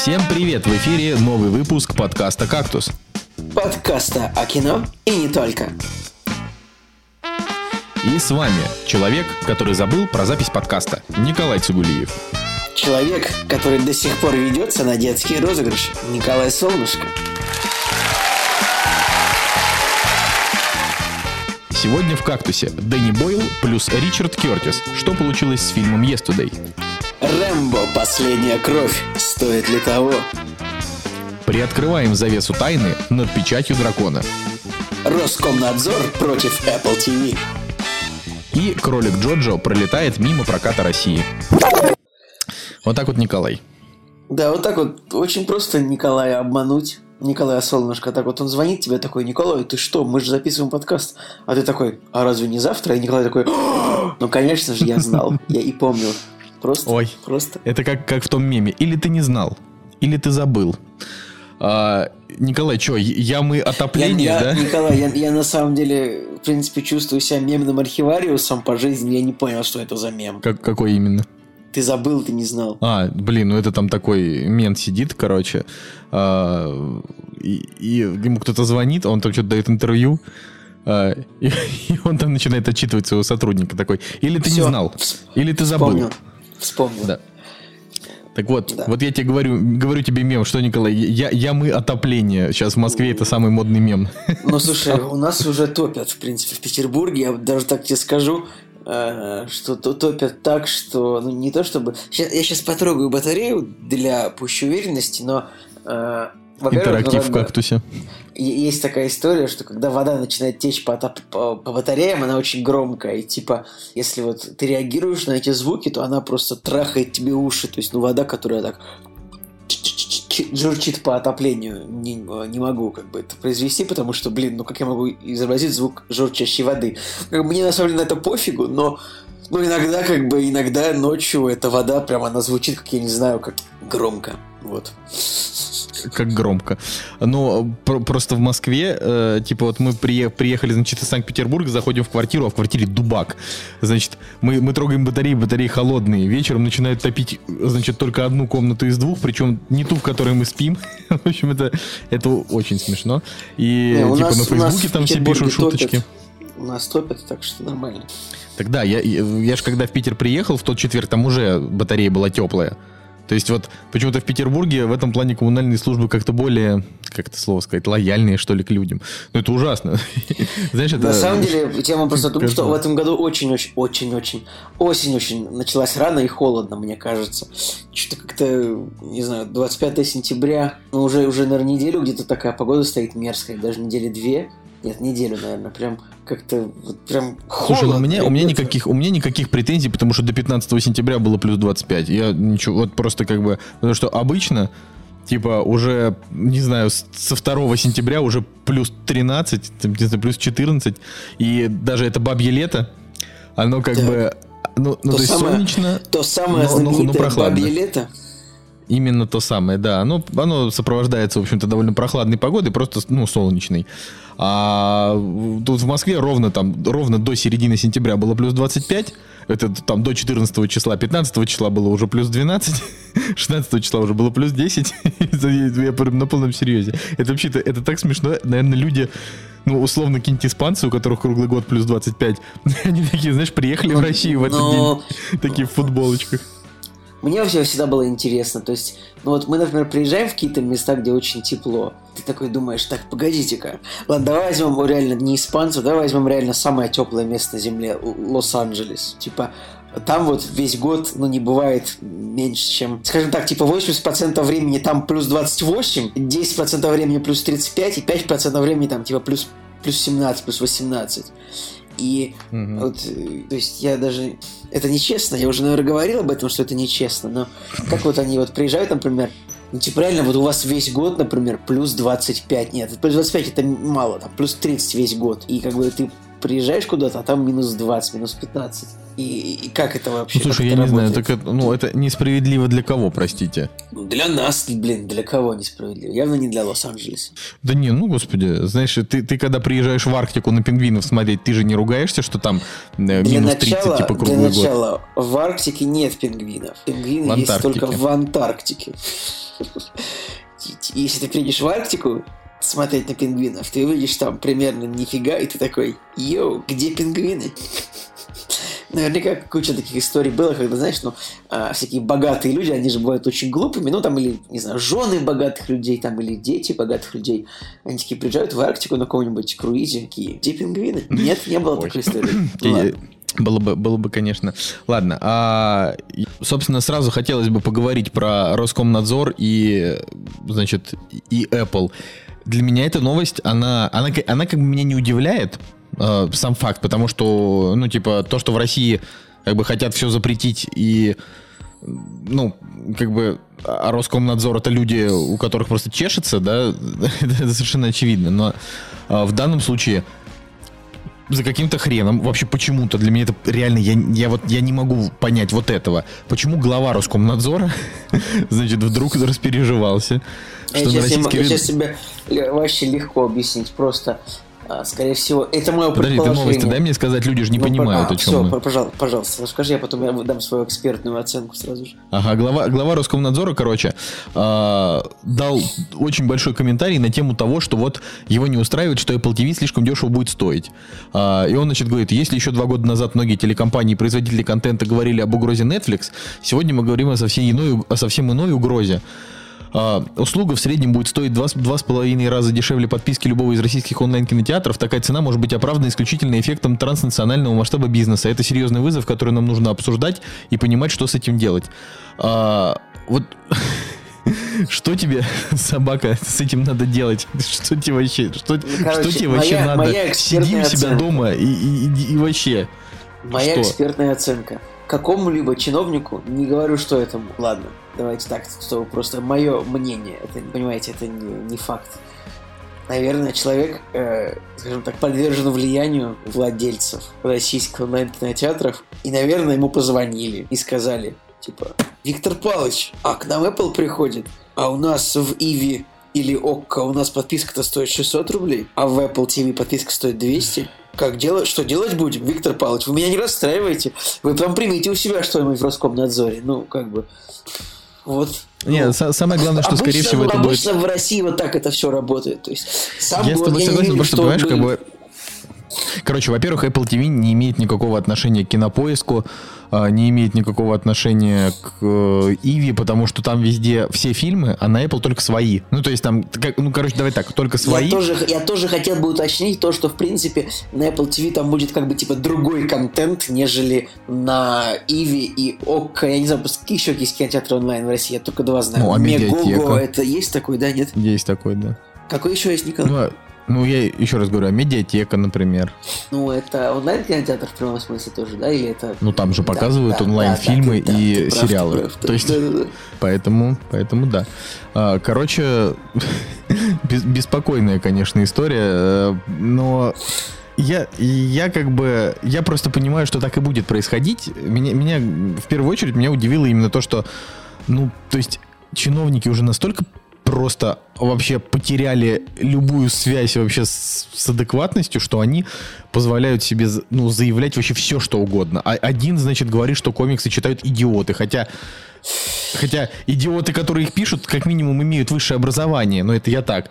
Всем привет! В эфире новый выпуск подкаста «Кактус». Подкаста о кино и не только. И с вами человек, который забыл про запись подкаста, Николай Цугулиев. Человек, который до сих пор ведется на детские розыгрыши, Николай Солнышко. Сегодня в «Кактусе» Дэнни Бойл плюс Ричард Кертис. Что получилось с фильмом «Естудей»? Рэмбо. Последняя кровь. Стоит ли того? Приоткрываем завесу тайны над печатью дракона. Роскомнадзор против Apple TV. И кролик Джоджо пролетает мимо проката России. Вот так вот, Николай. Да, вот так вот. Очень просто Николая обмануть. Николая Солнышко, так вот он звонит тебе такой, Николай, ты что, мы же записываем подкаст. А ты такой, а разве не завтра? И Николай такой, ну, конечно же, я знал, я и помнил. Просто, Ой, просто. это как, как в том меме. Или ты не знал, или ты забыл. А, Николай, что, ямы отопления, я, да? Я, Николай, я, я на самом деле, в принципе, чувствую себя мемным архивариусом по жизни. Я не понял, что это за мем. Как, какой именно? Ты забыл, ты не знал. А, блин, ну это там такой мент сидит, короче, а, и, и ему кто-то звонит, он там что-то дает интервью, а, и, и он там начинает отчитывать своего сотрудника такой. Или ты Всё, не знал, или ты забыл. Вспомнил. Вспомнил. Да. Так вот, Да. вот я тебе говорю, говорю тебе мем, что, Николай, я, ямы отопления. Сейчас в Москве это самый модный мем. Ну, слушай, у нас уже топят, в принципе, в Петербурге. Я даже так тебе скажу, э, что то- топят так, что, ну, не то чтобы... Я сейчас потрогаю батарею для пущей уверенности, но... Интерактив в кактусе. Есть такая история, что когда вода начинает течь по, по, по батареям, она очень громкая. И типа, если вот ты реагируешь на эти звуки, то она просто трахает тебе уши. То есть, ну, вода, которая так журчит по отоплению. Не, не могу как бы это произвести, потому что, блин, ну как я могу изобразить звук журчащей воды? Мне на самом деле на это пофигу, но ну, иногда, как бы, иногда ночью эта вода прям, она звучит, как я не знаю, как громко. Вот. Как громко. Но про- просто в Москве, э, типа вот мы прие- приехали, значит, из Санкт-Петербурга, заходим в квартиру, а в квартире дубак. Значит, мы, мы трогаем батареи, батареи холодные. Вечером начинают топить, значит, только одну комнату из двух, причем не ту, в которой мы спим. В общем, это, это очень смешно. И Не, типа нас- на Фейсбуке там все пишут шуточки. топят. У нас топят, так что нормально. Тогда я, я же когда в Питер приехал, в тот четверг, там уже батарея была теплая. То есть вот почему-то в Петербурге в этом плане коммунальные службы как-то более, как это слово сказать, лояльнее, что ли, к людям. Ну, это ужасно. Знаешь, это... На самом деле, тема просто в том, что в этом году очень-очень-очень-очень осень очень началась рано и холодно, мне кажется. Что-то как-то, не знаю, 25 сентября, ну уже, уже, наверное, неделю где-то такая погода стоит мерзкая, даже недели две. Нет, неделю, наверное, прям как-то вот прям Слушай, ну, холодно. у меня, у, меня никаких, у меня никаких претензий, потому что до 15 сентября было плюс 25. Я ничего, вот просто как бы, потому что обычно, типа, уже, не знаю, со 2 сентября уже плюс 13, там, не знаю, плюс 14, и даже это бабье лето, оно как Так. бы, ну, ну То то, есть самое- солнечно, То самое ну, ну, знаменитое прохладно. бабье лето. Именно то самое, да. Оно, оно сопровождается, в общем-то, довольно прохладной погодой, просто, ну, солнечной. А тут в Москве ровно там, ровно до середины сентября было плюс 25. Это там до 14 числа, 15 числа было уже плюс 12, 16 числа уже было плюс 10. Это Я прям на полном серьезе. Это вообще-то, это так смешно. Наверное, люди, ну, условно, какие-нибудь испанцы, у которых круглый год плюс 25, они такие, знаешь, приехали в Россию в этот Но день, такие в футболочках. Мне вообще всегда было интересно. То есть, ну вот мы, например, приезжаем в какие-то места, где очень тепло. Ты такой думаешь, так, погодите-ка. Ладно, давай возьмем реально не испанцев, давай возьмем реально самое теплое место на Земле, Лос-Анджелес. Типа, там вот весь год, ну, не бывает меньше, чем... Скажем так, типа 80% времени там плюс 28, 10% времени плюс 35, и 5% времени там типа плюс, плюс 17, плюс 18. И Мгм. вот, э, то есть я даже... Это нечестно, я уже, наверное, говорил об этом, что это нечестно, но как вот они вот приезжают, например, ну, типа, реально, вот у вас весь год, например, плюс 25. Нет, плюс 25 это мало, там, плюс 30 весь год. И как бы ты приезжаешь куда-то, а там минус 20, минус 15. И, и как это вообще? Ну, слушай, я не работает? знаю, так это, ну, это несправедливо для кого, простите? Для нас, блин, для кого несправедливо? Явно не для Лос-Анджелеса. Да не, ну, господи, знаешь, ты, ты когда приезжаешь в Арктику на пингвинов смотреть, ты же не ругаешься, что там э, минус начала, 30, типа, круглый Для начала, год. в Арктике нет пингвинов. Пингвины есть только в Антарктике. Если ты приедешь в Арктику, смотреть на пингвинов, ты увидишь там примерно нифига, и ты такой, йоу, где пингвины? Наверняка куча таких историй было, когда, знаешь, ну, а, всякие богатые люди, они же бывают очень глупыми, ну, там, или, не знаю, жены богатых людей, там, или дети богатых людей, они такие приезжают в Арктику на каком-нибудь круизе, такие, где пингвины? Нет, не было такой истории. Было бы, было бы, конечно. Ладно, а, собственно, сразу хотелось бы поговорить про Роскомнадзор и, значит, и Apple. Для меня эта новость, она, она, она как бы меня не удивляет, э, сам факт, потому что, ну, типа, то, что в России как бы хотят все запретить и ну, как бы, а Роскомнадзор это люди, у которых просто чешется, да, это совершенно очевидно. Но а, в данном случае за каким-то хреном, вообще почему-то, для меня это реально, я, я вот, я не могу понять вот этого. Почему глава Роскомнадзора, значит, вдруг распереживался, что я, сейчас, российский... я сейчас себе вообще легко объяснить, просто скорее всего, это мое Подожди, предположение. ты новости дай мне сказать, люди же не ну, понимают, а, о чем все, мы. пожалуйста, пожалуйста, расскажи, я потом я дам свою экспертную оценку сразу же. Ага, глава, глава Роскомнадзора, короче, э, дал очень большой комментарий на тему того, что вот его не устраивает, что Apple TV слишком дешево будет стоить. Э, и он, значит, говорит, если еще два года назад многие телекомпании и производители контента говорили об угрозе Netflix, сегодня мы говорим о совсем иной, о совсем иной угрозе. А, услуга в среднем будет стоить 2,5 раза дешевле подписки любого из российских онлайн-кинотеатров. Такая цена может быть оправдана исключительно эффектом транснационального масштаба бизнеса. Это серьезный вызов, который нам нужно обсуждать и понимать, что с этим делать. А, вот что тебе, собака, с этим надо делать? Что тебе вообще, что, ну, короче, что тебе вообще моя, надо? Моя Сиди у себя дома и, и, и, и вообще. Моя что? экспертная оценка. Какому-либо чиновнику, не говорю, что это, ладно, давайте так, что просто мое мнение, это, понимаете, это не, не факт. Наверное, человек, э, скажем так, подвержен влиянию владельцев российских онлайн-кинотеатров, и, наверное, ему позвонили и сказали, типа, Виктор Павлович, а к нам Apple приходит, а у нас в Иви или ОККО у нас подписка-то стоит 600 рублей, а в Apple TV подписка стоит 200, как делать, что делать будем, Виктор Павлович? Вы меня не расстраиваете. Вы прям примите у себя что-нибудь в Роскомнадзоре. Ну, как бы. Вот. Нет, ну, самое главное, что, обычно, скорее всего, это обычно будет... в России вот так это все работает. То есть, сам я с тобой согласен, потому что, понимаешь, как бы Короче, во-первых, Apple TV не имеет никакого отношения к кинопоиску, а, не имеет никакого отношения к э, Иви, потому что там везде все фильмы, а на Apple только свои. Ну, то есть там, ну, короче, давай так, только свои. Я тоже, я тоже хотел бы уточнить то, что, в принципе, на Apple TV там будет как бы, типа, другой контент, нежели на Иви и ОК. Я не знаю, еще есть кинотеатры онлайн в России, я только два знаю. Ну, а Мегого, это есть такой, да, нет? Есть такой, да. Какой еще есть, Николай? Ну, а ну, я еще раз говорю, а медиатека, например. Ну, это онлайн-кинотеатр в прямом смысле тоже, да? Или это... Ну, там же показывают да, онлайн-фильмы да, да, и ты, сериалы. Прав, То есть, поэтому, поэтому да. А, короче, беспокойная, конечно, история, э, но я, я как бы, я просто понимаю, что так и будет происходить. Меня, меня в первую очередь меня удивило именно то, что, ну, то есть чиновники уже настолько просто вообще потеряли любую связь вообще с, с адекватностью, что они позволяют себе ну, заявлять вообще все, что угодно. А один, значит, говорит, что комиксы читают идиоты, хотя... Хотя идиоты, которые их пишут, как минимум имеют высшее образование, но это я так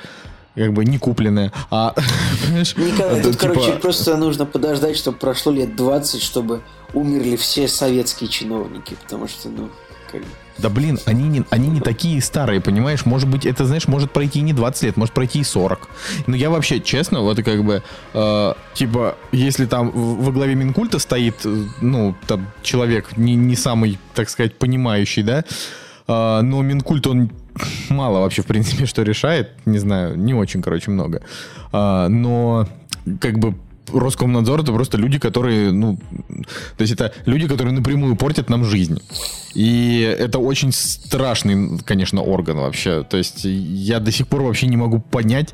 как бы не купленное. А, Николай, тут, типа... короче, просто нужно подождать, чтобы прошло лет 20, чтобы умерли все советские чиновники, потому что, ну, как бы... Да блин, они не, они не такие старые, понимаешь? Может быть, это, знаешь, может пройти не 20 лет, может пройти и 40. Но я вообще, честно, вот как бы, э, типа, если там во главе Минкульта стоит, э, ну, там, человек не, не самый, так сказать, понимающий, да, э, но Минкульт, он мало вообще, в принципе, что решает, не знаю, не очень, короче, много. Э, но, как бы, Роскомнадзор это просто люди, которые, ну, то есть это люди, которые напрямую портят нам жизнь. И это очень страшный, конечно, орган вообще. То есть я до сих пор вообще не могу понять,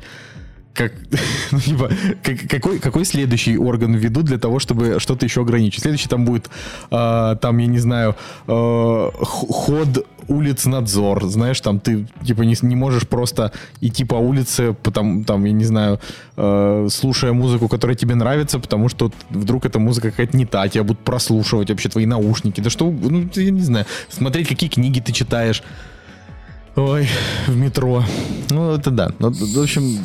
как, ну, типа, как, какой, какой следующий орган введут для того, чтобы что-то еще ограничить? Следующий там будет, э, там, я не знаю, э, ход улиц надзор, знаешь, там ты, типа, не, не можешь просто идти по улице, потом, там, я не знаю, э, слушая музыку, которая тебе нравится, потому что вдруг эта музыка какая-то не та, тебя будут прослушивать вообще твои наушники, да что, ну, я не знаю, смотреть, какие книги ты читаешь, Ой, в метро. Ну, это да. Ну, в общем,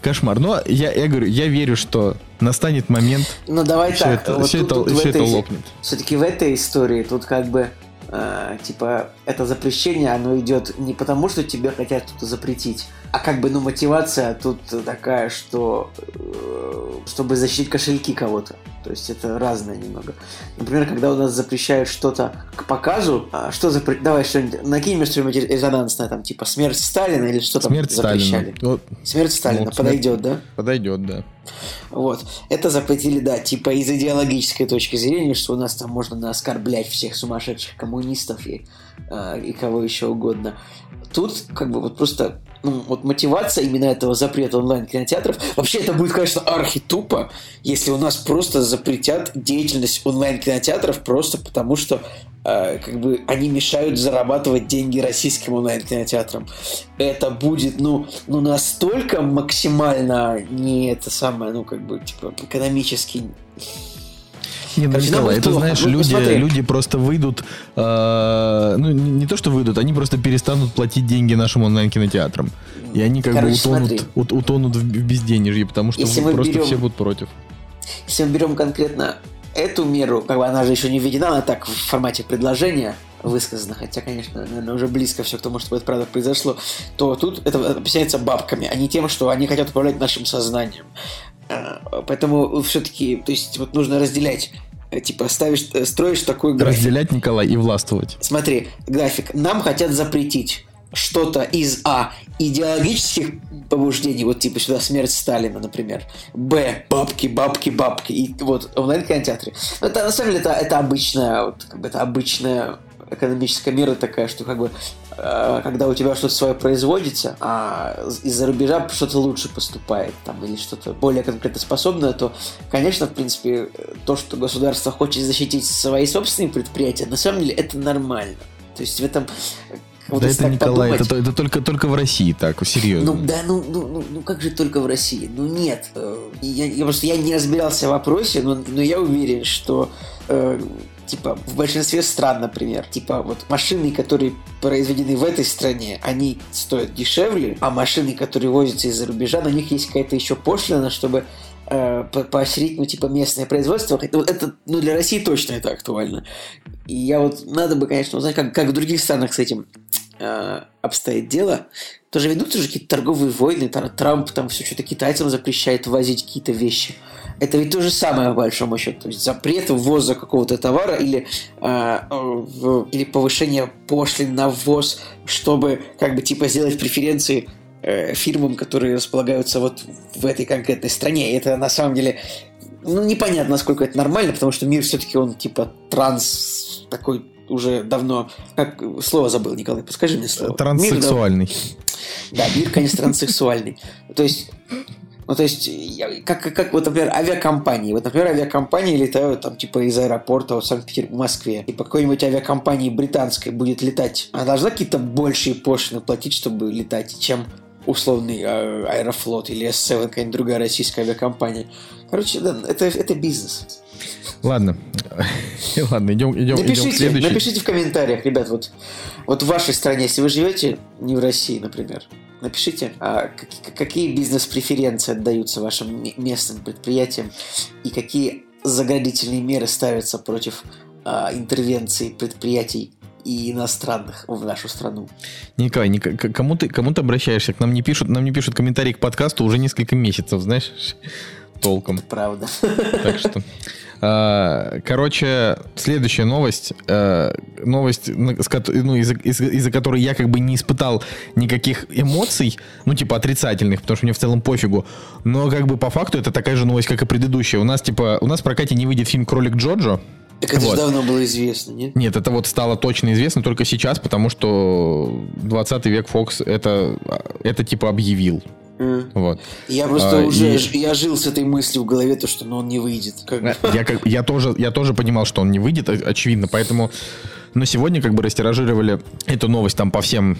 кошмар. Но я, я говорю, я верю, что настанет момент. Ну, давай все так. Это, вот все тут, это, тут все этой, это лопнет. Все-таки в этой истории тут как бы э, типа это запрещение, оно идет не потому, что тебе хотят что-то запретить, а как бы, ну, мотивация тут такая, что э, чтобы защитить кошельки кого-то. То есть это разное немного. Например, когда у нас запрещают что-то к показу, а что запре... давай что-нибудь, накинь мне что-нибудь резонансное, там, типа смерть Сталина или что там Смерть запрещали. Сталина. Вот, Смерть Сталина Ну, подойдет, да? подойдет, да. Вот. Это запретили, да, типа из идеологической точки зрения, что у нас там можно оскорблять всех сумасшедших коммунистов и, э, и кого еще угодно. Тут как бы вот просто ну, вот мотивация именно этого запрета онлайн-кинотеатров. Вообще это будет, конечно, архитупо, если у нас просто запретят деятельность онлайн-кинотеатров просто потому, что э, как бы они мешают зарабатывать деньги российским онлайн-кинотеатрам. Это будет, ну, ну, настолько максимально не это самое, ну, как бы, типа, экономически Не, ну, Николай, это плохо. знаешь, Ну, люди, посмотри. люди просто выйдут, э, ну не, не то что выйдут, они просто перестанут платить деньги нашим онлайн-кинотеатрам. И они как Короче, бы утонут, смотри. ут- утонут в безденежье, потому что Если просто берем- все будут против. Если мы берем конкретно эту меру, как бы она же еще не введена, она так в формате предложения высказана, хотя, конечно, наверное, уже близко все к тому, чтобы это правда произошло, то тут это объясняется бабками, а не тем, что они хотят управлять нашим сознанием. А, Поэтому все-таки, то есть, вот нужно разделять, э, типа, ставишь, э, строишь такой график. Разделять, Николай, и властвовать. Смотри, график. Нам хотят запретить что-то из А. Идеологических побуждений, вот типа сюда смерть Сталина, например. Б. Бабки, бабки, бабки. И вот онлайн-кинотеатры. Ну, Это на самом деле это, это обычная, вот, как бы, это обычная экономическая мера такая, что как бы когда у тебя что-то свое производится, а из-за рубежа что-то лучше поступает, там, или что-то более конкурентоспособное, то, конечно, в принципе, то, что государство хочет защитить свои собственные предприятия, на самом деле это нормально. То есть в этом... вот да это, Николай, подумать- это, то- это только, только в России так, серьезно. ну да, ну, ну, ну, ну как же только в России? Ну нет. Э, Я, я просто я не разбирался в вопросе, но, но я уверен, что э, типа в большинстве стран, например, типа вот машины, которые произведены в этой стране, они стоят дешевле, а машины, которые возятся из-за рубежа, на них есть какая-то еще пошлина, чтобы э, по- поощрить, ну, типа, местное производство. Вот это, ну, для России точно это актуально. И я вот, надо бы, конечно, узнать, как, как в других странах с этим э, обстоит дело. Тоже ведутся же какие-то торговые войны, Тр- Трамп там все что-то китайцам запрещает возить какие-то вещи. Это ведь то же самое, по большому счету. То есть запрет ввоза какого-то товара или, э, в- или повышение пошлин на ввоз, чтобы как бы типа сделать преференции э, фирмам, которые располагаются вот в этой конкретной стране. И это на самом деле ну, непонятно, насколько это нормально, потому что мир все-таки он типа транс такой уже давно... Как слово забыл, Николай, подскажи мне слово. Мир Транссексуальный. да, мир, конечно, транссексуальный. То есть, ну, то есть, как, как, как вот, например, авиакомпании. Вот, например, авиакомпании летают там, типа, из аэропорта в Санкт-Петербург, в Москве. И по какой-нибудь авиакомпании британской будет летать. Она должна какие-то большие пошлины платить, чтобы летать, чем условный э, Аэрофлот или S7, какая-нибудь другая российская авиакомпания. Короче, да, это, это бизнес. Ладно. Ладно, идем, идем, идем к Напишите, следующей. напишите в комментариях, ребят, вот, вот в вашей стране, если вы живете не в России, например, напишите, а, как- какие бизнес-преференции отдаются вашим местным предприятиям и какие заградительные меры ставятся против а, интервенций предприятий и иностранных в нашу страну. Николай, Ник- кому ты, кому ты обращаешься? К нам не пишут, нам не пишут комментарии к подкасту уже несколько месяцев, знаешь, толком. Правда. Так что, короче, следующая новость, э, новость, ну, из-за из- из-за которой я как бы не испытал никаких эмоций, ну типа отрицательных, потому что мне в целом пофигу, но как бы по факту это такая же новость, как и предыдущая. У нас типа, у нас в прокате не выйдет фильм «Кролик Джоджо», Так это Вот. же давно было известно, нет? Нет, это вот стало точно известно только сейчас, потому что 20 век Fox это, это типа объявил. Вот. Я просто А, уже и- я жил с этой мыслью в голове, то, что ну, он не выйдет. Как бы. Я, как, я, тоже, я тоже понимал, что он не выйдет, очевидно, поэтому... Но сегодня как бы растиражировали эту новость там по всем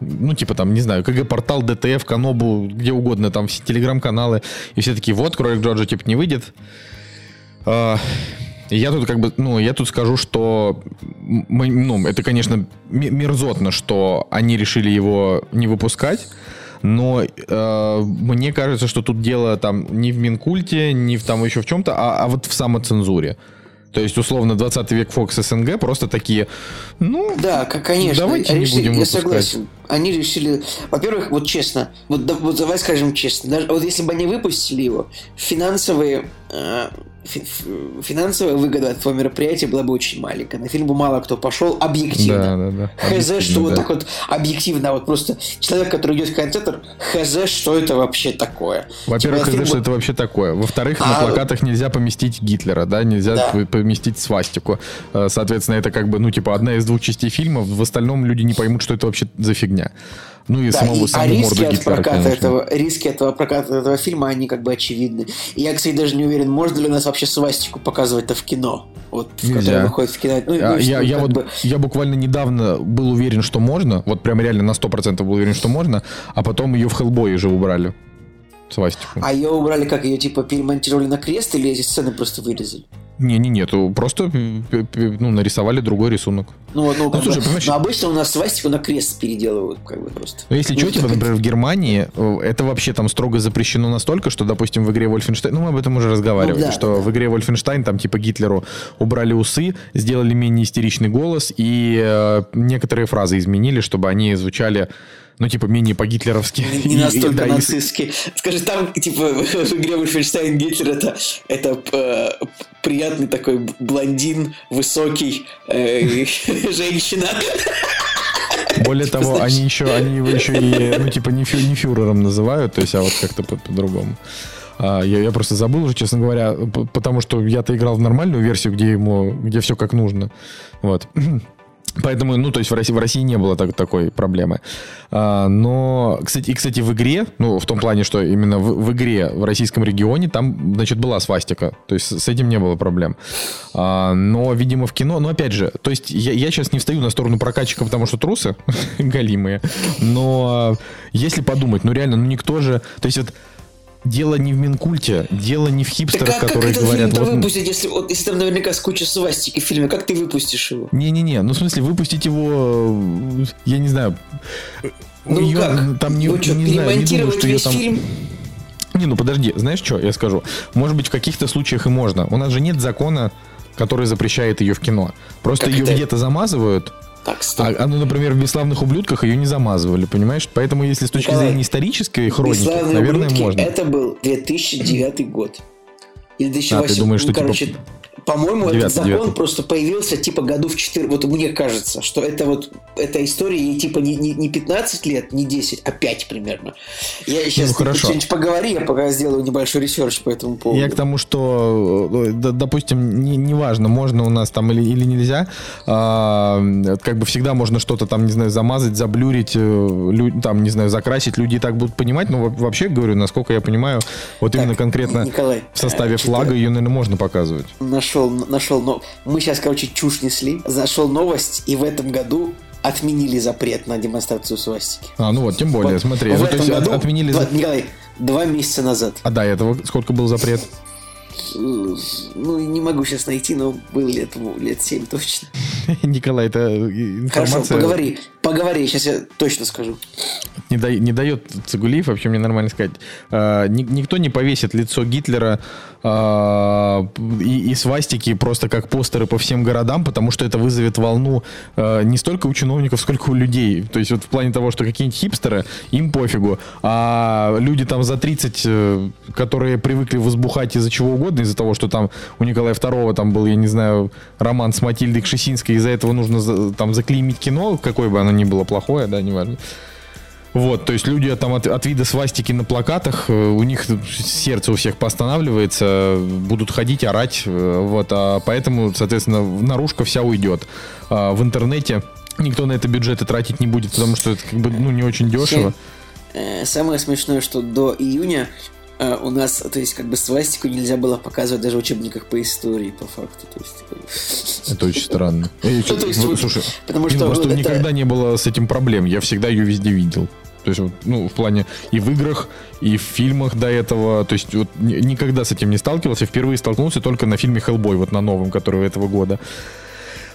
ну, типа там, не знаю, КГ-портал, ДТФ, Канобу, где угодно, там все телеграм-каналы, и все такие, вот, Кролик Джорджа, типа, не выйдет. А, я тут как бы, ну, я тут скажу, что, мы, ну, это, конечно, ме- мерзотно, что они решили его не выпускать, но э, мне кажется, что тут дело там не в Минкульте, не в там еще в чем-то, а, а вот в самоцензуре. То есть, условно, 20 век Fox СНГ просто такие, ну, Да, конечно. Давайте не решили- будем я выпускать. согласен. Они решили, во-первых, вот честно, вот, да- вот давай скажем честно, даже, вот если бы они выпустили его, финансовые, э, фи- финансовая выгода от этого мероприятия была бы очень маленькая. На фильм бы мало кто пошел объективно. Да, да, да. Хз, Объективно, что вот да. так вот объективно, вот просто человек, который идет в кинотеатр, хз, что это вообще такое. Во-первых, Типа, фильм что вот- это вообще такое. Во-вторых, на А- плакатах нельзя поместить Гитлера, да, нельзя Да. поместить свастику. Э, Соответственно, это как бы, ну, типа, одна из двух частей фильма. В остальном люди не поймут, что это вообще за фигня. Ну и Да, самого, и- а риски от проката конечно. этого, риски этого проката этого фильма, они как бы очевидны. И я, кстати, даже не уверен, можно ли у нас вообще свастику показывать-то в кино. Вот, в Нельзя. которое выходит в кино. Ну, А, ну, я, я вот бы- я буквально недавно был уверен, что можно, вот прям реально на 100% был уверен, что можно, а потом ее в Хеллбое же убрали. Свастику. А ее убрали, как ее типа перемонтировали на крест или эти сцены просто вырезали? Не-не-не, то просто п- п- ну, нарисовали другой рисунок. Ну, ну, как слушай, бы- понимаешь- но обычно у нас свастику на крест переделывают, как бы просто. Но если Ну, что, типа, например, в Германии э, это вообще там строго запрещено настолько, что, допустим, в игре Wolfenstein, ну мы об этом уже разговаривали, Ну да, что да. в игре Wolfenstein там типа Гитлеру убрали усы, сделали менее истеричный голос и э, некоторые фразы изменили, чтобы они звучали, ну типа менее по-гитлеровски. Не, И- не и- настолько и с- нацистский. Скажи, там, типа, в игре Wolfenstein Гитлер это, это э, приятный такой блондин, высокий, э, женщина. Более того, они еще, они его еще и, ну, типа, не, фю- не фюрером называют, то есть, а вот как-то по- по-другому. А, я, я просто забыл уже, честно говоря, потому что я-то играл в нормальную версию, где ему, где все как нужно. Вот. Поэтому, ну, то есть в России, в России не было так- такой проблемы. А, но, кстати, и, кстати, в игре, ну, в том плане, что именно в, в игре в российском регионе там, значит, была свастика. То есть с этим не было проблем. А, но, видимо, в кино, ну, опять же, то есть я, я сейчас не встаю на сторону прокатчика, потому что трусы галимые. Но если подумать, ну, реально, ну, никто же... То есть вот Дело не в Минкульте, дело не в Так хипстерах, как, как которые этот говорят... фильм-то вот, выпустить, если, вот, если там наверняка с кучей свастики в фильме, как ты выпустишь его? Не-не-не, ну в смысле выпустить его, я не знаю. Ну её как? Там не, Вы что, не знаю, не думаю, что ее там... фильм? Не, ну подожди, знаешь что, я скажу. Может быть, в каких-то случаях и можно. У нас же нет закона, который запрещает ее в кино. Просто Как ее это? где-то замазывают, Так, стоп. а, а, ну, например, в «Бесславных ублюдках» ее не замазывали, понимаешь? Поэтому, если с точки зрения исторической хроники, «Бесславные наверное, ублюдки» можно. Это был 2009 год. Или 2008. А, ты думаешь, ну, что, короче, типа, по-моему, этот закон девятый. просто появился типа году в 4. Вот мне кажется, что это вот эта история ей типа не, не, не 15 лет, не 10, а 5 примерно. Я сейчас Ну, хорошо. что-нибудь поговори, я пока сделаю небольшой research по этому поводу. Я к тому, что, э, д- допустим, не- неважно, можно у нас там или, или нельзя, а, как бы всегда можно что-то там, не знаю, замазать, заблюрить, э, лю- там, не знаю, закрасить, люди и так будут понимать, но во- вообще, говорю, насколько я понимаю, вот Так, именно конкретно Николай, в составе э, флага ее, наверное, можно показывать. Нашел, нашел, но мы сейчас, короче, чушь несли. Зашел новость, и в этом году отменили запрет на демонстрацию свастики. А, ну вот, тем более, Вот смотри, в то этом есть году, отменили... два- Николай, два месяца назад. А до этого сколько был запрет? Ну, не могу сейчас найти, но был лет, лет 7 точно. Николай, это э, Хорошо, информация поговори, поговори, сейчас я точно скажу. не, да- не дает Цигулиев, вообще мне нормально сказать. А, ни- никто не повесит лицо Гитлера а, и, и свастики просто как постеры по всем городам, потому что это вызовет волну а, не столько у чиновников, сколько у людей. То есть вот в плане того, что какие-нибудь хипстеры, им пофигу, а люди там за 30, э, которые привыкли возбухать из-за чего угодно, из-за того, что там у Николая II там был, я не знаю, роман с Матильдой Кшесинской, из-за этого нужно за- там заклеймить кино, какое бы оно ни было плохое, да, неважно. Вот, то есть люди там от, от вида свастики на плакатах, э, у них сердце у всех поостанавливается, будут ходить, орать, э, вот, а поэтому, соответственно, наружка вся уйдет. А в интернете никто на это бюджеты тратить не будет, потому что это как бы, ну, не очень дешево. Э, самое смешное, что до июня э, у нас, то есть, как бы свастику нельзя было показывать даже в учебниках по истории, по факту. То есть. Это очень странно. Ну, Слушай, потому что никогда не было с этим проблем. Я всегда ее везде видел. То есть, вот, ну, в плане и в играх, и в фильмах до этого. То есть, вот ни- никогда с этим не сталкивался. Впервые столкнулся только на фильме Хеллбой, вот на новом, который этого года.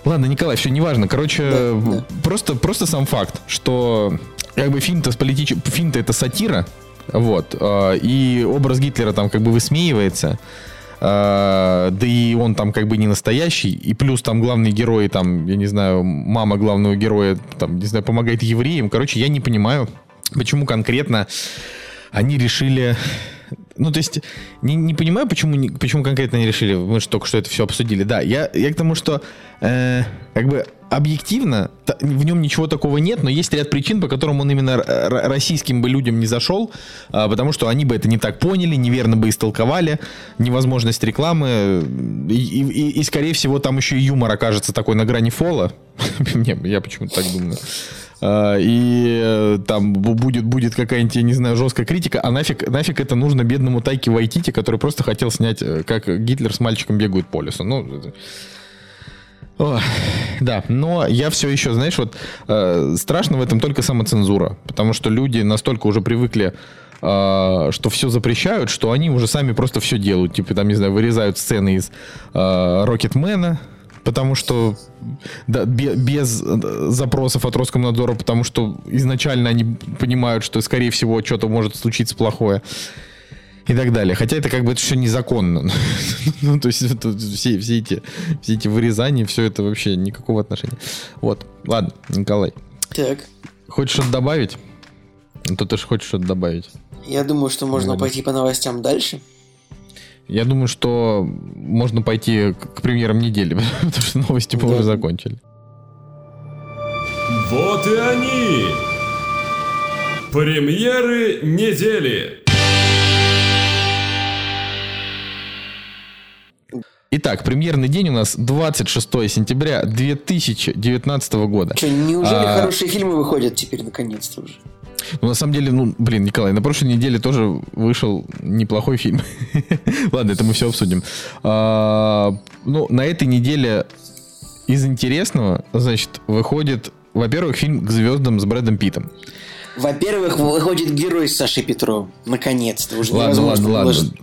Ладно, Николай, все неважно. Короче, Да, да. просто, просто сам факт, что как бы фильм-то с политич... фильм-то это сатира, вот, э, и образ Гитлера там как бы высмеивается, э, да и он там как бы не настоящий, и плюс там главный герой, там, я не знаю, мама главного героя, там, не знаю, помогает евреям. Короче, я не понимаю, почему конкретно они решили... Ну, то есть, не, не понимаю, почему, не- почему конкретно они решили. Мы же только что это все обсудили. Да, я, я к тому, что э, как бы объективно в нем ничего такого нет, но есть ряд причин, по которым он именно российским бы людям не зашел, а, потому что они бы это не так поняли, неверно бы истолковали, невозможность рекламы, и, и- и- скорее всего, там еще и юмор окажется такой на грани фола. Не, Я почему-то так думаю. А, И э, там бу- будет, будет какая-нибудь, я не знаю, жесткая критика, а нафиг, нафиг это нужно бедному Тайке Вайтити, который просто хотел снять, э, как Гитлер с мальчиком бегают по лесу. Ну, Ох, да, но я все еще, знаешь, вот э, страшно в этом только самоцензура, потому что люди настолько уже привыкли, э, что все запрещают, что они уже сами просто все делают, типа там, не знаю, вырезают сцены из э, Рокетмена, потому что да, бе- без запросов от Роскомнадзора, потому что изначально они понимают, что, скорее всего, что-то может случиться плохое и так далее. Хотя это как бы это все незаконно. ну, то есть это все, все, эти, все эти вырезания, все это вообще никакого отношения. Вот. Ладно, Николай. Так, Хочешь что-то добавить? Ну, то ты же хочешь что-то добавить. я думаю, что можно Ладно. пойти по новостям дальше. Я думаю, что можно пойти к, к премьерам недели, потому что новости мы Да. уже закончили. Вот и они! Премьеры недели! Итак, премьерный день у нас 26 сентября 2019 года. Что, неужели А. хорошие фильмы выходят теперь наконец-то уже? Ну, на самом деле, ну, блин, Николай, на прошлой неделе тоже вышел неплохой фильм. Ладно, это мы все обсудим. А, ну, на этой неделе из интересного, значит, выходит, во-первых, фильм «К звездам» с Брэдом Питтом. Во-первых, выходит герой с Сашей Петровым. Наконец-то. Уже Ладно, невозможно ладно, было, ладно.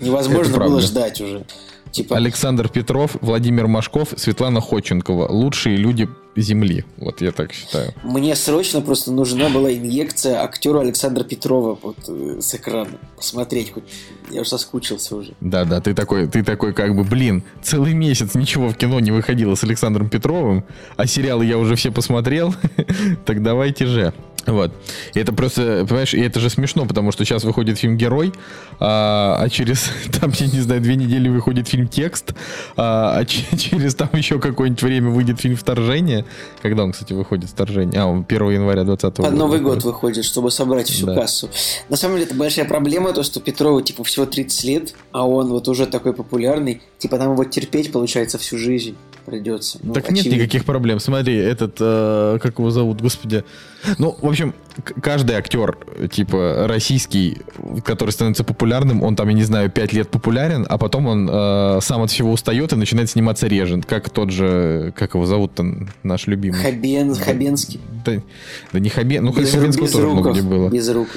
невозможно Это было правда. ждать уже. Типа, Александр Петров, Владимир Машков, Светлана Ходченкова. Лучшие люди Земли. Вот я так считаю. мне срочно просто нужна была инъекция актеру Александра Петрова вот, э, с экрана. Посмотреть хоть. Я уже соскучился уже. Да-да, ты такой, ты такой как бы, блин, целый месяц ничего в кино не выходило с Александром Петровым, а сериалы я уже все посмотрел, так давайте же. Вот. И это просто, понимаешь, и это же смешно, потому что сейчас выходит фильм «Герой», а, а через, там, я не знаю, две недели выходит фильм «Текст», а, а че- через там еще какое-нибудь время выйдет фильм «Вторжение». Когда он, кстати, выходит «Вторжение»? А, он 1 января 2020 Под года. Новый год выходит. чтобы собрать всю Да. кассу. На самом деле, это большая проблема, то, что Петрову, типа, всего 30 лет, а он вот уже такой популярный. Типа, нам его терпеть, получается, всю жизнь придется. Ну, Так нет очевидно. никаких проблем. Смотри, этот, э, как его зовут, господи. Ну, в общем, каждый актер, типа, российский, который становится популярным, он там, я не знаю, пять лет популярен, а потом он э, сам от всего устает и начинает сниматься реже. Как тот же, как его зовут-то, наш любимый. Хабен, Хабенский. Да, да не Хабен, ну Без, Хабенского тоже много где было. Без рук.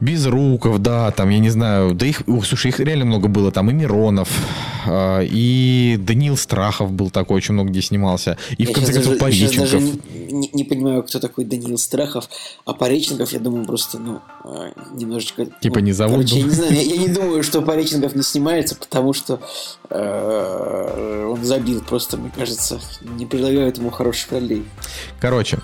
Безруков, да, там, я не знаю, да их, ух, слушай, их реально много было, там и Миронов, а, и Даниил Страхов был такой, очень много где снимался, и в Я конце щас концов даже, щас даже Пореченков. не, не понимаю, кто такой Даниил Страхов, а Пореченков, я думаю, просто, ну, а, немножечко... Типа ну, не зовут короче, я не знаю, я, я не думаю, что Пореченков не снимается, потому что э, он забил просто, мне кажется, не предлагают ему хороших ролей. Короче,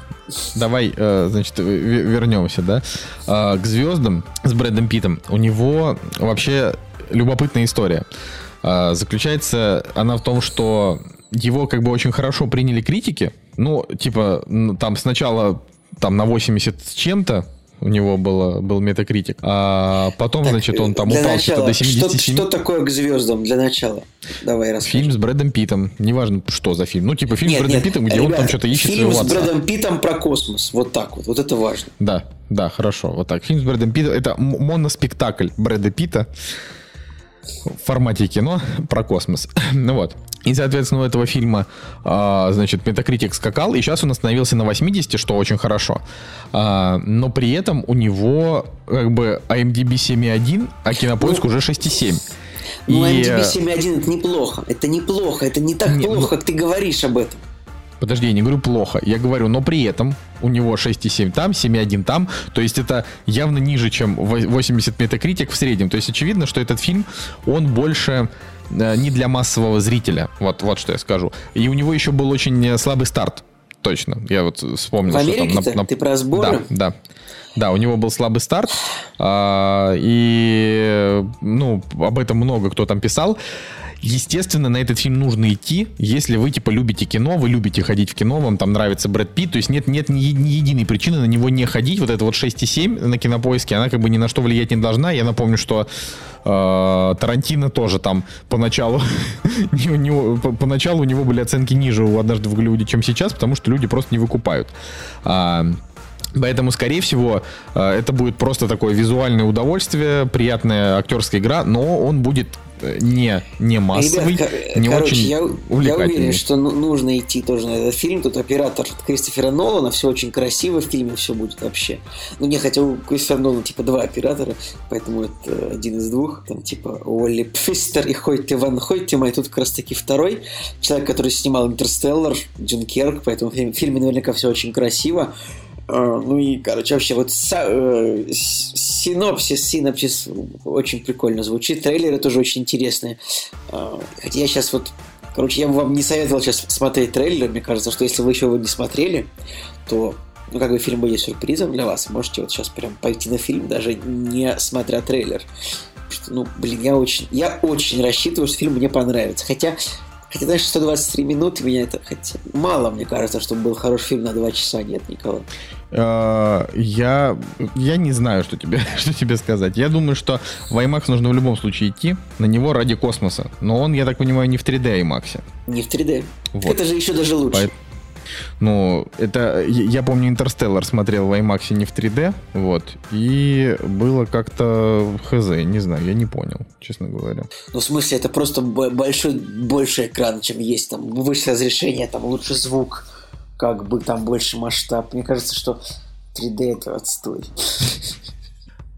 давай, э, значит, в- в- вернемся, да, А, к звездам с Брэдом Питтом. У него вообще любопытная история. А, Заключается она в том, что его как бы очень хорошо приняли критики. Ну, типа, там сначала там на 80 с чем-то у него было, был метакритик. А потом, так, значит, он там упал что-то до 77. Что, что такое к звездам для начала? Давай расскажи. Фильм с Брэдом Питтом. Неважно, что за фильм. Ну, типа фильм нет, с Брэдом нет, Питтом, где ребят, он там что-то ищет Фильм с Брэдом Питтом про космос. Вот так вот. Вот это важно. Да, да, хорошо. Вот так. Фильм с Брэдом Питтом. Это моноспектакль Брэда Питта в формате кино про космос. ну вот. И, соответственно, у этого фильма, а, значит, Metacritic скакал, и сейчас он остановился на 80, что очень хорошо. А, но при этом у него как бы IMDb 7.1, а Кинопоиск ну, уже 6.7. Ну, и... IMDb 7.1 это неплохо. Это неплохо. Это не так не, плохо, ну... как ты говоришь об этом. Подожди, я не говорю плохо. Я говорю, но при этом у него 6,7 там, 7,1 там. То есть это явно ниже, чем 80 метакритик в среднем. То есть очевидно, что этот фильм, он больше э, не для массового зрителя. Вот, вот что я скажу. И у него еще был очень слабый старт. Точно. Я вот вспомнил, в что там... На, на... Ты про сборы? Да, да. Да, у него был слабый старт, а, и ну об этом много кто там писал. Естественно, на этот фильм нужно идти, если вы, типа, любите кино, вы любите ходить в кино, вам там нравится Брэд Питт, то есть нет, нет ни, ни единой причины на него не ходить. Вот это вот 6,7 на кинопоиске, она как бы ни на что влиять не должна. Я напомню, что э, Тарантино тоже там поначалу, не, не, поначалу у него были оценки ниже у «Однажды в Голливуде», чем сейчас, потому что люди просто не выкупают. А, Поэтому, скорее всего, э, это будет просто такое визуальное удовольствие, приятная актерская игра, но он будет не, не массовый, Ребят, не короче, очень я, увлекательный. Я уверен, что ну, нужно идти тоже на этот фильм. Тут оператор Кристофера Нолана, все очень красиво в фильме, все будет вообще. Ну, не хотя у Кристофера Нолана типа два оператора, поэтому это один из двух. Там типа Уолли Пфистер и Хойте Ван Хойтема, и тут как раз таки второй человек, который снимал Интерстеллар, Джун Керк, поэтому в фильме наверняка все очень красиво. А, ну и, короче, вообще вот э, синопсис, синопсис очень прикольно звучит. Трейлеры тоже очень интересные. А, хотя я сейчас вот Короче, я бы вам не советовал сейчас смотреть трейлер. Мне кажется, что если вы еще его не смотрели, то ну, как бы фильм будет сюрпризом для вас. Можете вот сейчас прям пойти на фильм, даже не смотря трейлер. что, ну, блин, я очень, я очень рассчитываю, что фильм мне понравится. Хотя Хотя, знаешь, 123 минуты меня это хотя мало, мне кажется, чтобы был хороший фильм на 2 часа, нет никого. А, я, я не знаю, что тебе, что тебе сказать. Я думаю, что в IMAX нужно в любом случае идти на него ради космоса. Но он, я так понимаю, не в 3D IMAX. Не в 3D. Вот. Это же еще даже лучше. Поэтому ну, это, я помню, Интерстеллар смотрел в IMAX не в 3D, вот, и было как-то хз, не знаю, я не понял, честно говоря. Ну, в смысле, это просто большой, больше экран, чем есть, там, выше разрешение, там, лучше звук, как бы там больше масштаб. Мне кажется, что 3D это отстой.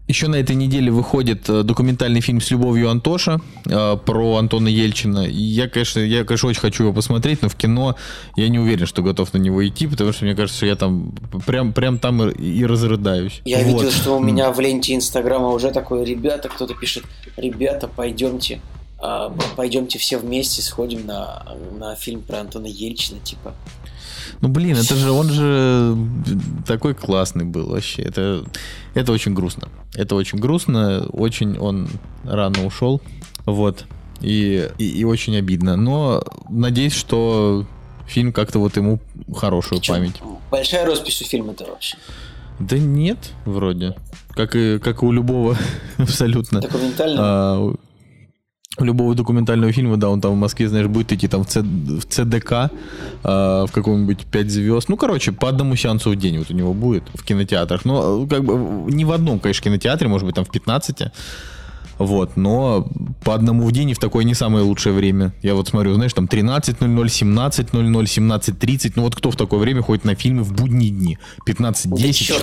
Еще на этой неделе выходит э, документальный фильм с любовью Антоша э, про Антона Ельчина. И я, конечно, я, конечно, очень хочу его посмотреть, но в кино я не уверен, что готов на него идти, потому что мне кажется, что я там прям, прям там и, разрыдаюсь. Я вот. видел, что у меня в ленте Инстаграма уже такое, ребята, кто-то пишет, ребята, пойдемте, а, пойдемте все вместе сходим на, на фильм про Антона Ельчина, типа. Ну, блин, это же, он же такой классный был вообще. Это, это очень грустно. Это очень грустно. Очень он рано ушел. Вот. И, и, и очень обидно. Но надеюсь, что фильм как-то вот ему хорошую Причем память. Большая роспись у фильма-то вообще. Да нет, вроде. Как и, как и у любого абсолютно. Документально? А, любого документального фильма, да, он там в Москве, знаешь, будет идти там в, Ц, в ЦДК, э, в каком-нибудь 5 звезд. Ну, короче, по одному сеансу в день вот у него будет в кинотеатрах. Но как бы не в одном, конечно, кинотеатре, может быть, там в 15. Вот, но по одному в день и в такое не самое лучшее время. Я вот смотрю, знаешь, там 13.00, 17.00, 17.30. Ну вот кто в такое время ходит на фильмы в будние дни? 15.10,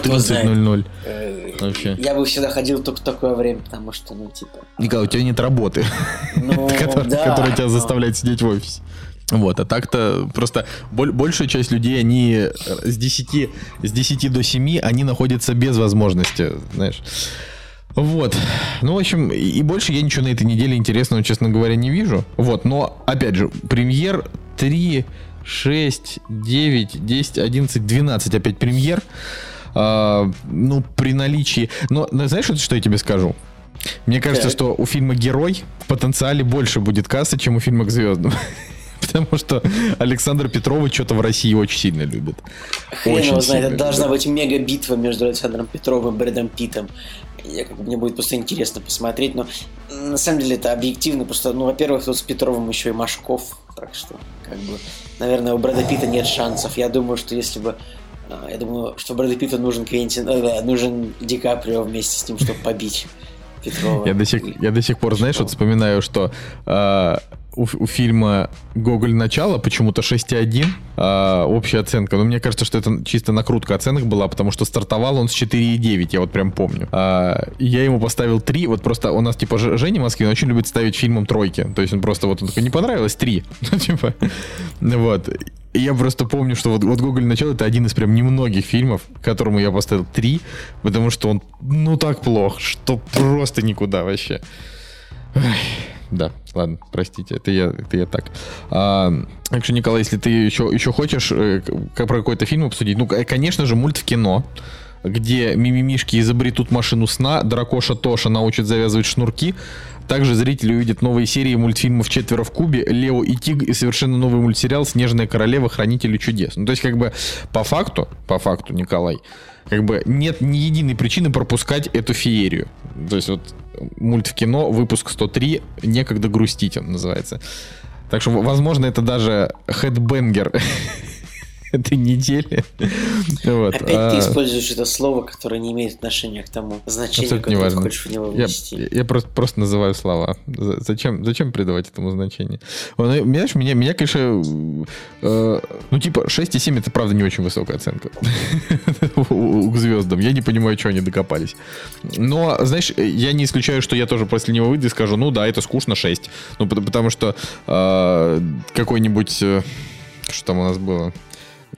14.00. Вообще. Я бы всегда ходил только в такое время, потому что, ну, типа... Николай, у тебя нет работы, ну, которая тебя заставляет сидеть в офисе. Вот, а так-то просто большая часть людей, они с 10, с 10 до 7, они находятся без возможности, знаешь, вот. Ну, в общем, и больше я ничего на этой неделе интересного, честно говоря, не вижу. Вот, но, опять же, премьер 3, 6, 9, 10, 11, 12 опять премьер. А, ну, при наличии... Но знаешь, что я тебе скажу? Мне кажется, так. что у фильма «Герой» в потенциале больше будет кассы, чем у фильма «К звездам». Потому что Александр Петрова что-то в России очень сильно любит. Хрен Очень его знает, это должна быть мега-битва между Александром Петровым и Брэдом Питтом. Я, как бы, мне будет просто интересно посмотреть, но на самом деле это объективно, просто, ну, во-первых, тут с Петровым еще и Машков, так что, как бы, наверное, у Брэда Питта нет шансов. Я думаю, что если бы а, я думаю, что Брэду Питту нужен Квентин, э, да, нужен Ди Каприо вместе с ним, чтобы побить Петрова. Я до сих, я до сих пор, знаешь, вот вспоминаю, что э, у, у фильма «Гоголь. Начало» почему-то 6,1 э, общая оценка. Но мне кажется, что это чисто накрутка оценок была, потому что стартовал он с 4,9, я вот прям помню. А, я ему поставил 3, вот просто у нас типа Женя он очень любит ставить фильмам тройки. То есть он просто вот он такой, не понравилось, 3. Ну, типа, вот. Я просто помню, что вот, вот «Гоголь. Начало» это один из прям немногих фильмов, которому я поставил 3, потому что он, ну, так плох, что просто никуда вообще. Ай, Да, ладно, простите, это я, это я так. А, так что, Николай, если ты еще, еще хочешь э, про какой-то фильм обсудить, ну, к- конечно же, мульт в кино, где мимимишки изобретут машину сна, дракоша Тоша научит завязывать шнурки, также зрители увидят новые серии мультфильмов «Четверо в кубе», «Лео и Тиг» и совершенно новый мультсериал «Снежная королева. Хранители чудес». Ну, то есть, как бы, по факту, по факту, Николай, как бы нет ни единой причины пропускать эту феерию. То есть, вот, мульт в кино, выпуск 103, «Некогда грустить» он называется. Так что, возможно, это даже хедбенгер этой недели. Вот. Опять а, ты используешь это слово, которое не имеет отношения к тому значению, Абсолютно которое ты хочешь в него Я, внести. я просто, просто называю слова. За- Зачем, зачем придавать этому значение? Он, э, Понимаешь, меня, меня, конечно, э, ну, типа, 6,7 это, правда, не очень высокая оценка к звездам. Я не понимаю, что они докопались. Но, знаешь, я не исключаю, что я тоже после него выйду и скажу, ну да, это скучно 6. Ну, пот- потому что э, какой-нибудь... э, что там у нас было?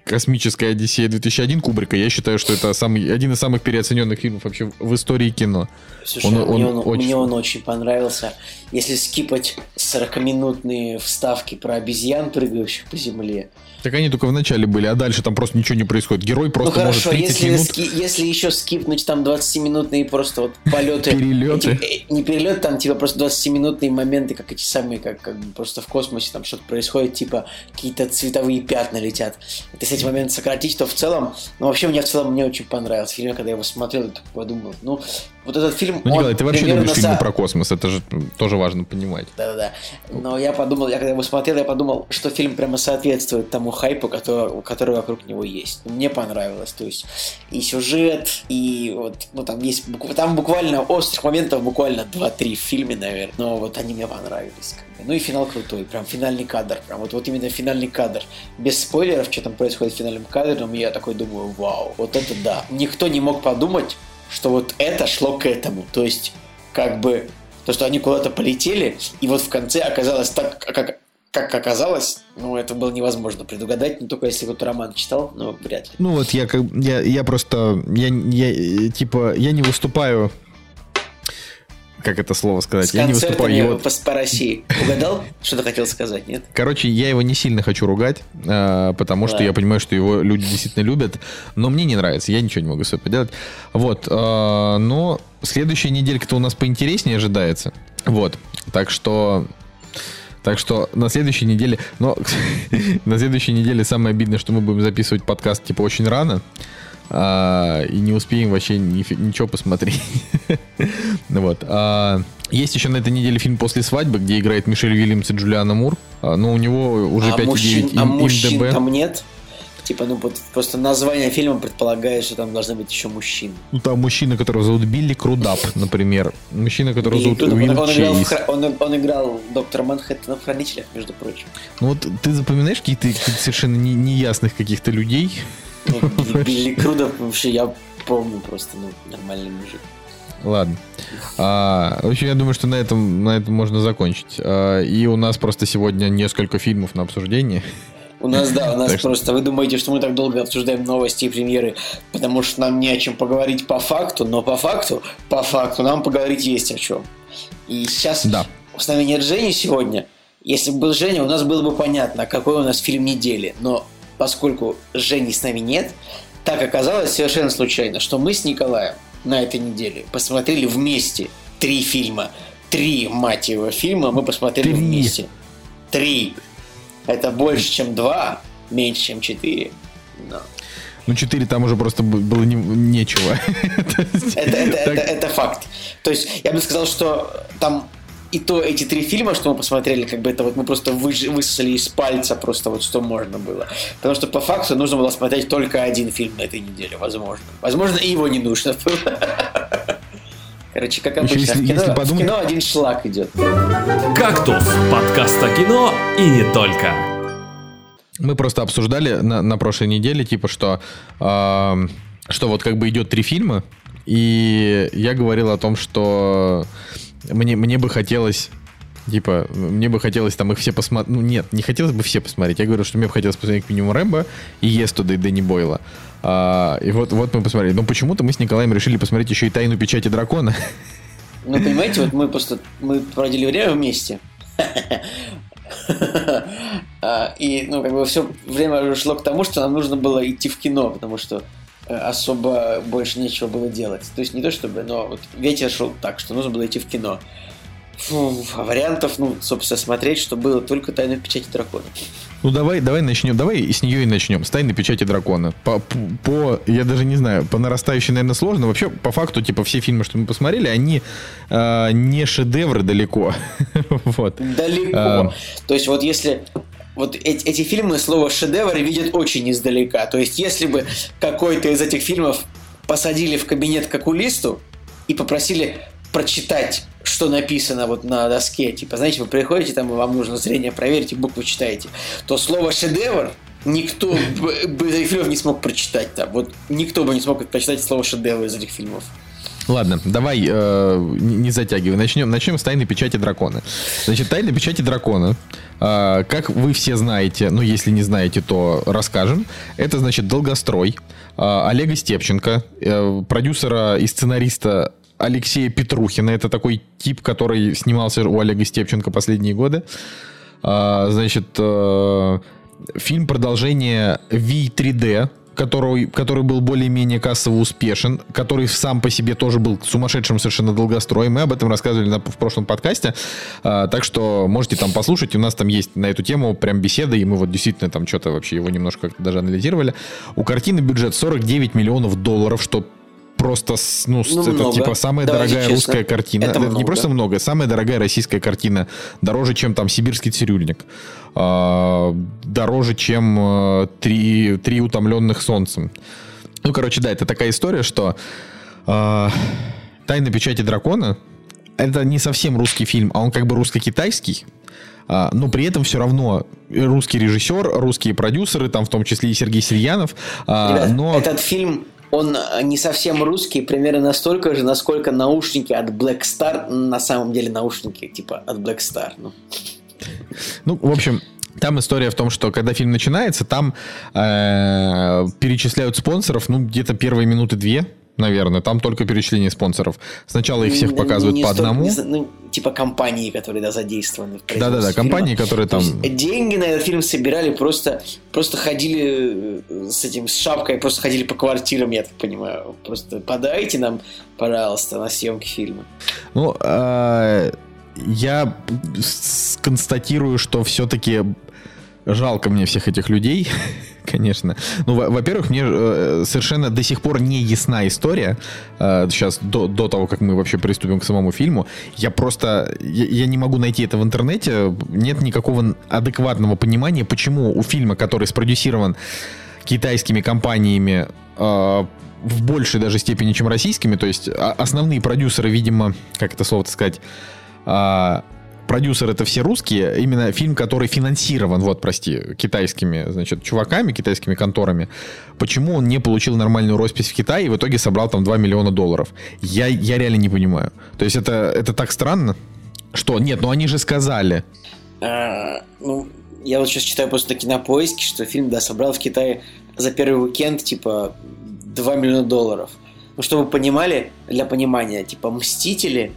Космическая Одиссея 2001 Кубрика, я считаю, что это самый, один из самых переоцененных фильмов вообще в истории кино. Слушай, Он- мне, он он, очень- мне он очень понравился. Если скипать 40-минутные вставки про обезьян, прыгающих по земле. Так они только в начале были, а дальше там просто ничего не происходит. Герой просто ну может хорошо, 30 если, минут... ски- если еще скипнуть там 20-минутные просто вот полеты. Перелеты. эти- э, не перелет, там типа просто 20-минутные моменты, как эти самые, как, как просто в космосе там что-то происходит, типа какие-то цветовые пятна летят. Вот Если эти моменты сократить, то в целом, ну вообще мне в целом мне очень понравился фильм, когда я его смотрел, я подумал, ну вот этот фильм, Ну, он Николай, ты вообще любишь фильмы за- про космос, это же тоже важно понимать. да-да-да. Но я подумал, я когда его смотрел, я подумал, что фильм прямо соответствует тому хайпу, который, который вокруг него есть. Мне понравилось. То есть и сюжет, и вот, ну там есть, там буквально острых моментов буквально 2-3 в фильме, наверное. Но вот они мне понравились. Ну и финал крутой, прям финальный кадр. Прям вот, вот именно финальный кадр. Без спойлеров, что там происходит в финальном кадре, но я такой думаю, вау, вот это да. Никто не мог подумать, что вот это шло к этому. То есть, как бы, то, что они куда-то полетели, и вот в конце оказалось так, как, как оказалось, ну, это было невозможно предугадать, не только если вот роман читал, но вряд ли. Ну вот я как я, я просто я, я типа я не выступаю как это слово сказать? С я не выступаю его. по, по России. Угадал, что ты хотел сказать, нет? Короче, я его не сильно хочу ругать, э, потому что я понимаю, что его люди действительно любят, но мне не нравится, я ничего не могу с собой поделать. Вот, э, но следующая неделька-то у нас поинтереснее ожидается. Вот, так что так что на следующей неделе, но на следующей неделе самое обидное, что мы будем записывать подкаст типа очень рано. А, и не успеем вообще нифи- ничего посмотреть. Ну вот. а, есть еще на этой неделе фильм «После свадьбы», где играет Мишель Уильямс и Джулиана Мур. А, но у него уже а 5,9 мужчин, им- а мужчин IMDb. там нет? Типа, ну, вот просто название фильма предполагает, что там должны быть еще мужчины. Ну, там мужчина, которого зовут Билли Крудап, например. Мужчина, которого Билли зовут Крудап, он, Уилл он играл хра- он, он играл доктора Манхэттена в «Хранителях», между прочим. Ну вот ты запоминаешь каких-то каких-то совершенно не- неясных каких-то людей, Ну, Билли- Билли Крудап вообще я помню просто, ну, нормальный мужик. Ладно. А, в общем, я думаю, что на этом, на этом можно закончить. А, и у нас просто сегодня несколько фильмов на обсуждение. У нас, да, у нас Так что- просто, вы думаете, что мы так долго обсуждаем новости и премьеры, потому что нам не о чем поговорить по факту, но по факту, по факту нам поговорить есть о чем. И сейчас Да. с нами нет Жени сегодня. Если бы был Женя, у нас было бы понятно, какой у нас фильм недели. Но поскольку Жени с нами нет, так оказалось совершенно случайно, что мы с Николаем на этой неделе посмотрели вместе три фильма. Три, мать его, фильма мы посмотрели Три. вместе. Три. Это больше, чем 2, меньше, чем 4. Но. Ну, 4 там уже просто было не- нечего. Это факт. То есть я бы сказал, что там и то эти три фильма, что мы посмотрели, как бы это вот мы просто выж- высосали из пальца просто вот что можно было. Потому что по факту нужно было смотреть только один фильм на этой неделе, возможно. Возможно, и его не нужно было. Короче, как Еще обычно, если- в, кино, если в подумать- кино один шлак идет. «Кактус» – подкаст о кино и не только. Мы просто обсуждали на, на прошлой неделе, типа, что, эм, что вот как бы идет три фильма, и я говорил о том, что мне, мне бы хотелось, типа, мне бы хотелось там их все посмотреть. Ну, нет, не хотелось бы все посмотреть. Я говорю, что мне бы хотелось посмотреть минимум Рэмбо и Естуда и Дэнни Бойла. А, и вот, вот мы посмотрели. Но почему-то мы с Николаем решили посмотреть еще и «Тайну печати дракона». Ну, понимаете, вот мы просто мы проводили время вместе. А, И, ну, как бы все время шло к тому, что нам нужно было идти в кино, потому что особо больше нечего было делать. То есть не то чтобы, но вот ветер шел так, что нужно было идти в кино. Фу, а вариантов, ну, собственно, смотреть, что было только «Тайна печати дракона». Ну давай, давай начнем, давай с нее и начнем. С тайны печати дракона. По, по, я даже не знаю, по нарастающей, наверное, сложно. Вообще, по факту, типа, все фильмы, что мы посмотрели, они э, не шедевры далеко. вот. Далеко. А. То есть вот если... Вот эти, эти фильмы слово шедевр видят очень издалека. То есть если бы какой-то из этих фильмов посадили в кабинет к окулисту и попросили прочитать, что написано вот на доске, типа, знаете, вы приходите там, вам нужно зрение проверить, и буквы читаете, то слово шедевр никто бы из этих фильмов не смог прочитать там. Вот никто бы не смог прочитать слово шедевр из этих фильмов. Ладно, давай э, не затягивай. Начнем, начнем с тайны печати дракона. Значит, тайна печати дракона, э, как вы все знаете, ну, если не знаете, то расскажем. Это, значит, долгострой э, Олега Степченко, э, продюсера и сценариста Алексея Петрухина. Это такой тип, который снимался у Олега Степченко последние годы. А, значит, э, фильм продолжение V3D, который, который был более-менее кассово успешен, который сам по себе тоже был сумасшедшим совершенно долгостроем. Мы об этом рассказывали на- в прошлом подкасте. А, так что можете там послушать. У нас там есть на эту тему прям беседа, и мы вот действительно там что-то вообще его немножко даже анализировали. У картины бюджет 49 миллионов долларов, что просто, ну, Ну, это много. типа самая Давайте дорогая честно. русская картина. Это Это не много. просто много, самая дорогая российская картина. Дороже, чем там сибирский цирюльник. А, дороже, чем э, три, три утомленных солнцем. Ну, короче, да, это такая история, что а, «Тайна печати дракона» это не совсем русский фильм, а он как бы русско-китайский. А, но при этом все равно русский режиссер, русские продюсеры, там в том числе и Сергей Сельянов. а, Ребят, но Этот фильм, он э, не совсем русский, примерно настолько же, насколько наушники от Black Star на самом деле наушники типа от Black Star. Ну, Ну, в общем, там история в том, что когда фильм начинается, там э, перечисляют спонсоров, ну, где-то первые минуты две, наверное, там только перечисление спонсоров. Сначала их всех не- показывают не по столько- одному. не ну, типа компании, которые да, задействованы Да-да-да, компании, которые То там... есть деньги на этот фильм собирали просто, просто ходили э, с этим с шапкой, просто ходили по квартирам, я так понимаю. Просто подайте нам, пожалуйста, на съемки фильма. Ну, э, я констатирую, что все-таки жалко мне всех этих людей, конечно. Ну, во- во-первых, мне э, совершенно до сих пор не ясна история. э, сейчас, до, до того, как мы вообще приступим к самому фильму. Я просто... Я, я не могу найти это в интернете. Нет никакого адекватного понимания, почему у фильма, который спродюсирован китайскими компаниями э, в большей даже степени, чем российскими. То есть а- основные продюсеры, видимо, как это слово сказать, продюсеры это все русские. Именно фильм, который финансирован, вот, прости, китайскими, значит, чуваками, китайскими конторами. Почему он не получил нормальную роспись в Китае и в итоге собрал там 2 миллиона долларов? Я, я реально не понимаю. То есть это, это так странно. Что? Нет, ну они же сказали. А, ну, я вот сейчас читаю просто на кинопоиске, что фильм, да, собрал в Китае за первый уикенд, типа, 2 миллиона долларов. Ну, чтобы вы понимали, для понимания, типа, «Мстители»,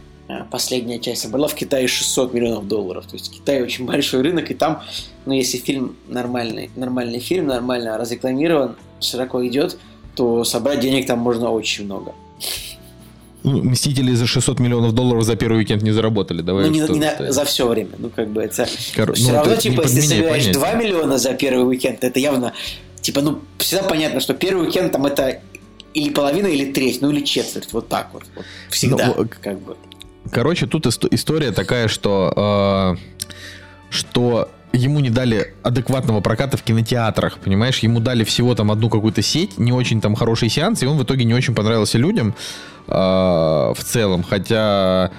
последняя часть, собрала в Китае 600 миллионов долларов. То есть Китай очень большой рынок, и там, ну, если фильм нормальный, нормальный фильм, нормально разрекламирован, широко идет, то собрать денег там можно очень много. Ну, Мстители за 600 миллионов долларов за первый уикенд не заработали. Давай Ну, не, не на- за все время. Ну, как бы это... Кор- все ну, равно, это типа, если ты собираешь понятие. 2 миллиона за первый уикенд, это явно... Типа, ну, всегда понятно, что первый уикенд там это или половина, или треть, ну, или четверть. Вот так вот. вот. Всегда. Ну, как бы. Короче, тут иsto- история такая, что, э, что ему не дали адекватного проката в кинотеатрах, понимаешь? Ему дали всего там одну какую-то сеть, не очень там хороший сеанс, и он в итоге не очень понравился людям э, в целом, хотя...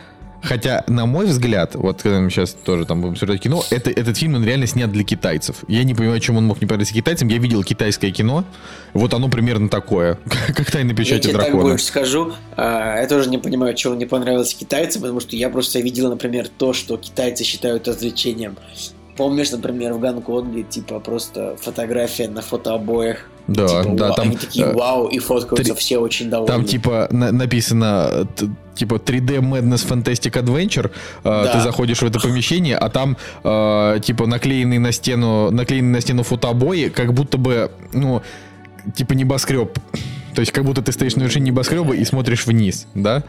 Хотя, на мой взгляд, вот когда мы сейчас тоже там будем смотреть кино, это, этот фильм, он реально снят для китайцев. Я не понимаю, чем он мог не понравиться китайцам. Я видел китайское кино, вот оно примерно такое, как «Тайна Я печати тебе так дракона». больше скажу. а, Я тоже не понимаю, чего не понравилось китайцам, потому что я просто видел, например, то, что китайцы считают развлечением. Помнишь, например, в Гонконге, типа, просто фотография на фотообоях. Да, Типа, да, вау, там... Они такие, э, вау, и фоткаются три- все очень довольны. Там типа на- написано типа 3D Madness Fantastic Adventure. Э, Да. Ты заходишь в это помещение, а там э, типа наклеенные на стену, наклеенные на стену фотообои, как будто бы, ну, типа небоскреб. То есть как будто ты стоишь на вершине небоскреба и смотришь вниз, да?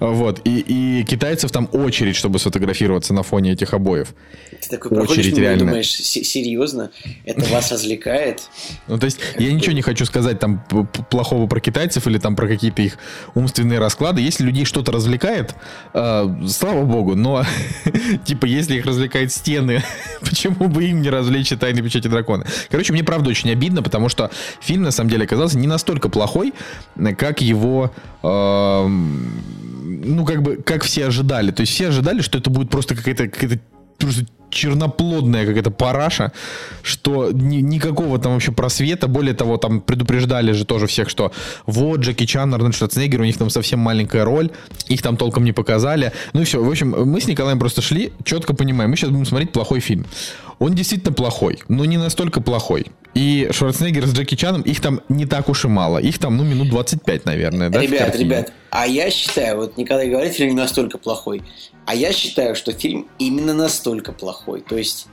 Вот, и, и китайцев там очередь, чтобы сфотографироваться на фоне этих обоев. Ты такой очередь мимо реально. думаешь, «Се- серьезно? Это вас развлекает? Ну, то есть, я ничего не хочу сказать там плохого про китайцев или там про какие-то их умственные расклады. Если людей что-то развлекает, э, слава богу, но, типа, если их развлекают стены, почему бы им не развлечь тайны печати дракона? Короче, мне правда очень обидно, потому что фильм, на самом деле, оказался не настолько плохой, как его... эм, ну, как бы, как все ожидали. То есть все ожидали, что это будет просто какая-то какая-то черноплодная какая-то параша, что ни- никакого там вообще просвета. Более того, там предупреждали же тоже всех, что вот Джеки Чан, Арнольд Шварценеггер, у них там совсем маленькая роль, их там толком не показали. Ну и все. В общем, мы с Николаем просто шли, четко понимаем, мы сейчас будем смотреть плохой фильм. Он действительно плохой, но не настолько плохой. И Шварценеггер с Джеки Чаном, их там не так уж и мало. Их там, ну, минут 25, наверное, да? ребят, ребят, а я считаю, вот Николай говорит, фильм не настолько плохой, а я считаю, что фильм именно настолько плохой. То есть,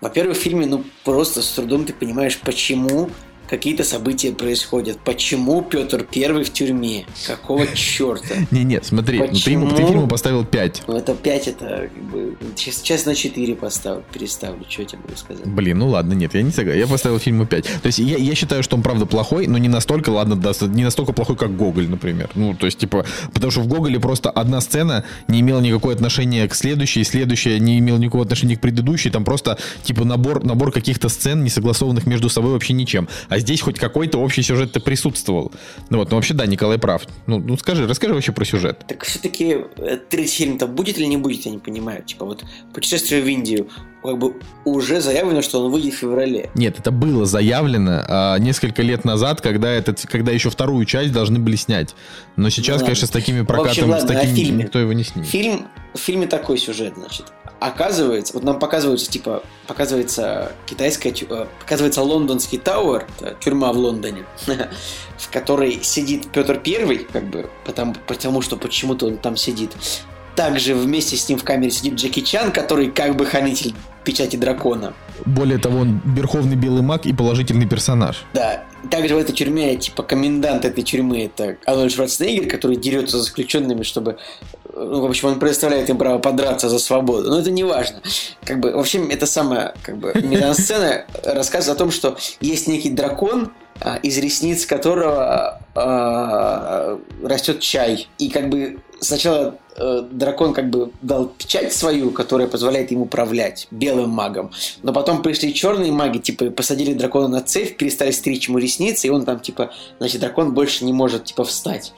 во-первых, в фильме, ну, просто с трудом ты понимаешь, почему какие-то события происходят. Почему Петр Первый в тюрьме? Какого черта? Не-не, смотри, ну, ты, ему, фильму поставил 5. Ну, это 5, это как бы... Сейчас, сейчас на 4 поставлю, переставлю. Что я тебе могу сказать? Блин, ну ладно, нет, я не согласен. Я поставил фильму 5. То есть я, я считаю, что он правда плохой, но не настолько, ладно, да, не настолько плохой, как Гоголь, например. Ну, то есть, типа, потому что в Гоголе просто одна сцена не имела никакого отношения к следующей, следующая не имела никакого отношения к предыдущей. Там просто, типа, набор, набор каких-то сцен, не согласованных между собой вообще ничем. А здесь хоть какой-то общий сюжет-то присутствовал. Ну вот, ну вообще, да, Николай прав. Ну, ну скажи, расскажи вообще про сюжет. Так все-таки третий фильм-то будет или не будет, я не понимаю. Типа вот «Путешествие в Индию», как бы уже заявлено, что он выйдет в феврале. Нет, это было заявлено а, несколько лет назад, когда, этот, когда еще вторую часть должны были снять. Но сейчас, Ну, конечно, с такими общем, прокатами, с ладно, о таким фильме. никто его не снимет. Фильм, в фильме такой сюжет, значит. Оказывается, вот нам показывается, типа, показывается китайская, э, показывается лондонский Тауэр, тюрьма в Лондоне, в которой сидит Петр Первый, как бы, потому, потому что почему-то он там сидит. Также вместе с ним в камере сидит Джеки Чан, который как бы хранитель печати дракона. Более того, он верховный белый маг и положительный персонаж. Да. Также в этой тюрьме, типа, комендант этой тюрьмы это Арнольд Шварценеггер, который дерется с заключенными, чтобы... Ну, в общем, он предоставляет им право подраться за свободу. Но это не важно. Как бы, в общем, это самая, как бы, мизансцена рассказывает о том, что есть некий дракон, а, из ресниц которого а, растет чай. И как бы сначала э, дракон как бы дал печать свою, которая позволяет ему управлять белым магом. Но потом пришли черные маги, типа, посадили дракона на цепь, перестали стричь ему ресницы, и он там, типа, значит, дракон больше не может, типа, встать.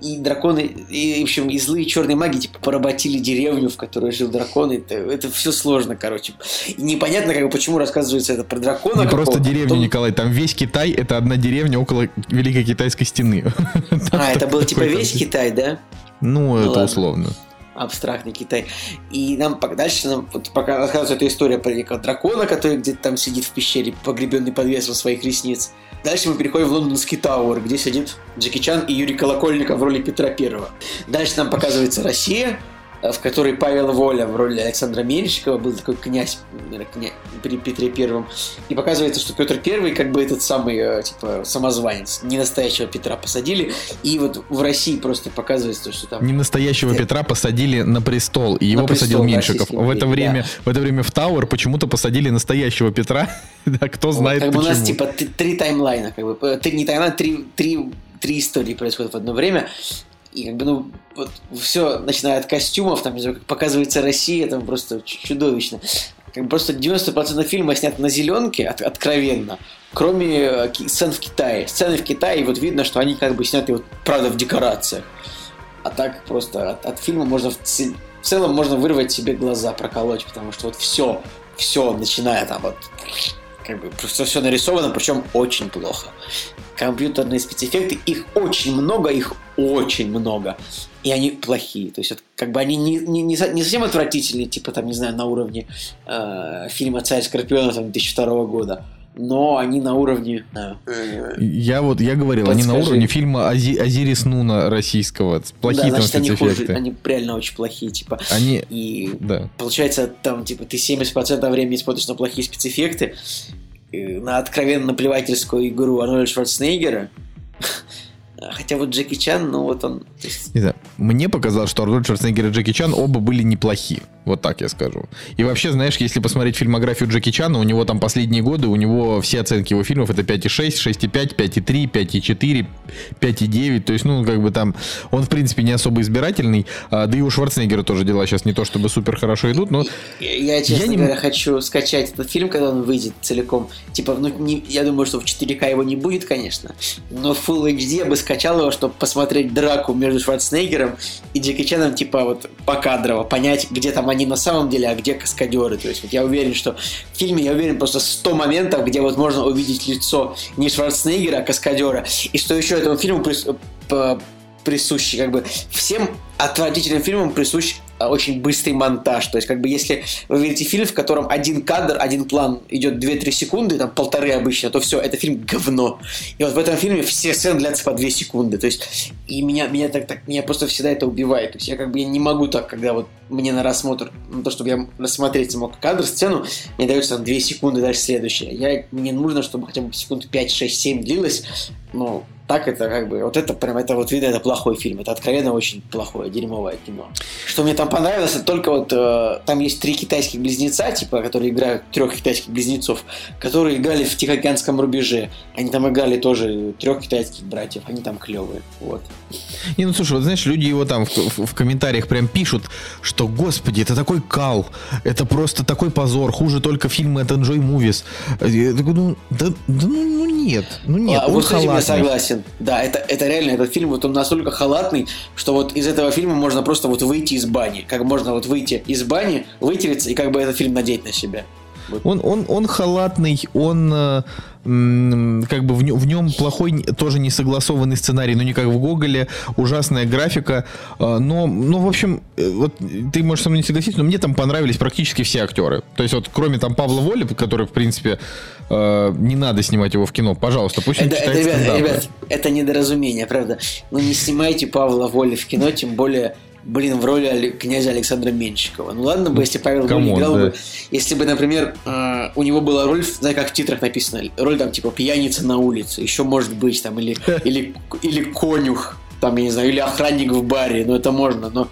И драконы, и, в общем, и злые черные маги, типа, поработили деревню, в которой жил дракон. Это, это все сложно, короче. И непонятно, как бы, почему рассказывается это про дракона. Не просто какого-то, деревня, потом- Николай, там весь Китай это одна деревня около Великой Китайской стены. А, это был, типа, весь Китай, да? Ну, это ладно. условно. Абстрактный Китай. И нам дальше нам вот пока рассказывается эта история про некого дракона, который где-то там сидит в пещере, погребенный под весом своих ресниц. Дальше мы переходим в лондонский Тауэр, где сидит Джеки Чан и Юрий Колокольников в роли Петра Первого. Дальше нам показывается Россия, в которой Павел Воля в роли Александра Меньшикова был такой князь, князь при Петре Первом. И показывается, что Петр Первый как бы этот самый, э, типа, самозванец. Не настоящего Петра посадили. И вот в России просто показывается, что там... Не настоящего Петра посадили на престол, и его посадил Меньшиков. В это время, в это время в Тауэр почему-то посадили настоящего Петра. да, кто знает как почему. у нас типа три таймлайна, как бы, три, не таймлайна, три, три, три истории происходят в одно время. И как бы, ну, вот все, начиная от костюмов, там, не знаю, как показывается Россия, там просто чудовищно. Как бы просто 90% фильма снят на зеленке, от, откровенно, кроме э, сцен в Китае. Сцены в Китае, вот видно, что они как бы сняты, вот, правда, в декорациях. А так просто от, от фильма можно в, в целом можно вырвать себе глаза, проколоть, потому что вот все, все, начиная там вот как бы просто все нарисовано, причем очень плохо. Компьютерные спецэффекты, их очень много, их очень много. И они плохие. То есть, вот, как бы они не, не, не, не совсем отвратительные, типа, там, не знаю, на уровне э, фильма «Царь Скорпиона» там, 2002 года но они на уровне... Я вот, я говорил, Подскажи. они на уровне фильма Ази, Азирис Нуна российского. Плохие да, значит, там они хуже, они реально очень плохие, типа. Они... И да. получается, там, типа, ты 70% времени смотришь на плохие спецэффекты, на откровенно наплевательскую игру Арнольда Шварценеггера, Хотя вот Джеки Чан, ну вот он... Не знаю, мне показалось, что Арнольд Шварценеггер и Джеки Чан оба были неплохи. Вот так я скажу. И вообще, знаешь, если посмотреть фильмографию Джеки Чана, у него там последние годы, у него все оценки его фильмов это 5,6, 6,5, 5,3, 5,4, 5,9. То есть, ну, как бы там, он, в принципе, не особо избирательный. А, да и у Шварценеггера тоже дела сейчас не то чтобы супер хорошо идут, но... Я, я честно я не... говоря, хочу скачать этот фильм, когда он выйдет целиком. Типа, ну, не, я думаю, что в 4К его не будет, конечно, но в Full HD я бы скачал его, чтобы посмотреть драку между Шварценеггером и Джеки Чаном, типа, вот покадрово, понять, где там они на самом деле, а где каскадеры. То есть вот я уверен, что в фильме, я уверен, просто 100 моментов, где вот можно увидеть лицо не Шварценеггера, а каскадера. И что еще этому фильму прис... присущи, как бы всем отвратительным фильмам присущ очень быстрый монтаж. То есть, как бы, если вы видите фильм, в котором один кадр, один план идет 2-3 секунды, там полторы обычно, то все, это фильм говно. И вот в этом фильме все сцены длятся по 2 секунды. То есть, и меня, меня так, так, меня просто всегда это убивает. То есть, я как бы я не могу так, когда вот мне на рассмотр, на то, чтобы я рассмотреть смог кадр, сцену, мне дается там 2 секунды, дальше следующее. Я, мне нужно, чтобы хотя бы секунд 5, 6, 7 длилось, но так это как бы, вот это прям, это вот видно, это плохой фильм, это откровенно очень плохое, дерьмовое кино. Что мне там понравилось, это только вот, э, там есть три китайских близнеца, типа, которые играют трех китайских близнецов, которые играли в Тихоокеанском рубеже. Они там играли тоже трех китайских братьев, они там клевые, вот. Не, ну слушай, вот знаешь, люди его там в, в, в комментариях прям пишут, что, господи, это такой кал, это просто такой позор, хуже только фильмы от Enjoy Movies. Я такой, ну, да, да ну, ну нет, ну нет, а, вот с этим я согласен согласен. Да, это, это реально, этот фильм, вот он настолько халатный, что вот из этого фильма можно просто вот выйти из бани. Как можно вот выйти из бани, вытереться и как бы этот фильм надеть на себя. Он, он, он халатный, он э, как бы в, в нем плохой, тоже не согласованный сценарий, но не как в Гоголе, ужасная графика, э, но, ну, в общем, э, вот ты можешь со мной не согласиться, но мне там понравились практически все актеры. То есть вот кроме там Павла Воли, который, в принципе, не надо снимать его в кино, пожалуйста, пусть он это, читает ребят, ребят, это недоразумение, правда. Ну не снимайте Павла Воли в кино, тем более блин, в роли князя Александра Менщикова. Ну ладно бы, если Павел Кому, играл да. бы, если бы, например, э, у него была роль, знаешь, как в титрах написано, роль там типа пьяница на улице, еще может быть там, или, или, или конюх, там, я не знаю, или охранник в баре, ну это можно, но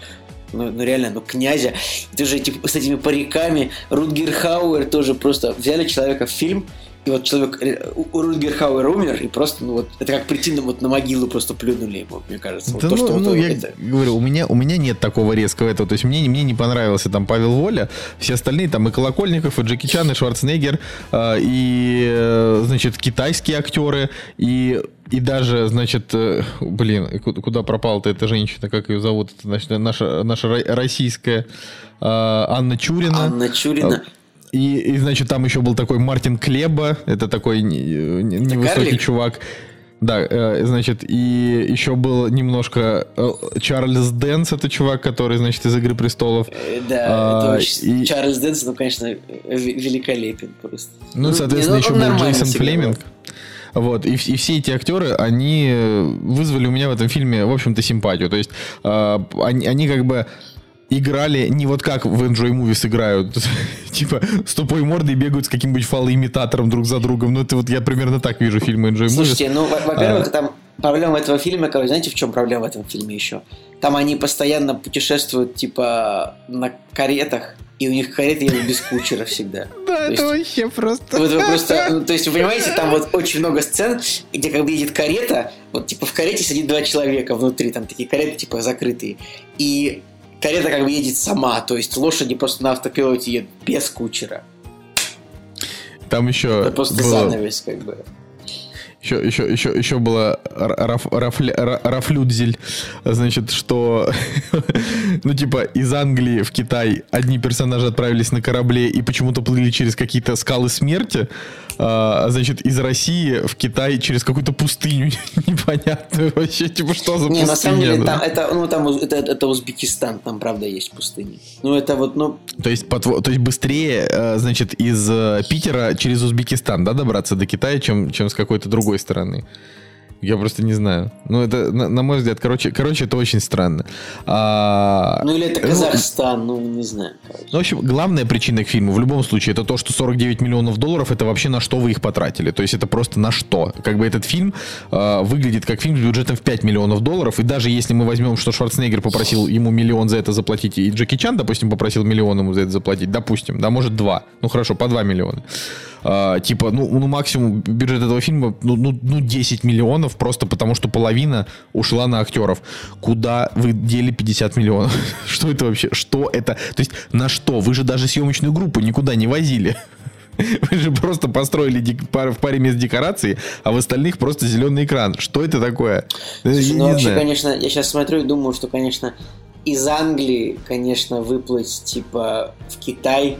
ну, ну реально, ну князя, ты же типа, с этими париками, Рутгер Хауэр тоже просто взяли человека в фильм, и вот человек, э, Рутгер Хауэр умер, и просто, ну вот, это как прийти на, вот, на могилу, просто плюнули ему, мне кажется. Вот да, то, ну, что ну, вот, я это... говорю, у меня, у меня нет такого резкого этого, то есть мне, мне не понравился там Павел Воля, все остальные, там и Колокольников, и Джеки Чан, и Шварценеггер, э, и, э, значит, китайские актеры, и и даже, значит, э, блин, куда пропала-то эта женщина, как ее зовут, это, значит, наша, наша российская э, Анна Чурина. Анна Чурина. И, и, значит, там еще был такой Мартин Клебба, это такой невысокий не чувак. Да, э, значит, и еще был немножко э, Чарльз Дэнс, это чувак, который, значит, из «Игры престолов». Э, да, а, это очень... и... Чарльз Дэнс, ну, конечно, великолепен просто. Ну, соответственно, ну, еще был Джейсон Флеминг. Вот, и, и все эти актеры, они вызвали у меня в этом фильме, в общем-то, симпатию. То есть, э, они, они как бы играли не вот как в Enjoy Movies играют, типа с тупой мордой бегают с каким-нибудь фалоимитатором друг за другом. Ну, это вот я примерно так вижу фильмы Enjoy Movies. Слушайте, ну, во-первых, а... там проблема этого фильма, короче, знаете, в чем проблема в этом фильме еще? Там они постоянно путешествуют, типа, на каретах, и у них кареты едут без кучера всегда. Да, это вообще просто... Вот просто, ну, то есть, вы понимаете, там вот очень много сцен, где как бы едет карета, вот типа в карете сидит два человека внутри, там такие кареты типа закрытые, и карета как бы едет сама, то есть лошади просто на автопилоте едут без кучера. Там еще... Это просто было... занавес как бы. Еще, еще, еще, еще было Раф, Раф, Рафлюдзель, значит, что, ну, типа, из Англии в Китай одни персонажи отправились на корабле и почему-то плыли через какие-то скалы смерти, а, значит, из России в Китай через какую-то пустыню непонятную вообще, типа, что за Не, пустыня? на самом деле, там, это, ну, там, это, это Узбекистан, там, правда, есть пустыни. Ну, это вот, ну... То есть, по, то есть быстрее, э, значит, из э, Питера через Узбекистан, да, добраться до Китая, чем, чем с какой-то другой стороны? Я просто не знаю. Ну, это, на, на мой взгляд, короче, короче, это очень странно. А, ну, или это ну, Казахстан, ну, ну не знаю. Короче. Ну, в общем, главная причина к фильму в любом случае это то, что 49 миллионов долларов это вообще на что вы их потратили. То есть это просто на что. Как бы этот фильм э, выглядит как фильм с бюджетом в 5 миллионов долларов. И даже если мы возьмем, что Шварценеггер попросил ему миллион за это заплатить, и Джеки Чан, допустим, попросил миллион ему за это заплатить, допустим, да, может, два. Ну, хорошо, по 2 миллиона. А, типа, ну, ну, максимум бюджет этого фильма, ну, ну, ну, 10 миллионов, просто потому что половина ушла на актеров. Куда вы дели 50 миллионов? Что это вообще? Что это? То есть, на что? Вы же даже съемочную группу никуда не возили. Вы же просто построили пар- в паре мест декорации, а в остальных просто зеленый экран. Что это такое? Слушай, ну, вообще, знаю. конечно, я сейчас смотрю и думаю, что, конечно, из Англии, конечно, выплыть, типа, в Китай,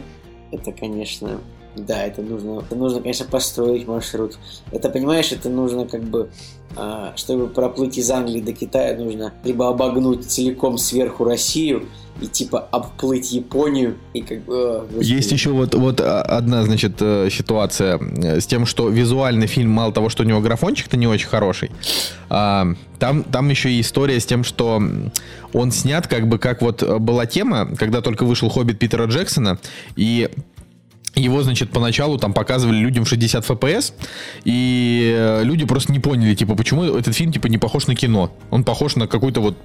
это, конечно, да, это нужно, это нужно, конечно, построить маршрут. Это, понимаешь, это нужно как бы, а, чтобы проплыть из Англии до Китая, нужно либо обогнуть целиком сверху Россию, и типа обплыть Японию и как бы... Есть еще вот, вот а, одна, значит, э, ситуация э, с тем, что визуальный фильм, мало того, что у него графончик-то не очень хороший, а, там, там еще и история с тем, что он снят как бы как вот была тема, когда только вышел «Хоббит» Питера Джексона, и его, значит, поначалу там показывали людям в 60 FPS, и э, люди просто не поняли, типа, почему этот фильм, типа, не похож на кино. Он похож на какую-то вот,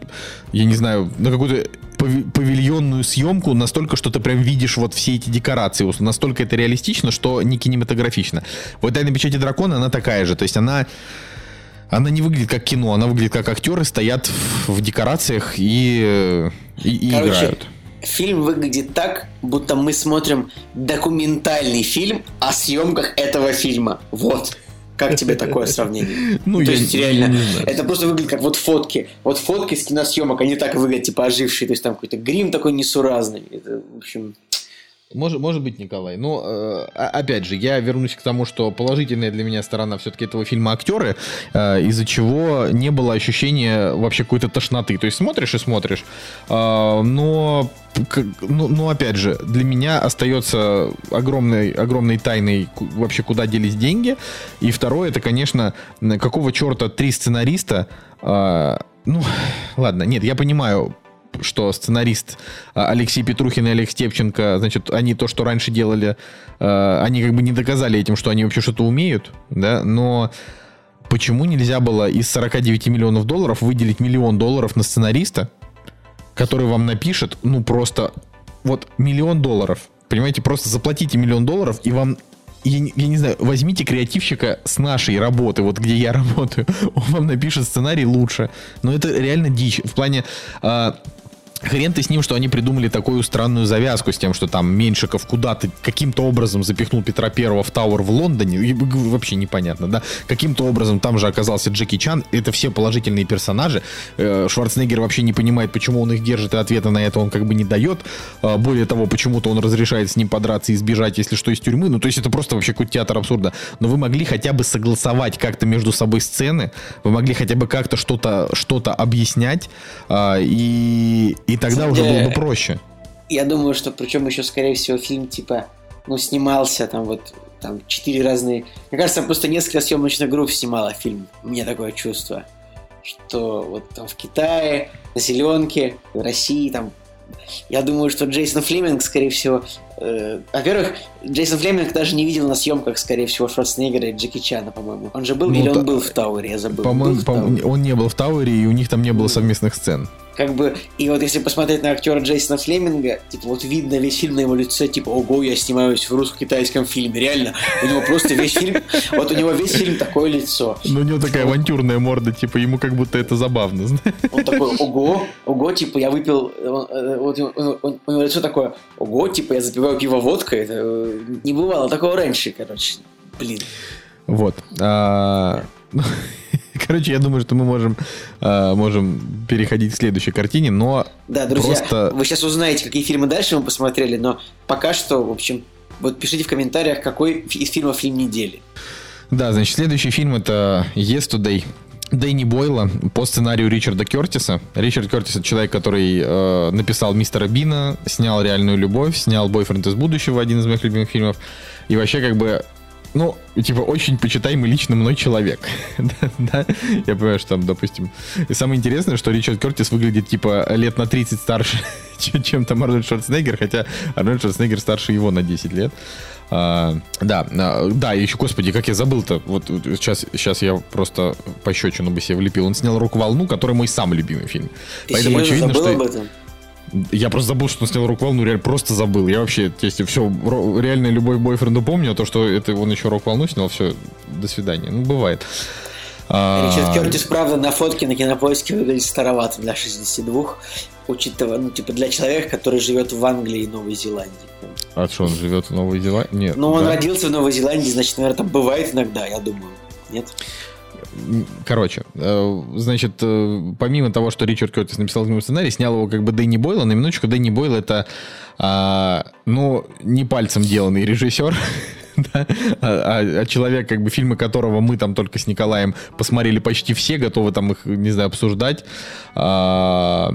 я не знаю, на какую-то павильонную съемку настолько, что ты прям видишь вот все эти декорации. Настолько это реалистично, что не кинематографично. Вот «Тайна печати дракона», она такая же. То есть она она не выглядит как кино, она выглядит как актеры стоят в, в декорациях и, э, и, и Короче, играют фильм выглядит так, будто мы смотрим документальный фильм о съемках этого фильма. Вот. Как тебе такое сравнение? Ну, то я, есть, реально, не знаю. это просто выглядит как вот фотки. Вот фотки с киносъемок, они так выглядят, типа ожившие. То есть там какой-то грим такой несуразный. Это, в общем, может, может быть, Николай. Но, э, опять же, я вернусь к тому, что положительная для меня сторона все-таки этого фильма актеры, э, из-за чего не было ощущения вообще какой-то тошноты. То есть смотришь и смотришь, э, но, ну, ну, опять же, для меня остается огромной, огромной тайной вообще, куда делись деньги. И второе, это, конечно, какого черта три сценариста... Э, ну, ладно, нет, я понимаю, что сценарист а, Алексей Петрухин и Олег Степченко, значит, они то, что раньше делали, а, они как бы не доказали этим, что они вообще что-то умеют, да, но почему нельзя было из 49 миллионов долларов выделить миллион долларов на сценариста, который вам напишет, ну, просто вот миллион долларов, понимаете, просто заплатите миллион долларов, и вам я, я не знаю, возьмите креативщика с нашей работы, вот где я работаю, он вам напишет сценарий лучше. Но это реально дичь. В плане... Э, Хрен ты с ним, что они придумали такую странную завязку с тем, что там Меньшиков куда-то каким-то образом запихнул Петра Первого в Тауэр в Лондоне. Вообще непонятно, да? Каким-то образом там же оказался Джеки Чан. Это все положительные персонажи. Э, Шварценеггер вообще не понимает, почему он их держит, и ответа на это он как бы не дает. А, более того, почему-то он разрешает с ним подраться и сбежать, если что, из тюрьмы. Ну, то есть это просто вообще какой-то театр абсурда. Но вы могли хотя бы согласовать как-то между собой сцены. Вы могли хотя бы как-то что-то что объяснять. А, и и тогда уже было бы проще. Я думаю, что причем еще, скорее всего, фильм типа, ну, снимался там вот там четыре разные... Мне кажется, просто несколько съемочных групп снимала фильм. У меня такое чувство, что вот там в Китае, на Зеленке, в России, там Я думаю, что Джейсон Флеминг, скорее всего... э, во-первых, Джейсон Флеминг даже не видел на съемках, скорее всего, Шварценеггера и Джеки Чана, по-моему. Он же был, Ну, или он та- был в Тауэре, я забыл. Был По-моему, по- он не был в Тауэре, и у них там не было совместных сцен. Как бы, и вот если посмотреть на актера Джейсона Флеминга, типа, вот видно весь фильм на его лице, типа, ого, я снимаюсь в русско-китайском фильме, реально. У него просто весь фильм, вот у него весь фильм такое лицо. Ну, у него такая авантюрная морда, типа, ему как будто это забавно, знаешь. Он такой, ого, ого, типа, я выпил, он, э, вот у него- лицо такое, ого, типа, я запиваю пиво водкой, это э, не бывало такого раньше, короче. Блин. Вот. Короче, я думаю, что мы можем, а, можем переходить к следующей картине, но Да, друзья, Просто- вы сейчас узнаете, какие фильмы дальше мы посмотрели, но пока что, в общем, вот пишите в комментариях, какой из фильмов фильм недели. Да, значит, следующий фильм это Yesterday. Дэнни Бойла по сценарию Ричарда Кертиса. Ричард Кертис это человек, который э, написал Мистера Бина, снял Реальную любовь, снял Бойфренд из будущего, один из моих любимых фильмов. И вообще как бы ну, типа, очень почитаемый лично мной человек. да, я понимаю, что там, допустим... И самое интересное, что Ричард Кертис выглядит, типа, лет на 30 старше, чем, там Арнольд Шварценеггер, хотя Арнольд Шварценеггер старше его на 10 лет. А, да, а, да, еще, господи, как я забыл-то, вот, сейчас, сейчас я просто пощечину бы себе влепил. Он снял «Рок-волну», который мой самый любимый фильм. Ты Поэтому очевидно, что... об этом? Я просто забыл, что он снял рок-волну, реально просто забыл. Я вообще, если все, реальная любовь к бойфренду помню, а то, что это он еще рок-волну снял, все, до свидания. Ну, бывает. А, Ричард Кертис, правда, на фотке на кинопоиске выглядит староватым для 62, учитывая, ну, типа, для человека, который живет в Англии и Новой Зеландии. А что, он живет в Новой Зеландии? Нет. Но он да. родился в Новой Зеландии, значит, наверное, там бывает иногда, я думаю. Нет? Короче, э, значит, э, помимо того, что Ричард Кертис написал нему сценарий, снял его как бы Дэнни Бойл. На минуточку, Дэнни Бойл это, а, ну, не пальцем деланный режиссер, да, а, а- а человек, как бы фильмы которого мы там только с Николаем посмотрели почти все, готовы там их, не знаю, обсуждать. А,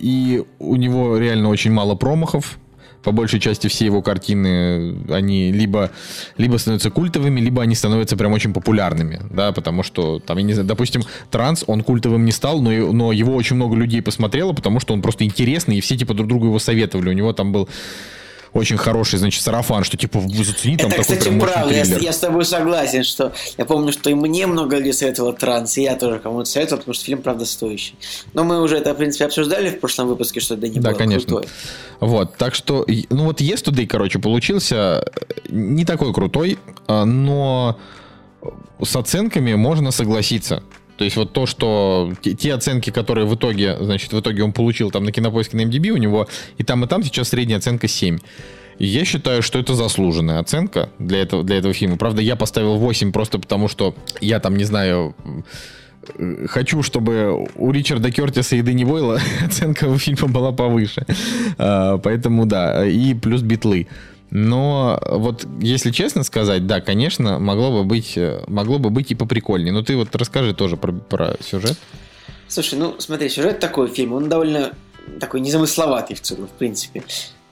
И у него реально очень мало промахов. По большей части все его картины, они либо, либо становятся культовыми, либо они становятся прям очень популярными, да, потому что, там, я не знаю, допустим, Транс, он культовым не стал, но, но его очень много людей посмотрело, потому что он просто интересный, и все, типа, друг другу его советовали. У него там был очень хороший, значит, сарафан, что, типа, зацени там Это, такой кстати, прям правда. Я, я с тобой согласен, что я помню, что и мне много людей советовало транс, и я тоже кому-то советовал, потому что фильм правда стоящий. Но мы уже это, в принципе, обсуждали в прошлом выпуске, что Дэнни Да, Бойл конечно. крутой. Вот, так что, ну вот Yesterday, короче, получился э, не такой крутой, а, но с оценками можно согласиться. То есть вот то, что те, те оценки, которые в итоге, значит, в итоге он получил там на кинопоиске на MDB, у него и там, и там сейчас средняя оценка 7. И я считаю, что это заслуженная оценка для этого, для этого фильма. Правда, я поставил 8 просто потому, что я там, не знаю, э, хочу, чтобы у Ричарда Кертиса и Дэнни Бойла оценка у фильма была повыше. А, Поэтому да, и плюс битлы. Но вот, если честно сказать, да, конечно, могло бы быть, э, могло бы быть и поприкольнее. Но ты вот расскажи тоже про, про сюжет. Слушай, ну смотри, сюжет такой фильм, он довольно такой незамысловатый в целом, в принципе.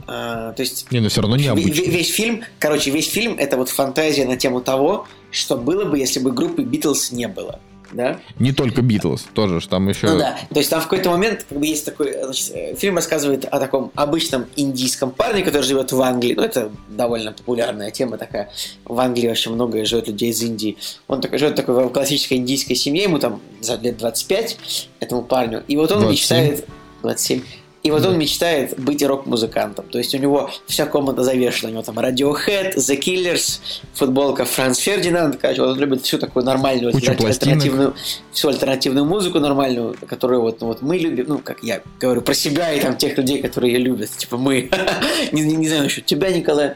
А, то есть Не, но все равно ве- необычно. ве- весь фильм, короче, весь фильм это вот фантазия на тему того, что было бы, если бы группы Битлз не было. Да? Не только Битлз, тоже ж там еще... Ну да, то есть там в какой-то момент как бы есть такой, значит, фильм рассказывает о таком обычном индийском парне, который живет в Англии. Ну это довольно популярная тема такая. В Англии вообще много живет людей из Индии. Он такой, живет такой в классической индийской семье, ему там за лет 25 этому парню. И вот он 27. мечтает 27. И вот он мечтает быть рок-музыкантом. То есть у него вся комната завешена. У него там Radiohead, The Killers, футболка Франц Фердинанд. Короче, вот он любит всю такую нормальную Куча пластинок. альтернативную, всю альтернативную музыку нормальную, которую вот, ну, вот мы любим. Ну, как я говорю про себя и там тех людей, которые ее любят. Типа мы. не, не- не знаю насчет тебя, Николай.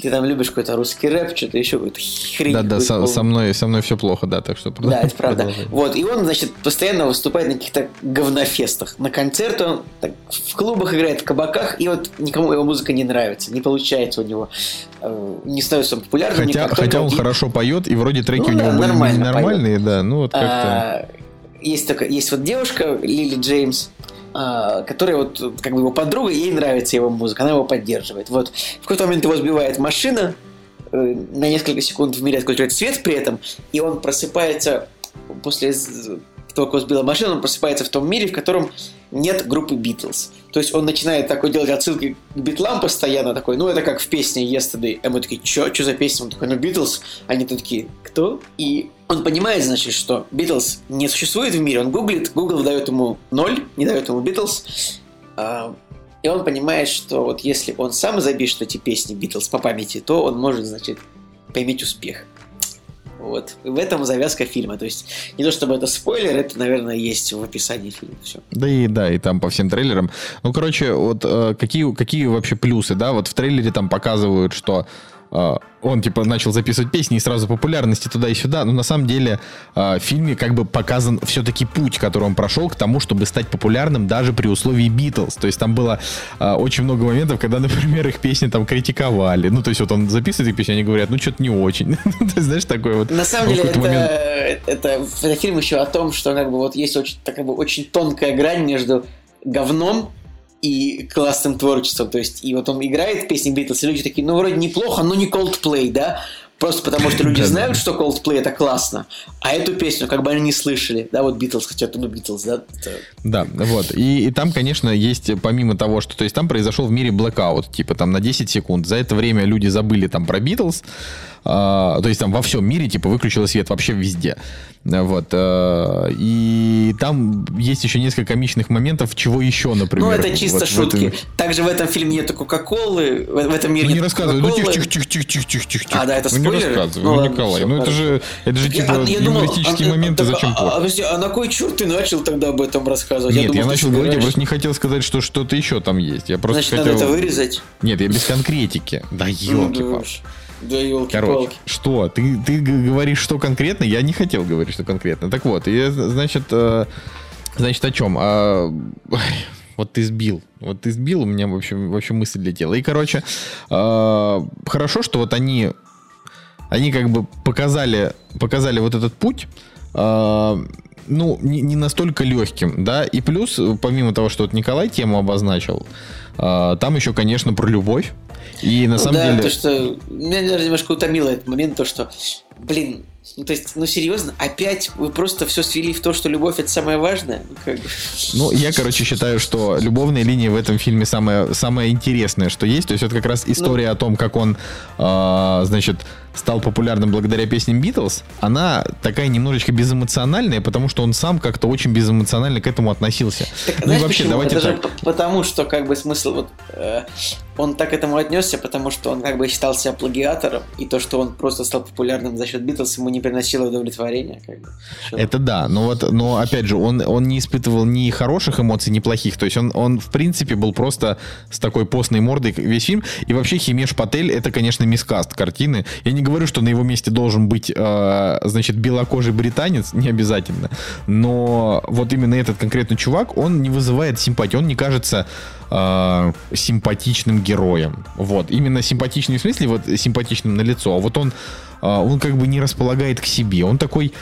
Ты там любишь какой-то русский рэп, что-то еще какую-то хрень. Да, да, со, со мной, со мной все плохо, да, так что Да, это правда. Вот, и он, значит, постоянно выступает на каких-то говнофестах. На концерты он так, в клубах играет, в кабаках, и вот никому его музыка не нравится, не получается у него, э, не становится он популярным. Хотя, никак. хотя Только он вот хорошо поет, и вроде треки Ну у него да, были нормально нормальные, да, ну вот как-то... А, есть, такая, есть вот девушка, Лили Джеймс, а, которая вот как бы его подруга, ей нравится его музыка, она его поддерживает. Вот в какой-то момент его сбивает машина, э, на несколько секунд в мире отключает свет при этом, и он просыпается после того, кого сбила машина, он просыпается в том мире, в котором нет группы Битлз. То есть он начинает такой делать отсылки к Битлам постоянно, такой, ну это как в песне Yesterday. А мы такие, чё, чё за песня? Он такой, ну Битлз. Они такие, кто? И он понимает, значит, что Битлз не существует в мире. Он гуглит, Google дает ему ноль, не дает ему Битлз. А, и он понимает, что вот если он сам запишет эти песни Битлз по памяти, то он может, значит, поиметь успех. Вот. в этом завязка фильма. То есть, не то чтобы это спойлер, это, наверное, есть в описании фильма. Все. Да и да, и там по всем трейлерам. Ну, короче, вот э, какие, какие вообще плюсы, да? Вот в трейлере там показывают, что он типа начал записывать песни и сразу популярности туда и сюда. Но на самом деле а, в фильме как бы показан все-таки путь, который он прошел к тому, чтобы стать популярным даже при условии Битлз. То есть там было а, очень много моментов, когда, например, их песни там критиковали. Ну, то есть вот он записывает их песни, они говорят, ну, что-то не очень. то есть, знаешь, такой вот... На самом деле, это, момент... это, это фильм еще о том, что как бы вот есть очень, так, как бы, очень тонкая грань между говном и классным творчеством. То есть, и вот он играет песни Битлз, и люди такие, ну, вроде неплохо, но не Coldplay, да? Просто потому, что люди знают, что Coldplay это классно, а эту песню как бы они не слышали. Да, вот Битлз, хотя ну Битлз, да? Да, вот. И, и там, конечно, есть, помимо того, что... То есть там произошел в мире блэкаут, типа там на 10 секунд. За это время люди забыли там про Битлз, а, то есть там во всем мире, типа, выключила свет вообще везде. Вот. А, и там есть еще несколько комичных моментов, чего еще, например. Ну, это чисто вот шутки. Этом... Также в этом фильме нету Кока-Колы, в, этом мире ну, не рассказывай, ну тихо, тихо, тихо, тихо, тихо, тихо. А, да, это спойлеры? Ну, не рассказывай, ну, ладно, Николай, все, ну это же, это же типа я, юмористические думал, моменты, а, зачем а, а, подожди, а на кой черт ты начал тогда об этом рассказывать? Нет, я, думал, я начал говорить, я просто не хотел сказать, что что-то еще там есть. Я просто Значит, хотел... надо это вырезать? Нет, я без конкретики. Да елки-палки. Да елки Короче, что? Ты, ты говоришь, что конкретно? Я не хотел говорить, что конкретно. Так вот, и, значит, э, значит, о чем? А, вот ты сбил. Вот ты сбил, у меня вообще, вообще мысль летела. И, короче, э, хорошо, что вот они, они как бы показали, показали вот этот путь, э, ну, не, не настолько легким, да, и плюс, помимо того, что вот Николай тему обозначил, э, там еще, конечно, про любовь, и на ну, самом да, деле... то, что... Меня даже немножко утомило этот момент, то, что, блин, ну, то есть, ну, серьезно, опять вы просто все свели в то, что любовь это самое важное? Ну, как ну я, короче, считаю, что любовная линия в этом фильме самая, самая интересная, что есть. То есть, это как раз история ну... о том, как он, э, значит, стал популярным благодаря песням Битлз, она такая немножечко безэмоциональная, потому что он сам как-то очень безэмоционально к этому относился. Так, ну знаешь, и вообще, почему? давайте Это так. потому что как бы смысл вот э, он так к этому отнесся, потому что он как бы считал себя плагиатором, и то, что он просто стал популярным за счет Битлз, ему не приносило удовлетворения. Как бы. Это да, но вот, но опять же, он, он не испытывал ни хороших эмоций, ни плохих, то есть он, он в принципе был просто с такой постной мордой весь фильм, и вообще Химеш Патель это, конечно, мискаст картины. Я не говорю, что на его месте должен быть, э, значит, белокожий британец, не обязательно, но вот именно этот конкретный чувак, он не вызывает симпатии, он не кажется э, симпатичным героем. Вот, именно симпатичный в смысле, вот симпатичным на лицо, а вот он э, он как бы не располагает к себе. Он такой,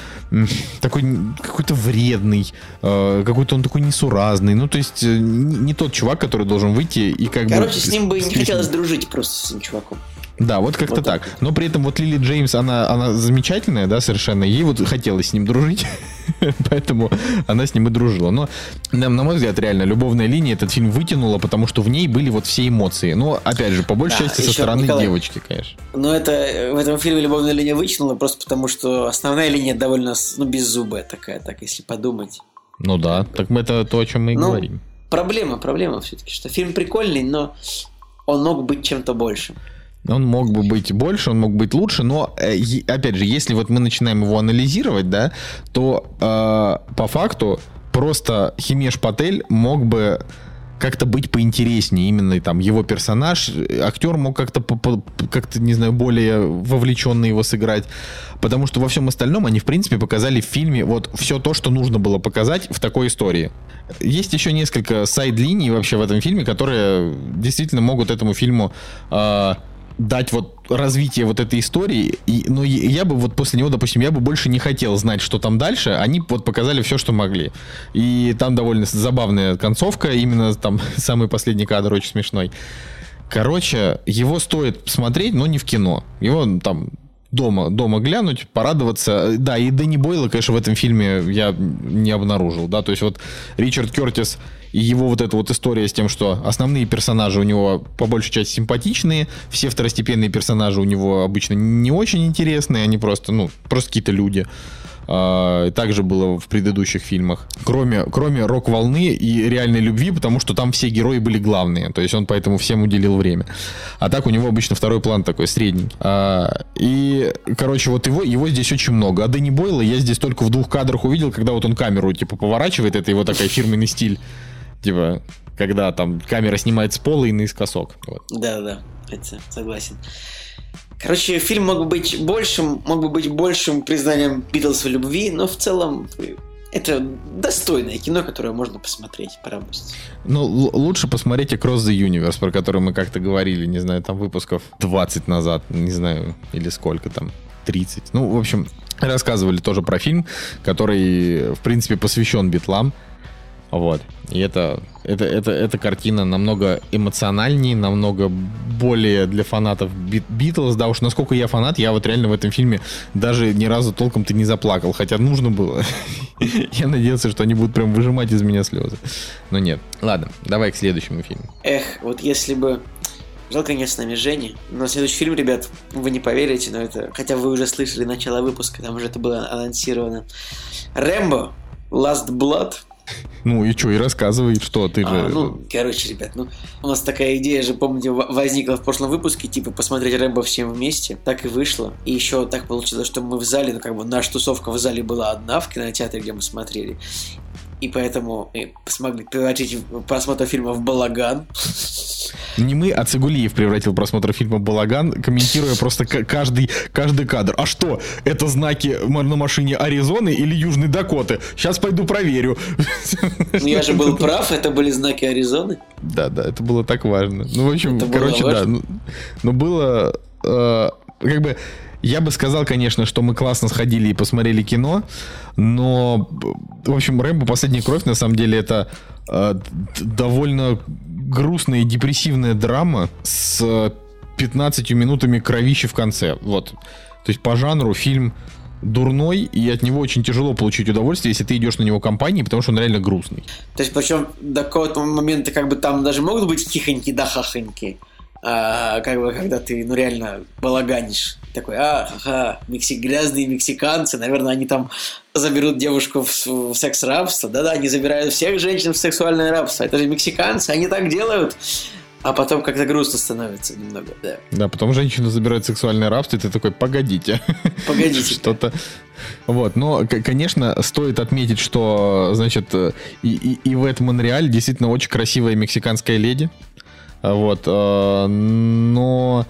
такой какой-то вредный, э, какой-то он такой несуразный. Ну, то есть не, не тот чувак, который должен выйти и как Короче, бы... Короче, с ним бы не хотелось дружить просто с этим чуваком. Да, вот как-то вот так. так. Но при этом вот Лили Джеймс, она, она замечательная, да, совершенно. Ей вот хотелось с ним дружить, поэтому она с ним и дружила. Но, на, на мой взгляд, реально, любовная линия этот фильм вытянула, потому что в ней были вот все эмоции. Но, опять же, по большей да, части со стороны Николай, девочки, конечно. Но это в этом фильме любовная линия вытянула просто потому, что основная линия довольно, ну, беззубая такая, так, если подумать. Ну да, так мы это то, о чем мы и ну, говорим. Проблема, проблема все-таки, что фильм прикольный, но он мог быть чем-то большим. Он мог бы быть больше, он мог быть лучше, но э, опять же, если вот мы начинаем его анализировать, да, то э, по факту просто Химеш Патель мог бы как-то быть поинтереснее именно там его персонаж актер мог как-то как-то не знаю более вовлеченно его сыграть потому что во всем остальном они в принципе показали в фильме вот все то что нужно было показать в такой истории. Есть еще несколько сайд-линий вообще в этом фильме которые действительно могут этому фильму э, дать вот развитие вот этой истории. И, но я бы вот после него, допустим, я бы больше не хотел знать, что там дальше. Они вот показали все, что могли. И там довольно забавная концовка. Именно там самый последний кадр очень смешной. Короче, его стоит смотреть, но не в кино. Его там дома, дома глянуть, порадоваться. Да, и Дэнни Бойла, конечно, в этом фильме я не обнаружил, да, то есть вот Ричард Кертис и его вот эта вот история с тем, что основные персонажи у него по большей части симпатичные, все второстепенные персонажи у него обычно не очень интересные, они просто, ну, просто какие-то люди. А, также было в предыдущих фильмах. Кроме, кроме рок-волны и реальной любви, потому что там все герои были главные. То есть он поэтому всем уделил время. А так у него обычно второй план такой средний. А, и, короче, вот его, его здесь очень много. А Дэнни Бойла я здесь только в двух кадрах увидел, когда вот он камеру типа поворачивает. Это его такой фирменный стиль. Типа, когда там камера снимает с пола и наискосок. Вот. Да, да, это согласен. Короче, фильм мог бы быть большим, мог бы быть большим признанием Битлз в любви, но в целом это достойное кино, которое можно посмотреть, правда. Ну, лучше посмотреть Across the Universe, про который мы как-то говорили, не знаю, там выпусков 20 назад, не знаю, или сколько там, 30. Ну, в общем, рассказывали тоже про фильм, который, в принципе, посвящен битлам. Вот. И это, это, это, эта картина намного эмоциональнее, намного более для фанатов Битлз. Да уж, насколько я фанат, я вот реально в этом фильме даже ни разу толком-то не заплакал. Хотя нужно было. Я надеялся, что они будут прям выжимать из меня слезы. Но нет. Ладно, давай к следующему фильму. Эх, вот если бы Жалко с нами Жени. Но следующий фильм, ребят, вы не поверите, но это... Хотя вы уже слышали начало выпуска, там уже это было анонсировано. Рэмбо, Last Blood, ну и что, и рассказывай, что ты а, же... Ну, короче, ребят, ну, у нас такая идея же, помните, возникла в прошлом выпуске, типа, посмотреть Рэмбо всем вместе. Так и вышло. И еще так получилось, что мы в зале, ну, как бы, наша тусовка в зале была одна в кинотеатре, где мы смотрели. И поэтому мы смогли превратить просмотр фильма в балаган. Не мы, а Цигулиев превратил просмотр фильма «Балаган», комментируя просто каждый, каждый кадр. А что, это знаки на машине Аризоны или Южной Дакоты? Сейчас пойду проверю. Ну, я же был прав, это были знаки Аризоны. Да, да, это было так важно. Ну, в общем, это короче, да. Ну, но было... Э, как бы я бы сказал, конечно, что мы классно сходили и посмотрели кино, но, в общем, Рэмбо «Последняя кровь» на самом деле это э, довольно грустная и депрессивная драма с 15 минутами кровищи в конце. Вот. То есть по жанру фильм дурной, и от него очень тяжело получить удовольствие, если ты идешь на него компании, потому что он реально грустный. То есть, причем до какого-то момента, как бы там даже могут быть хихоньки да хахоньки, а, как бы, когда ты, ну, реально балаганишь. Такой, а, ха-ха, мексик, грязные мексиканцы, наверное, они там заберут девушку в, в секс-рабство. Да-да, они забирают всех женщин в сексуальное рабство. Это же мексиканцы, они так делают. А потом как-то грустно становится немного, да. Да, потом женщину забирают в сексуальное рабство, и ты такой, погодите. Погодите. Что-то... Вот, но, конечно, стоит отметить, что, значит, и, и, и в этом Монреале действительно очень красивая мексиканская леди. Вот, э, но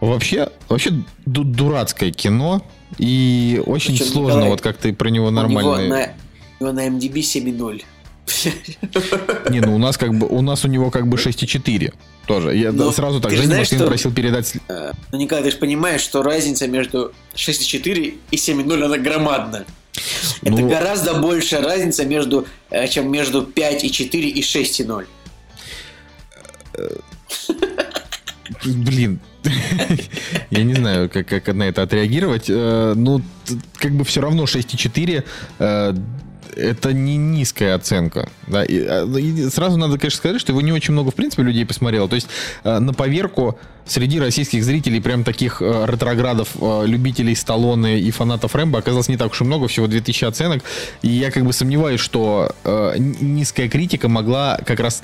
вообще, вообще дурацкое кино, и очень Причем, сложно, Николай, вот как ты про него нормально... У него на, на MDB 7.0. Не, ну у нас как бы, у нас у него как бы 6.4 тоже. Я Но сразу так, Женя Машкин что... просил передать... Э, ну, Николай, ты же понимаешь, что разница между 6.4 и 7.0, она громадна. Это ну... гораздо большая разница между, э, чем между 5 и 4 и 6.0. Блин, я не знаю, как, как на это отреагировать. Э, ну, как бы все равно 6,4 э, это не низкая оценка. Да? И, а, и сразу надо, конечно, сказать, что его не очень много, в принципе, людей посмотрело. То есть э, на поверку среди российских зрителей прям таких ретроградов, любителей Сталлоне и фанатов Рэмбо оказалось не так уж и много, всего 2000 оценок. И я как бы сомневаюсь, что низкая критика могла как раз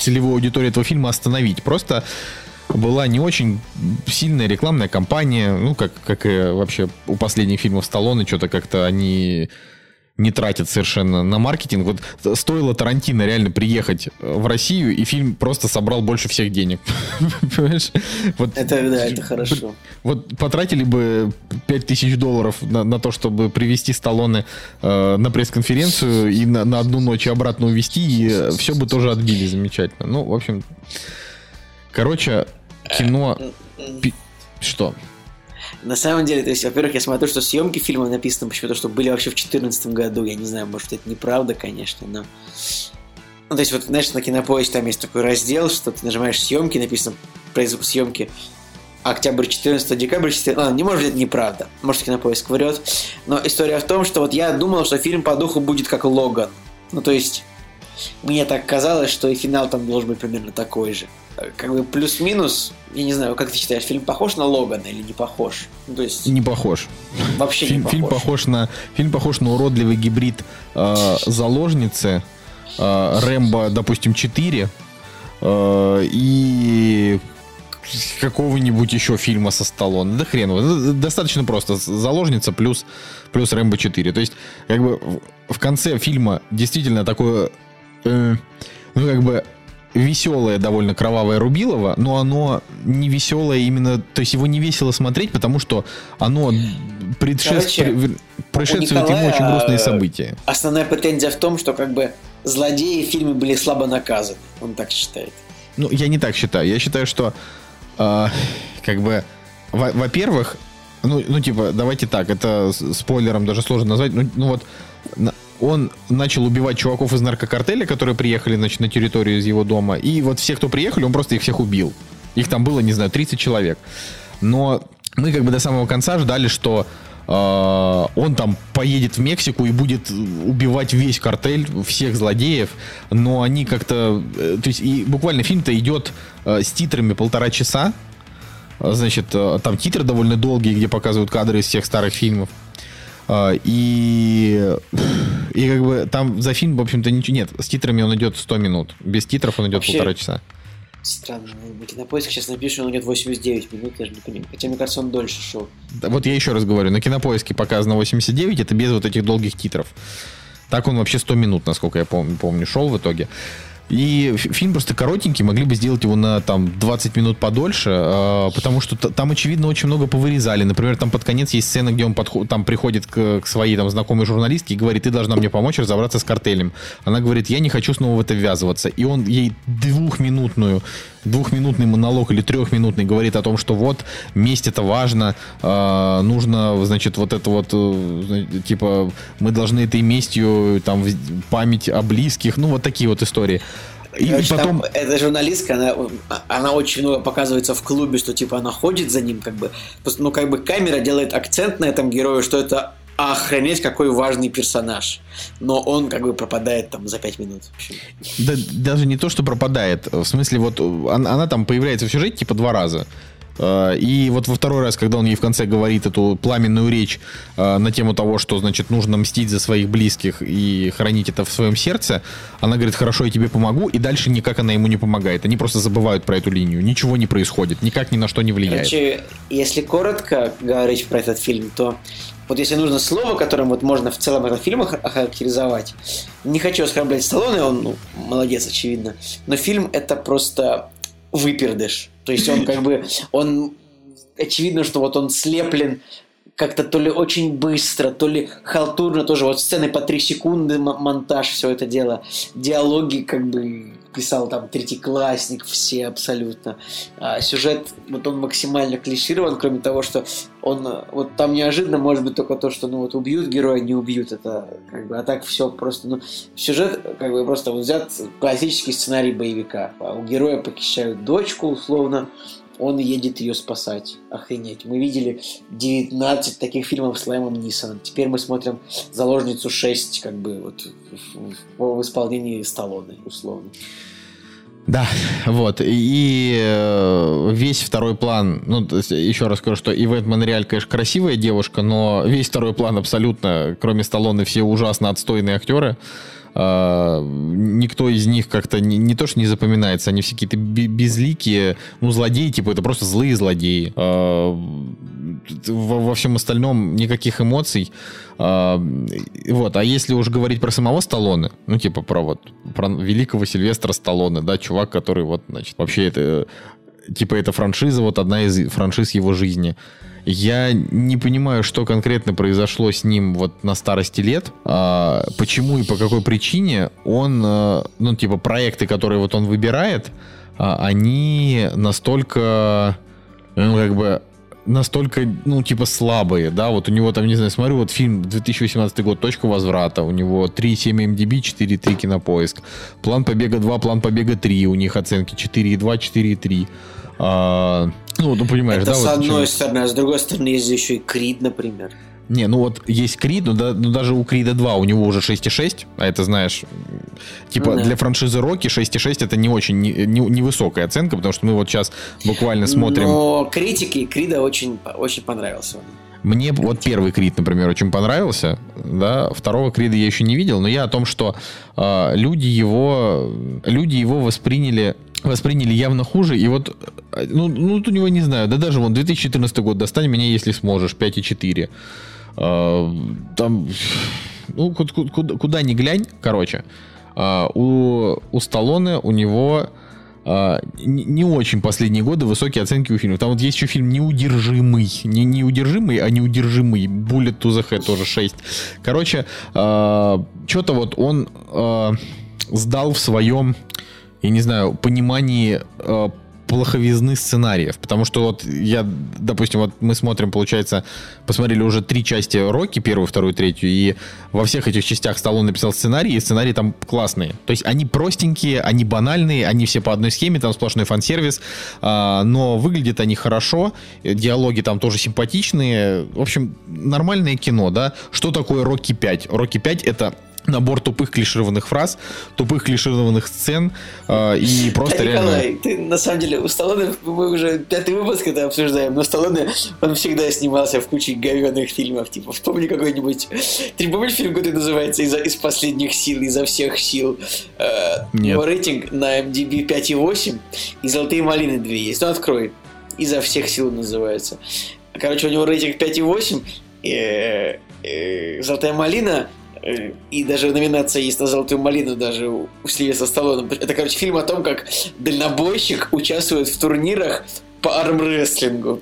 целевую аудиторию этого фильма остановить. Просто была не очень сильная рекламная кампания, ну, как, как и вообще у последних фильмов Сталлоне, что-то как-то они не тратят совершенно на маркетинг. Вот стоило Тарантино реально приехать в Россию, и фильм просто собрал больше всех денег. Понимаешь? Вот, это, да, это хорошо. Вот потратили бы 5000 долларов на, на то, чтобы привести Сталлоне э, на пресс-конференцию и на, на одну ночь обратно увезти, и все бы тоже отбили замечательно. Ну, в общем... Короче, кино... Что? На самом деле, то есть, во-первых, я смотрю, что съемки фильма написаны почему-то, что были вообще в 2014 году. Я не знаю, может, это неправда, конечно, но... Ну, то есть, вот, знаешь, на кинопоиске там есть такой раздел, что ты нажимаешь съемки, написано производство съемки. октябрь 14, декабрь 14. Ладно, не может быть, это неправда. Может, кинопоиск врет. Но история в том, что вот я думал, что фильм по духу будет как Логан. Ну, то есть, мне так казалось, что и финал там должен быть примерно такой же. Как бы плюс-минус, я не знаю, как ты считаешь, фильм похож на Логана или не похож? Ну, то есть... Не похож. Вообще фильм, не похож. Фильм похож на, фильм похож на уродливый гибрид э, заложницы, э, Рэмбо, допустим, 4 э, и какого-нибудь еще фильма со Сталлоне. Да хрен его. Достаточно просто. Заложница плюс, плюс Рэмбо 4. То есть, как бы в конце фильма действительно такое... Э, ну, как бы веселое, довольно кровавое Рубилово, но оно не веселое именно, то есть его не весело смотреть, потому что оно предшествует ему очень грустные события. Основная претензия в том, что как бы злодеи в фильме были слабо наказаны. Он так считает. Ну, я не так считаю. Я считаю, что э, как бы, во- во-первых, ну, ну, типа, давайте так, это спойлером даже сложно назвать. Ну, ну вот, он начал убивать чуваков из наркокартеля, которые приехали, значит, на территорию из его дома. И вот все, кто приехали, он просто их всех убил. Их там было, не знаю, 30 человек. Но мы как бы до самого конца ждали, что э, он там поедет в Мексику и будет убивать весь картель, всех злодеев. Но они как-то... э, То есть и буквально фильм-то идет э, с титрами полтора часа. Значит, там титры довольно долгие, где показывают кадры из всех старых фильмов. Uh, и, и как бы там за фильм, в общем-то, ничего нет. С титрами он идет 100 минут. Без титров он идет Вообще, полтора часа. Странно. На кинопоиске сейчас напишут, он идет 89 минут, я же не понимаю. Хотя, мне кажется, он дольше шел. Да, вот я еще раз говорю, на кинопоиске показано 89, это без вот этих долгих титров. Так он вообще 100 минут, насколько я помню, помню шел в итоге. И фильм просто коротенький, могли бы сделать его на там 20 минут подольше, э, потому что там, очевидно, очень много повырезали. Например, там под конец есть сцена, где он подход, там приходит к, к своей там знакомой журналистке и говорит, ты должна мне помочь разобраться с картелем. Она говорит, я не хочу снова в это ввязываться. И он ей двухминутную двухминутный монолог или трехминутный говорит о том, что вот месть это важно, э, нужно, значит, вот это вот, э, типа, мы должны этой местью, там, память о близких, ну, вот такие вот истории. И Короче, потом... Там, эта журналистка, она, она очень много показывается в клубе, что типа она ходит за ним, как бы, ну как бы камера делает акцент на этом герое, что это охренеть, какой важный персонаж. Но он как бы пропадает там за пять минут. Да, даже не то, что пропадает. В смысле, вот она, она там появляется в сюжете типа два раза. И вот во второй раз, когда он ей в конце говорит эту пламенную речь на тему того, что, значит, нужно мстить за своих близких и хранить это в своем сердце, она говорит, хорошо, я тебе помогу, и дальше никак она ему не помогает. Они просто забывают про эту линию. Ничего не происходит, никак ни на что не влияет. Короче, если коротко говорить про этот фильм, то вот если нужно слово, которым вот можно в целом этот фильм охарактеризовать, не хочу оскорблять Сталлоне, он ну, молодец, очевидно, но фильм это просто выпердыш. То есть он как бы, он, очевидно, что вот он слеплен как-то то ли очень быстро, то ли халтурно тоже. Вот сцены по три секунды, монтаж, все это дело. Диалоги как бы писал там третьеклассник, все абсолютно. А сюжет, вот он максимально клиширован, кроме того, что он, вот там неожиданно может быть только то, что ну вот убьют героя, не убьют, это как бы, а так все просто, ну, сюжет как бы просто вот взят классический сценарий боевика. А у героя похищают дочку, условно, он едет ее спасать. Охренеть. Мы видели 19 таких фильмов с Лэмом Нисоном. Теперь мы смотрим «Заложницу 6», как бы, вот, в, в, в исполнении Сталлоне, условно. Да, вот. И э, весь второй план, ну, еще раз скажу, что Ивет Монреаль, конечно, красивая девушка, но весь второй план абсолютно, кроме Сталлоне, все ужасно отстойные актеры. Uh, никто из них как-то не, не то, что не запоминается, они все какие-то безликие, ну, злодеи, типа, это просто злые злодеи. Uh, во, во всем остальном никаких эмоций. Uh, вот, а если уж говорить про самого Сталлоне, ну, типа, про вот, про великого Сильвестра Сталлоне, да, чувак, который вот, значит, вообще это, типа, это франшиза, вот одна из франшиз его жизни. Я не понимаю, что конкретно произошло с ним вот на старости лет, а, почему и по какой причине он, ну, типа, проекты, которые вот он выбирает, а, они настолько, ну, как бы, настолько, ну, типа, слабые, да, вот у него там, не знаю, смотрю, вот фильм 2018 год, «Точка возврата», у него 3,7 MDB, 4,3 кинопоиск, «План побега 2», «План побега 3», у них оценки 4,2, 4,3, а, Ну, ну понимаешь, Это да? с вот одной почему. стороны, а с другой стороны есть еще и Крид, например. Не, ну вот есть Крид, но, да- но даже у Крида 2 у него уже 6,6, а это, знаешь, типа Ну да. для франшизы Рокки 6,6 это не очень не- не- невысокая оценка, потому что мы вот сейчас буквально смотрим... Но критики Крида очень, очень понравился. он. Мне вот первый Крид, например, очень понравился, да, второго Крида я еще не видел, но я о том, что э, люди его, люди его восприняли восприняли явно хуже, и вот, э, ну, ну, тут у него не знаю, да даже вон 2014 год, достань меня, если сможешь, 5,4. Э, там, ну, ку- ку- куда, куда ни глянь, короче, э, у, у Сталлоне у него а, не, очень последние годы высокие оценки у фильмов. Там вот есть еще фильм «Неудержимый». Не неудержимый, а неудержимый. Bullet to the Head тоже 6. Короче, что-то вот он а, сдал в своем, я не знаю, понимании а, плоховизны сценариев. Потому что вот я, допустим, вот мы смотрим, получается, посмотрели уже три части Рокки, первую, вторую, третью, и во всех этих частях Сталлоне написал сценарий, и сценарии там классные. То есть они простенькие, они банальные, они все по одной схеме, там сплошной фан-сервис, а, но выглядят они хорошо, э, диалоги там тоже симпатичные. В общем, нормальное кино, да. Что такое Рокки 5? Рокки 5 это набор тупых клишированных фраз, тупых клишированных сцен э, и просто Да, реально... Николай, ты на самом деле у Сталлоне, мы уже пятый выпуск это обсуждаем, но Сталлоне, он всегда снимался в куче говенных фильмов, типа, вспомни какой-нибудь... Ты помнишь фильм, который называется «Из, из последних сил, изо всех сил»? Э, Нет. Его рейтинг на MDB 5,8, и «Золотые малины» две есть. Ну, открой. «Изо всех сил» называется. Короче, у него рейтинг 5,8, э, э, «Золотая малина» и даже номинация есть на «Золотую малину» даже у у Сильвестра Сталлоне. Это, короче, фильм о том, как дальнобойщик участвует в турнирах по армрестлингу.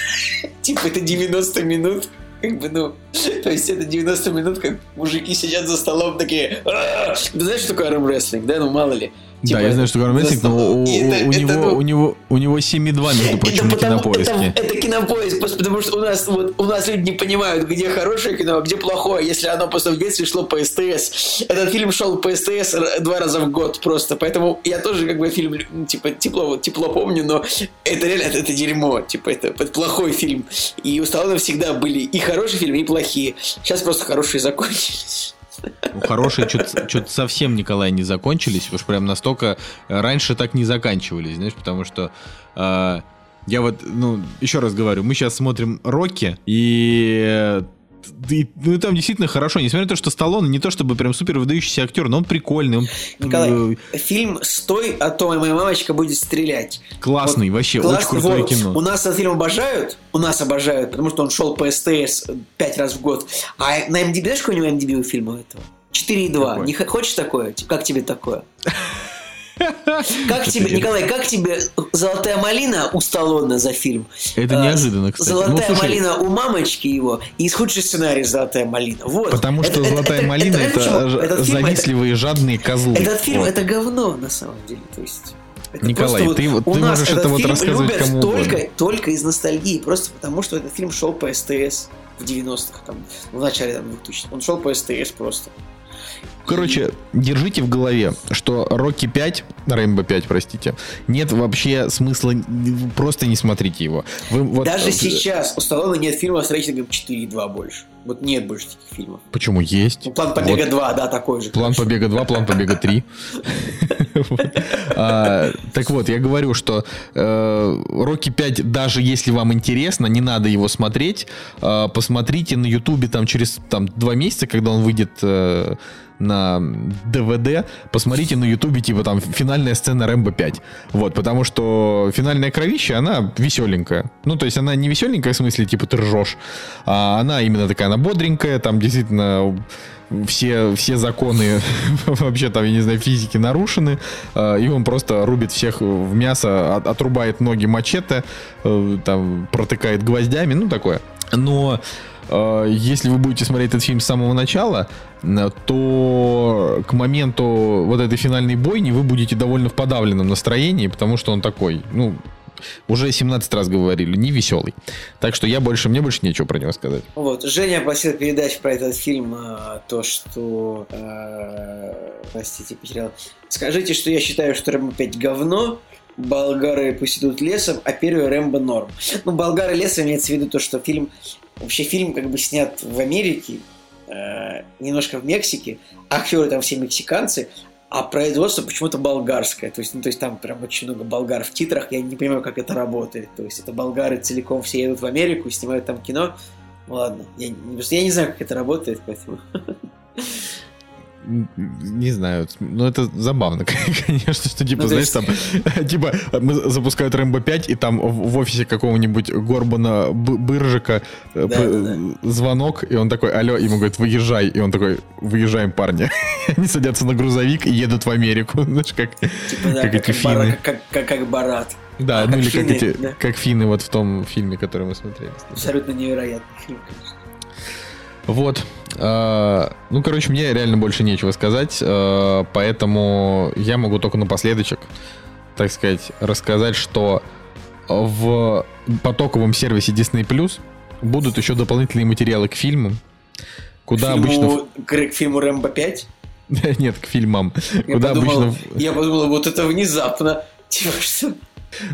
Типа, это 90 минут. Как бы, ну, то есть это 90 минут, как мужики сидят за столом такие... «А!» Ты знаешь, что такое армрестлинг, да? Ну, мало ли. Да, Типа, я знаю, что Гармесик, за но у, это- у это, него, ну, у него у него 7,2, между прочим, на потому- кинопоиске. Это, это кинопоиск, просто потому что у нас, вот, у нас люди не понимают, где хорошее кино, а где плохое, если оно просто в детстве шло по СТС. Этот фильм шел по СТС два раза в год просто, поэтому я тоже как бы фильм ну, типа тепло, тепло помню, но это реально это, это дерьмо, типа это, это плохой фильм. И у Сталлоне всегда были и хорошие фильмы, и плохие. Сейчас просто хорошие закончились. Ну, Хорошие что-то совсем, Николай, не закончились. Уж прям настолько... э, Раньше так не заканчивались, знаешь, потому что... э, я вот, ну, еще раз говорю, мы сейчас смотрим Рокки, и... и, ну, там действительно хорошо, несмотря на то, что Сталлоне не то чтобы прям супер выдающийся актер, но он прикольный, он Николай, э, фильм «Стой, а то моя мамочка будет стрелять». классный, Вот вообще, класс- очень крутое вот, кино. У нас этот фильм обожают, у нас обожают, потому что он шел по СТС пять раз в год. А на MDB, знаешь, какой у него MDB у фильма этого? 4,2. Какой? Не хочешь такое? Типа, Как тебе такое? Как тебе, Николай, как тебе «Золотая малина» у Сталлоне за фильм? Это А, неожиданно, кстати. Ну, «Золотая слушай, малина» у мамочки его и худший сценарий «Золотая малина». Вот. Потому что Это- это- «Золотая это- малина» это- это, это- завистливые жадные козлы. этот фильм Вот. это говно на самом деле. То есть. это Николай, ты вот- у ты нас можешь этот это вот рассказывать любят кому только, угодно. только из ностальгии, просто потому что этот фильм шел по СТС в 90-х, там, в начале там, 2000 Он шел по СТС просто. Короче, держите в голове, что Рокки 5, Рейнбо 5, простите, нет вообще смысла, просто не смотрите его. Вы вот, Даже э, сейчас у Сталлоне нет фильма с рейтингом 4,2 больше. Вот нет больше таких фильмов. Почему есть? Ну, план побега Вот. 2, да, такой же. План короче. побега 2, план побега 3. Вот. А, Так вот, я говорю, что э, Рокки 5, даже если вам интересно, не надо его смотреть. А, Посмотрите на Ютубе там через там, два месяца, когда он выйдет э, на ДВД, посмотрите на Ютубе, типа там финальная сцена Рэмбо 5. Вот, потому что финальная кровища, она веселенькая. Ну, то есть она не веселенькая в смысле, типа ты ржешь, а она именно такая, она бодренькая, там действительно все, все законы вообще там, я не знаю, физики нарушены, э, и он просто рубит всех в мясо, от- отрубает ноги мачете, э, там протыкает гвоздями, ну такое. Но если вы будете смотреть этот фильм с самого начала, э, то к моменту вот этой финальной бойни вы будете довольно в подавленном настроении, потому что он такой, ну, уже 17 раз говорили, не веселый. Так что я больше, мне больше нечего про него сказать. Вот, Женя просил передать про этот фильм а, то, что... а, простите, потерял. Скажите, что я считаю, что Рэмбо 5 говно, болгары пусть идут лесом, а первый Рэмбо норм. Ну, болгары лесом имеется в виду то, что фильм, вообще фильм как бы снят в Америке, э, немножко в Мексике, актеры там все мексиканцы, а производство почему-то болгарское. То есть, ну, то есть там прям очень много болгар в титрах. Я не понимаю, как это работает. То есть это болгары целиком все едут в Америку, снимают там кино. Ну, ладно, я, я не знаю, как это работает, поэтому... Не знаю, ну это забавно, конечно, что типа, ну, знаешь, там, типа, мы запускают Рэмбо 5, и там в офисе какого-нибудь Горбана Быржика э, да, да. звонок, и он такой, алло, ему говорит, выезжай, и он такой, выезжаем, парни. Они садятся на грузовик и едут в Америку, знаешь, как, типа, да, как, как эти финны. Как, как, как Барат. Да, а ну или финны, как эти, да. как финны вот в том фильме, который мы смотрели. Абсолютно невероятный фильм, конечно. Вот. А, ну, короче, мне реально больше нечего сказать, а, поэтому я могу только напоследочек, так сказать, рассказать, что в потоковом сервисе Disney Plus будут еще дополнительные материалы к фильмам, куда к фильму, обычно... К, к фильму Рэмбо 5? Нет, к фильмам. Я куда подумал, обычно... Я подумал, вот это внезапно. Типа, что...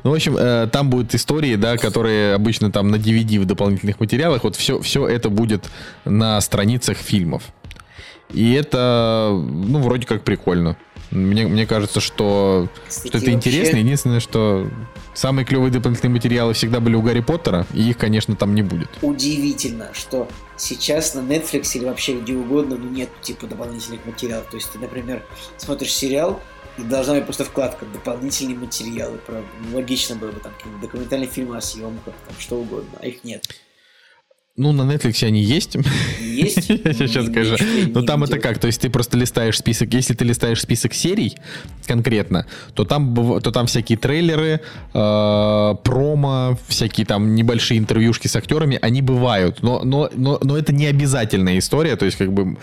Ну, в общем, э, там будут истории, да, которые обычно там на DVD в дополнительных материалах. Вот все, все это будет на страницах фильмов. И это, ну, вроде как прикольно. Мне, мне кажется, что, Кстати, что это вообще... интересно. Единственное, что самые клевые дополнительные материалы всегда были у Гарри Поттера, и их, конечно, там не будет. Удивительно, что сейчас на Netflix или вообще где угодно, ну, нет типа дополнительных материалов. То есть ты, например, смотришь сериал, должна быть просто вкладка «Дополнительные материалы». Правда. Логично было бы там какие-нибудь документальные фильмы о съемках, там что угодно, а их нет. Ну, на Netflix они есть. Есть? Я сейчас скажу. Но там это как? То есть ты просто листаешь список. Если ты листаешь список серий конкретно, то там, то там всякие трейлеры, э, промо, всякие там небольшие интервьюшки с актерами, они бывают. Но, но, но, но это не обязательная история. То есть как бы...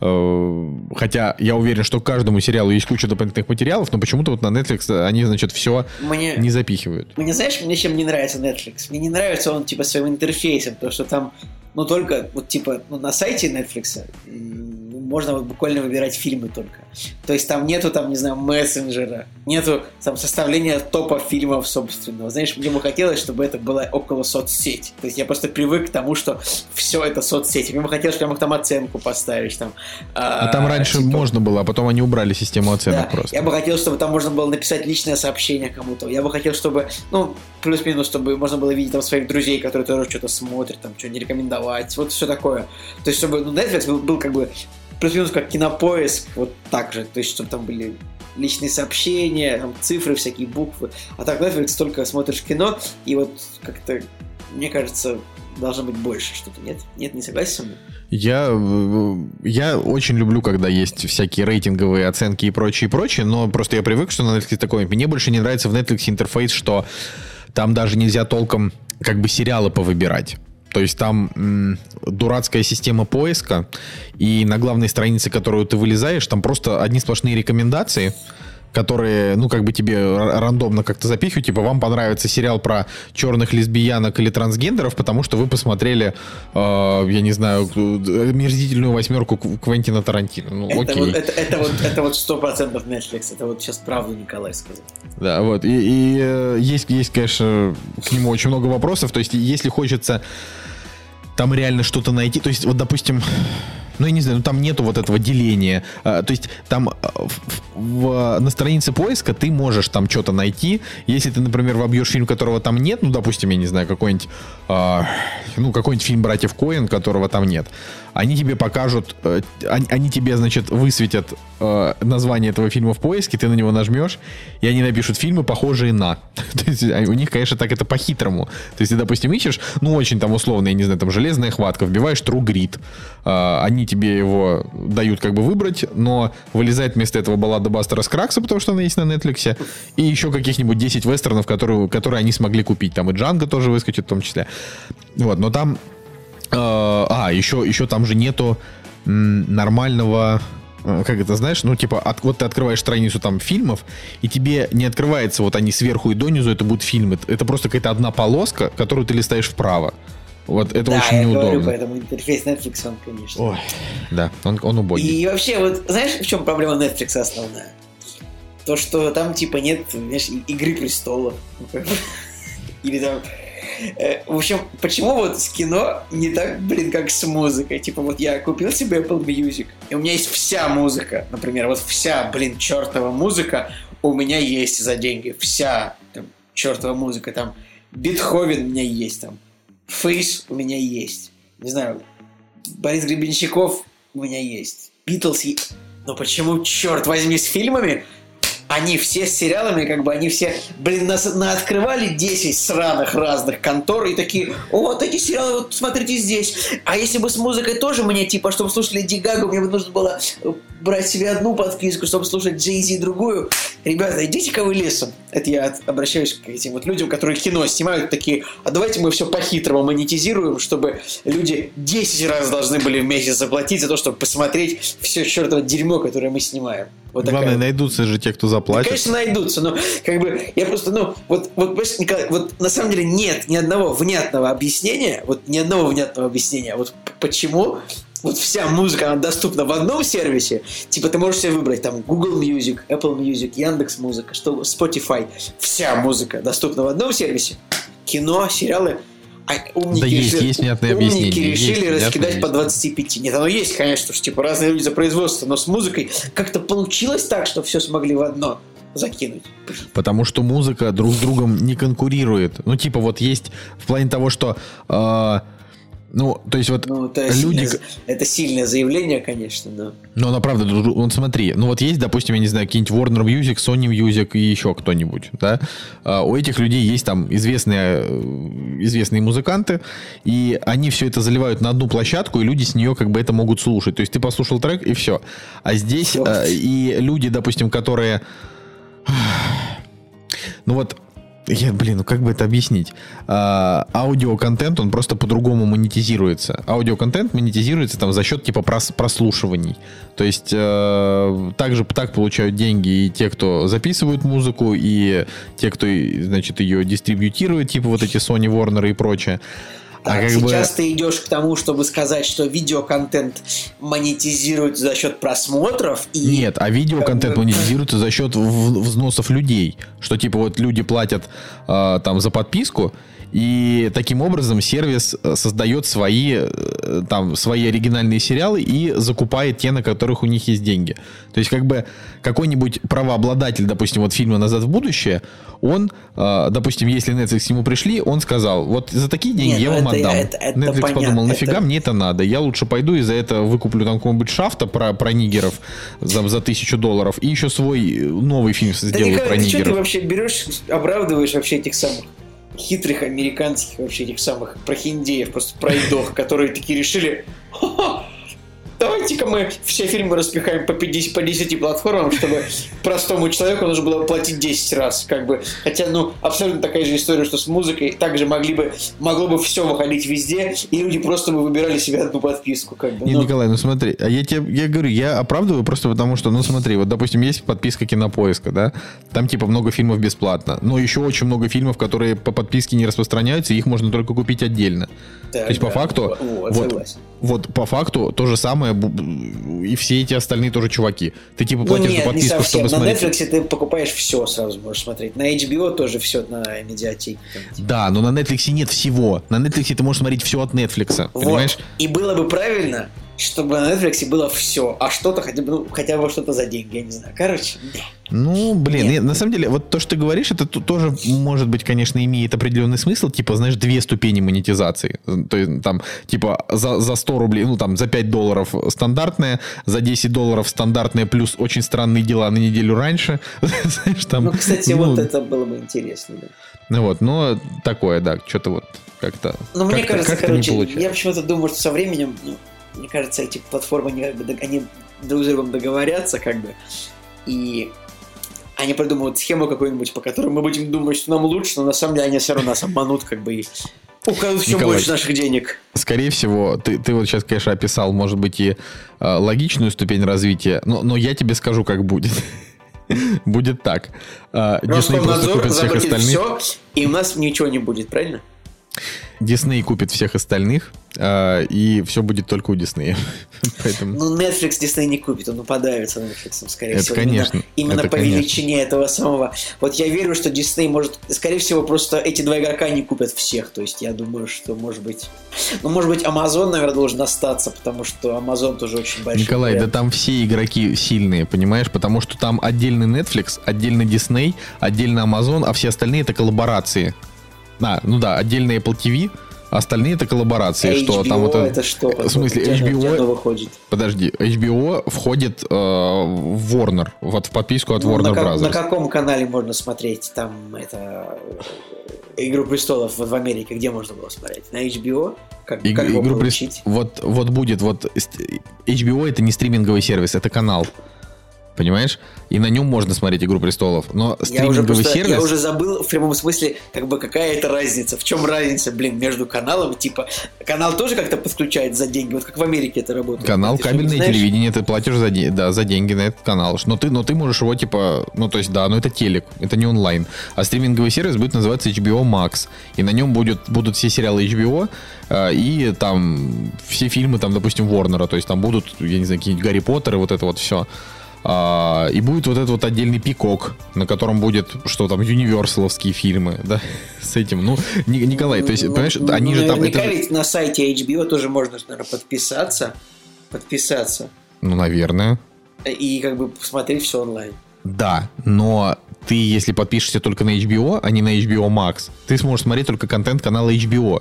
Э, хотя я уверен, что каждому сериалу есть куча дополнительных материалов, но почему-то вот на Netflix они, значит, все мне, не запихивают. Мне знаешь, мне чем не нравится Netflix? Мне не нравится он типа своим интерфейсом, потому что там ну, только вот типа ну, на сайте Netflix можно буквально выбирать фильмы только. То есть там нету, там, не знаю, мессенджера, нету там составления топа фильмов собственного. Знаешь, мне бы хотелось, чтобы это было около соцсети. То есть я просто привык к тому, что все это соцсети. Мне бы хотелось прямо там оценку поставить. Там, а, а там раньше типа... можно было, а потом они убрали систему оценок да. просто. Я бы хотел, чтобы там можно было написать личное сообщение кому-то. Я бы хотел, чтобы, ну, плюс-минус, чтобы можно было видеть там своих друзей, которые тоже что-то смотрят, там, что не рекомендовать, вот все такое. То есть, чтобы ну, Netflix был, был как бы плюс-минус как кинопоиск, вот так же, то есть, чтобы там были личные сообщения, там, цифры, всякие буквы. А так Netflix только смотришь кино, и вот как-то, мне кажется, должно быть больше что-то, нет? Нет, не согласен со мной? Я, я очень люблю, когда есть всякие рейтинговые оценки и прочее, и прочее, но просто я привык, что на Netflix такое. Мне больше не нравится в Netflix интерфейс, что там даже нельзя толком как бы сериалы повыбирать. То есть там м, дурацкая система поиска, и на главной странице, которую ты вылезаешь, там просто одни сплошные рекомендации которые, ну, как бы тебе рандомно как-то запихивают, типа, вам понравится сериал про черных лесбиянок или трансгендеров, потому что вы посмотрели, э, я не знаю, мерзительную восьмерку Квентина Тарантино. Ну, это окей. Вот, это, это вот это вот сто процентов Netflix, это вот сейчас правду Николай сказал. Да, вот, и, и э, есть, есть, конечно, к нему очень много вопросов, то есть, если хочется там реально что-то найти, то есть, вот, допустим, ну, я не знаю, ну там нету вот этого деления. А, то есть там а, в, в, на странице поиска ты можешь там что-то найти. Если ты, например, вобьешь фильм, которого там нет, ну, допустим, я не знаю, какой-нибудь, а, ну, какой-нибудь фильм «Братьев Коэн», которого там нет, они тебе покажут, э, они, они тебе, значит, высветят э, название этого фильма в поиске, ты на него нажмешь, и они напишут фильмы, похожие на. То есть у них, конечно, так это по-хитрому. То есть ты, допустим, ищешь, ну, очень там условно, я не знаю, там «Железная хватка», вбиваешь True Grit, э, они тебе его дают как бы выбрать, но вылезает вместо этого баллада Бастера Скракса, потому что она есть на Netflix, и еще каких-нибудь 10 вестернов, которые, которые они смогли купить. Там и Джанго тоже выскочит в том числе. Вот, но там Э, а, еще, еще там же нету нормального э, как это знаешь, ну типа от, вот ты открываешь страницу там фильмов и тебе не открывается вот они сверху и донизу это будут фильмы, это просто какая-то одна полоска, которую ты листаешь вправо. Вот это да, очень я неудобно. Говорю, поэтому интерфейс Netflix, он, конечно. Ой, да, он, он убогий. И вообще, вот знаешь, в чем проблема Netflix основная? то, что там типа нет, знаешь, Игры престолов. Или там Э, в общем, почему вот с кино не так, блин, как с музыкой? Типа вот я купил себе Apple Music, и у меня есть вся музыка. Например, вот вся, блин, чертова музыка у меня есть за деньги. Вся там, чертова музыка. Там Бетховен у меня есть там. Фейс у меня есть. Не знаю, Борис Гребенщиков у меня есть. Битлз есть. Но почему, черт возьми, с фильмами они все с сериалами, как бы они все, блин, нас на открывали 10 сраных разных контор и такие, о, эти сериалы, вот смотрите здесь. А если бы с музыкой тоже мне, типа, чтобы слушали Ди Гагу, мне бы нужно было брать себе одну подписку, чтобы слушать Джей Зи другую. Ребята, идите-ка вы лесом. Это я обращаюсь к этим вот людям, которые кино снимают, такие, а давайте мы все по-хитрому монетизируем, чтобы люди 10 раз должны были в месяц заплатить за то, чтобы посмотреть все чертово дерьмо, которое мы снимаем. Вот Главное, такая... найдутся же те, кто заплатит. Да, конечно, найдутся, но как бы я просто, ну, вот, вот, Николай, вот на самом деле нет ни одного внятного объяснения, вот ни одного внятного объяснения, вот почему вот вся музыка, она доступна в одном сервисе, типа ты можешь себе выбрать там Google Music, Apple Music, Яндекс Музыка, что Spotify, вся музыка доступна в одном сервисе. Кино, сериалы, а умники да есть, есть внятные умники объяснения. решили есть, раскидать по 25. Нет, оно есть, конечно, что типа разные люди за производство, но с музыкой как-то получилось так, что все смогли в одно закинуть. Потому что музыка друг с другом не конкурирует. Ну, типа, вот есть в плане того, что э, ну, то есть вот ну, это люди... Сильное, это сильное заявление, конечно, да. Но она правда, вот смотри, ну вот есть, допустим, я не знаю, какие-нибудь Warner Music, Sony Music и еще кто-нибудь, да? А у этих людей есть там известные, э, известные музыканты, и они все это заливают на одну площадку, и люди с нее как бы это могут слушать. То есть ты послушал трек, и все. А здесь все. Э, и люди, допустим, которые... Ну вот я, блин, ну как бы это объяснить? А, аудиоконтент, он просто по-другому монетизируется. Аудиоконтент монетизируется там за счет типа прос, прослушиваний. То есть э, также так получают деньги и те, кто записывают музыку, и те, кто, значит, ее дистрибьютирует, типа вот эти Sony, Warner и прочее. А как сейчас бы... ты идешь к тому, чтобы сказать, что видеоконтент монетизируется за счет просмотров. И Нет, а видеоконтент бы... монетизируется за счет взносов людей. Что типа вот люди платят э, там за подписку, и таким образом сервис э, создает свои, э, там, свои оригинальные сериалы и закупает те, на которых у них есть деньги. То есть, как бы, какой-нибудь правообладатель, допустим, вот фильма «Назад в будущее», он, э, допустим, если Netflix к нему пришли, он сказал, вот за такие деньги Нет, я ну вам это, отдам. Это, это Netflix понятно, подумал, нафига это... мне это надо? Я лучше пойду и за это выкуплю там какого-нибудь шафта про, про нигеров за, за тысячу долларов и еще свой новый фильм сделаю да про нигеров. Что ты вообще берешь, оправдываешь вообще этих самых хитрых американских вообще этих самых прохиндеев, просто пройдох, которые такие решили, давайте-ка мы все фильмы распихаем по 50, по 10 платформам, чтобы простому человеку нужно было платить 10 раз, как бы. Хотя, ну, абсолютно такая же история, что с музыкой также могли бы, могло бы все выходить везде, и люди просто бы выбирали себе одну подписку, как бы. Не, ну. Николай, ну смотри, а я тебе, я говорю, я оправдываю просто потому, что, ну смотри, вот, допустим, есть подписка Кинопоиска, да, там типа много фильмов бесплатно, но еще очень много фильмов, которые по подписке не распространяются, их можно только купить отдельно. Так, То есть да, по факту, вот, вот, вот по факту то же самое и все эти остальные тоже чуваки. Ты типа ну, платишь ну, нет, за подписку, не совсем. чтобы на смотреть. На Netflix ты покупаешь все сразу можешь смотреть. На HBO тоже все на медиатеке. Да, но на Netflix нет всего. На Netflix ты можешь смотреть все от Netflix. Вот. Понимаешь? И было бы правильно, чтобы на Netflix было все, а что-то хотя бы, ну, хотя бы что-то за деньги, я не знаю. Короче, да. Ну, блин, Нет. на самом деле, вот то, что ты говоришь, это тоже, может быть, конечно, имеет определенный смысл, типа, знаешь, две ступени монетизации. То есть, там, типа, за, за 100 рублей, ну, там, за 5 долларов стандартная, за 10 долларов стандартная, плюс очень странные дела на неделю раньше. знаешь, там, ну, кстати, ну, вот это было бы интересно, да. Ну, вот, но такое, да, что-то вот как-то Ну, мне кажется, короче, я почему-то думаю, что со временем, ну, мне кажется, эти платформы, они, они друг с другом договорятся, как бы, и они придумают схему какую-нибудь, по которой мы будем думать, что нам лучше, но на самом деле они все равно нас обманут, как бы, и украдут все Николай, больше наших денег. Скорее всего, ты, ты вот сейчас, конечно, описал, может быть, и э, логичную ступень развития, но, но я тебе скажу, как будет. будет так. Э, Disney просто купит всех остальных. все, и у нас ничего не будет, правильно? Дисней купит всех остальных, а, и все будет только у Диснея. Поэтому... Ну, Netflix Disney не купит, он подавится Netflix, скорее Это всего. конечно, Именно, именно это по конечно. величине этого самого. Вот я верю, что Disney может... Скорее всего, просто эти два игрока не купят всех. То есть я думаю, что, может быть... Ну, может быть, Amazon, наверное, должен остаться, потому что Amazon тоже очень большой. Николай, да бренд. там все игроки сильные, понимаешь? Потому что там отдельный Netflix, отдельно Disney, отдельно Amazon, а все остальные это коллаборации. А, ну да, отдельно Apple TV, остальные это коллаборации. А что HBO там это... это что? В смысле, Где где HBO оно выходит? Подожди, HBO входит э, в Warner, вот в подписку от Ну, Warner на, как- Brothers. на каком канале можно смотреть там это э, Игру престолов в Америке? Где можно было смотреть? На HBO? Как, Иг- как его Игру прес- получить? Вот, вот будет, вот HBO это не стриминговый сервис, это канал. Понимаешь? И на нем можно смотреть Игру престолов. Но Я уже, стриминговый просто, сервис. я уже забыл в прямом смысле, как бы какая это разница. В чем разница, блин, между каналами? Типа, канал тоже как-то подключает за деньги, вот как в Америке это работает. Канал Ты кабельное знаешь? телевидение, ты платишь за, де- да, за деньги на этот канал. Но ты, но ты можешь его типа, ну то есть да, но это телек, это не онлайн. А стриминговый сервис будет называться HBO Max. И на нем будет, будут все сериалы HBO э, и там все фильмы, там, допустим, Warner. То есть там будут, я не знаю, какие-нибудь Гарри Поттеры, вот это вот все. А, и будет вот этот вот отдельный пикок, на котором будет, что там, юниверсаловские фильмы, да, с этим. Ну, Ни- Николай, то есть, Ну, понимаешь, ну, они же там... Наверняка это ведь на сайте HBO тоже можно, наверное, подписаться. Подписаться. Ну, наверное. И как бы посмотреть все онлайн. Да, но ты, если подпишешься только на HBO, а не на HBO Max, ты сможешь смотреть только контент канала HBO.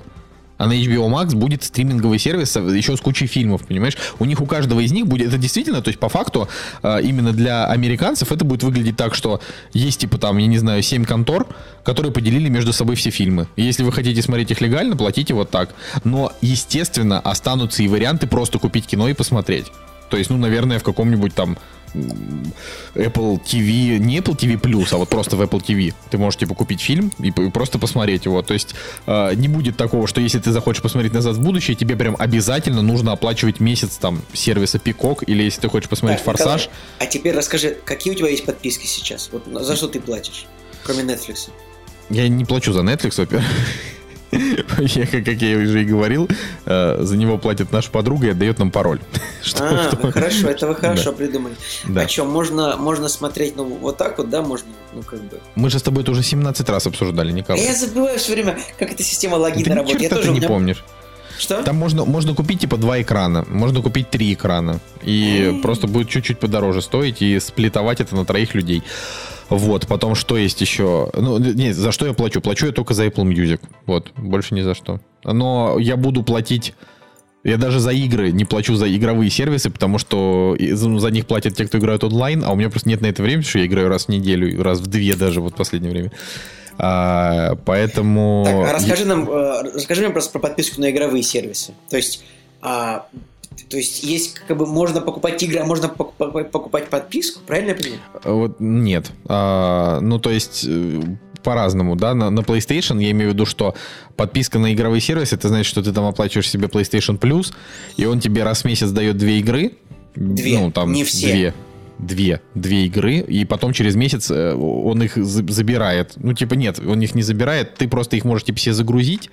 А на HBO Max будет стриминговый сервис еще с кучей фильмов, понимаешь? У них у каждого из них будет, это действительно, то есть по факту, э, именно для американцев это будет выглядеть так, что есть типа там, я не знаю, 7 контор, которые поделили между собой все фильмы. Если вы хотите смотреть их легально, платите вот так. Но, естественно, останутся и варианты просто купить кино и посмотреть. То есть, ну, наверное, в каком-нибудь там Apple TV, не Apple TV Plus, а вот просто в Apple TV. Ты можешь, типа, купить фильм и просто посмотреть его. То есть, э, не будет такого, что если ты захочешь посмотреть «Назад в будущее», тебе прям обязательно нужно оплачивать месяц там сервиса Пикок, или если ты хочешь посмотреть Так, Николай, «Форсаж», а теперь расскажи, какие у тебя есть подписки сейчас? Вот за что ты платишь? Кроме Netflix. я не плачу за Netflix, во-первых. Я, как я уже и говорил, э, за него платит наша подруга и отдает нам пароль. А, хорошо, это вы хорошо придумали. Да. А что, можно, можно смотреть, ну, вот так вот, да, можно, ну, как бы. Мы же с тобой это уже 17 раз обсуждали, Николай. я забываю все время, как эта система логина работает. Ты не помнишь. Что? Там можно, можно купить типа два экрана, можно купить три экрана. И М. просто будет чуть-чуть подороже стоить и сплитовать это на троих людей. Вот, потом что есть еще? Ну, нет, за что я плачу? Плачу я только за Apple Music. Вот, больше ни за что. Но я буду платить... Я даже за игры не плачу за игровые сервисы, потому что за них платят те, кто играют онлайн, а у меня просто нет на это времени, что я играю раз в неделю, раз в две даже вот в последнее время. А, поэтому... Так, а расскажи нам, э, расскажи нам просто про подписку на игровые сервисы. То есть, а, то есть есть как бы можно покупать игры, а можно пок- пок- покупать подписку, правильно я понимаю? Вот нет. А, ну, то есть э, по-разному, да. На, на PlayStation я имею в виду, что подписка на игровой сервис, это значит, что ты там оплачиваешь себе PlayStation Plus, и он тебе раз в месяц дает две игры. Две, Ну, там не все. Две. Две. Две игры, и потом через месяц э, он их за- забирает. Ну, типа, нет, он их не забирает, ты просто их можешь, типа, себе загрузить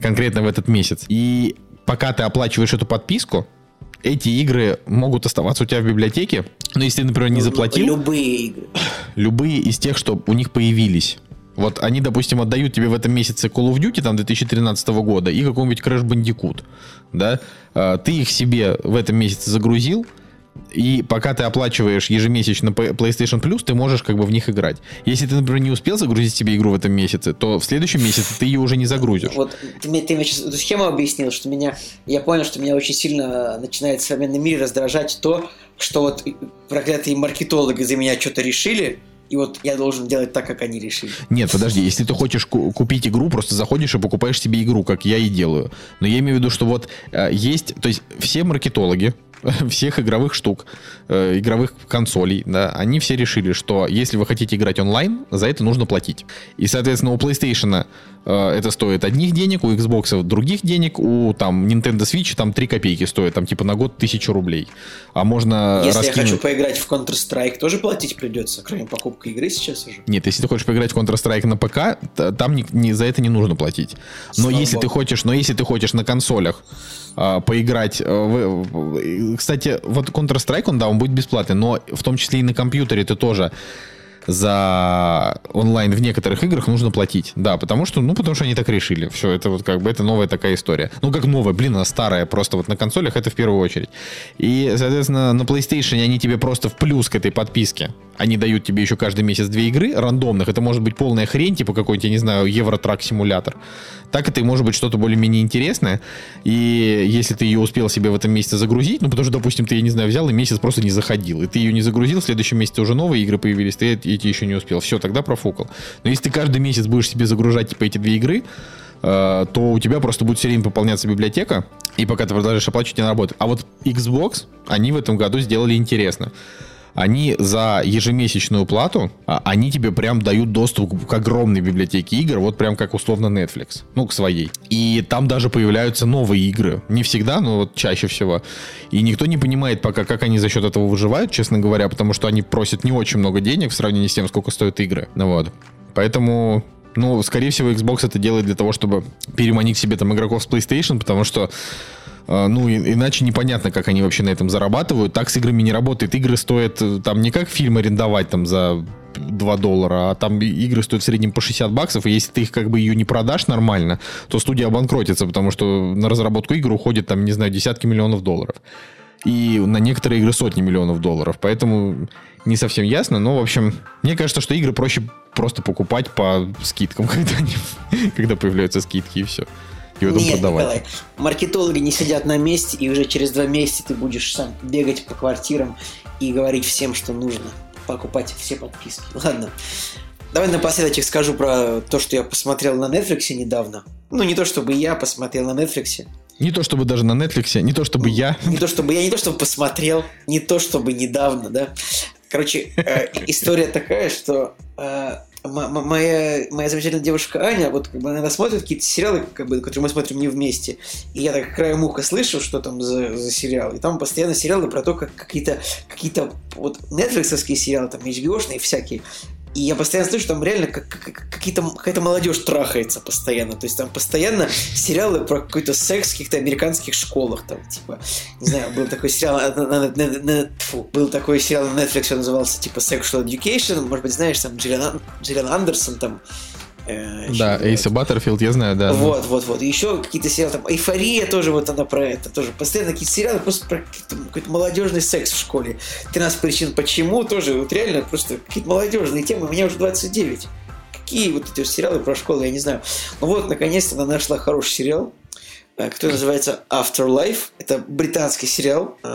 конкретно в этот месяц. И пока ты оплачиваешь эту подписку, эти игры могут оставаться у тебя в библиотеке. Но если ты, например, не Ну, заплатил, Любые игры. любые из тех, что у них появились. Вот они, допустим, отдают тебе в этом месяце Call of Duty там 2013 года и какой-нибудь Crash Bandicoot, да? А, Ты их себе в этом месяце загрузил, и пока ты оплачиваешь ежемесячно PlayStation Plus, ты можешь как бы в них играть. Если ты, например, не успел загрузить себе игру в этом месяце, то в следующем месяце ты ее уже не загрузишь. Вот ты мне, ты мне сейчас эту схему объяснил, что меня, я понял, что меня очень сильно начинает в современном мире раздражать то, что вот проклятые маркетологи за меня что-то решили, и вот я должен делать так, как они решили. Нет, подожди, если ты хочешь ку- купить игру, просто заходишь и покупаешь себе игру, как я и делаю. Но я имею в виду, что вот э, есть, то есть все маркетологи, всех игровых штук, э, игровых консолей, да, они все решили, что если вы хотите играть онлайн, за это нужно платить. И, соответственно, у PlayStation это стоит одних денег, у Xbox других денег, у там Nintendo Switch там 3 копейки стоит, там типа на год тысячу рублей. А можно Если раскинуть... я хочу поиграть в Counter-Strike, тоже платить придется, кроме покупки игры сейчас уже? Нет, если ты хочешь поиграть в Counter-Strike на ПК, там не, не- за это не нужно платить. Но Слава если ты богу. хочешь, но если ты хочешь на консолях а, поиграть, а, в- в- кстати, вот Counter-Strike, он да, он будет бесплатный, но в том числе и на компьютере ты тоже за онлайн в некоторых играх нужно платить. Да, потому что, ну, потому что они так решили. Все, это вот как бы, это новая такая история. Ну, как новая, блин, она старая, просто вот на консолях это в первую очередь. И, соответственно, на PlayStation они тебе просто в плюс к этой подписке. Они дают тебе еще каждый месяц две игры рандомных. Это может быть полная хрень, типа какой-нибудь, я не знаю, Евротрак-симулятор. Так это и может быть что-то более-менее интересное. И если ты ее успел себе в этом месяце загрузить, ну, потому что, допустим, ты, я не знаю, взял и месяц просто не заходил, и ты ее не загрузил, в следующем месяце уже новые игры появились, ты эти еще не успел. Все, тогда профукал. Но если ты каждый месяц будешь себе загружать, типа, эти две игры, э, то у тебя просто будет все время пополняться библиотека, и пока ты продолжаешь оплачивать, она работает. А вот Xbox, они в этом году сделали интересно. Они за ежемесячную плату, а, они тебе прям дают доступ к огромной библиотеке игр, вот прям как условно Netflix, ну, к своей. И там даже появляются новые игры. Не всегда, но вот чаще всего. И никто не понимает пока, как они за счет этого выживают, честно говоря, потому что они просят не очень много денег в сравнении с тем, сколько стоят игры. Ну вот. Поэтому ну, скорее всего, Xbox это делает для того, чтобы переманить себе там игроков с PlayStation, потому что ну, и- иначе непонятно, как они вообще на этом зарабатывают. Так с играми не работает. Игры стоят э, там не как фильм арендовать там за 2 доллара, а там игры стоят в среднем по 60 баксов, и если ты их как бы ее не продашь нормально, то студия обанкротится, потому что на разработку игр уходит там, не знаю, десятки миллионов долларов. И на некоторые игры сотни миллионов долларов. Поэтому не совсем ясно. Но, в общем, мне кажется, что игры проще просто покупать по скидкам, когда, они, когда появляются скидки, и все. И потом Нет, продавать. Николай, маркетологи не сидят на месте, и уже через два месяца ты будешь сам бегать по квартирам и говорить всем, что нужно покупать все подписки. Ладно. Давай напоследок скажу про то, что я посмотрел на Netflix недавно. Ну, не то, чтобы я посмотрел на Netflix. Не то чтобы даже на Netflix, не то чтобы я. Не то, чтобы я не то, чтобы посмотрел, не то, чтобы недавно, да. Короче, э, история такая, что э, моя, моя замечательная девушка Аня, вот как бы она смотрит какие-то сериалы, как бы, которые мы смотрим не вместе. И я так краем уха слышу, что там за, за сериал. И там постоянно сериалы про то, как какие-то какие-то вот нетфликсовские сериалы, там HBO-шные всякие. И я постоянно слышу, там реально как, как- какие-то, какая-то молодежь трахается постоянно. То есть там постоянно сериалы про какой-то секс в каких-то американских школах. Там, типа, не знаю, был такой сериал на, на- на- на- тьфу, был такой сериал на Netflix, он назывался типа Sexual Education. Может быть, знаешь, там Джиллиан, Ан- Джиллиан Андерсон там. Э, Да. Эйса Баттерфилд, я знаю, да. Вот, вот, вот. Еще какие-то сериалы, там, Эйфория тоже, вот она про это тоже. Постоянно какие-то сериалы просто про какой-то, молодежный секс в школе. 13 причин почему тоже, вот реально просто какие-то молодежные темы. У меня уже 29. Какие вот эти вот сериалы про школу, я не знаю. Ну вот, наконец-то она нашла хороший сериал, э, который называется Afterlife. Это британский сериал э,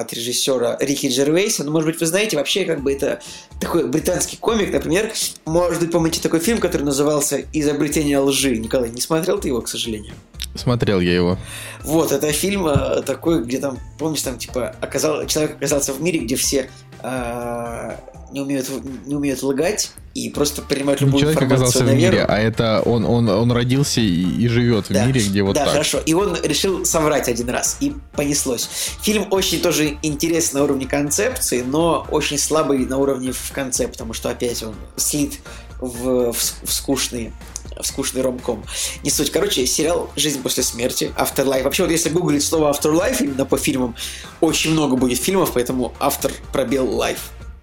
от режиссера Рики Джервейса. Ну, может быть, вы знаете, вообще как бы это такой британский комик, например. Может быть, помните такой фильм, который назывался «Изобретение лжи». Николай, не смотрел ты его, к сожалению? Смотрел я его. Вот, это фильм э, такой, где там, помнишь, там, типа, оказал, человек оказался в мире, где все э, не, умеют, не умеют лгать и просто принимают любую Человек информацию оказался в на веру. мире, а это он, он, он родился и, и живет в Да, мире, где вот да, так. хорошо. И он решил соврать один раз, и понеслось. Фильм очень тоже интересный на уровне концепции, но очень слабый на уровне в конце, потому что опять он слит в, в, в скучный в скучный ромком. Не суть. Короче, сериал «Жизнь после смерти», Afterlife. Вообще, вот если гуглить слово Afterlife именно по фильмам, очень много будет фильмов, поэтому автор пробел Life.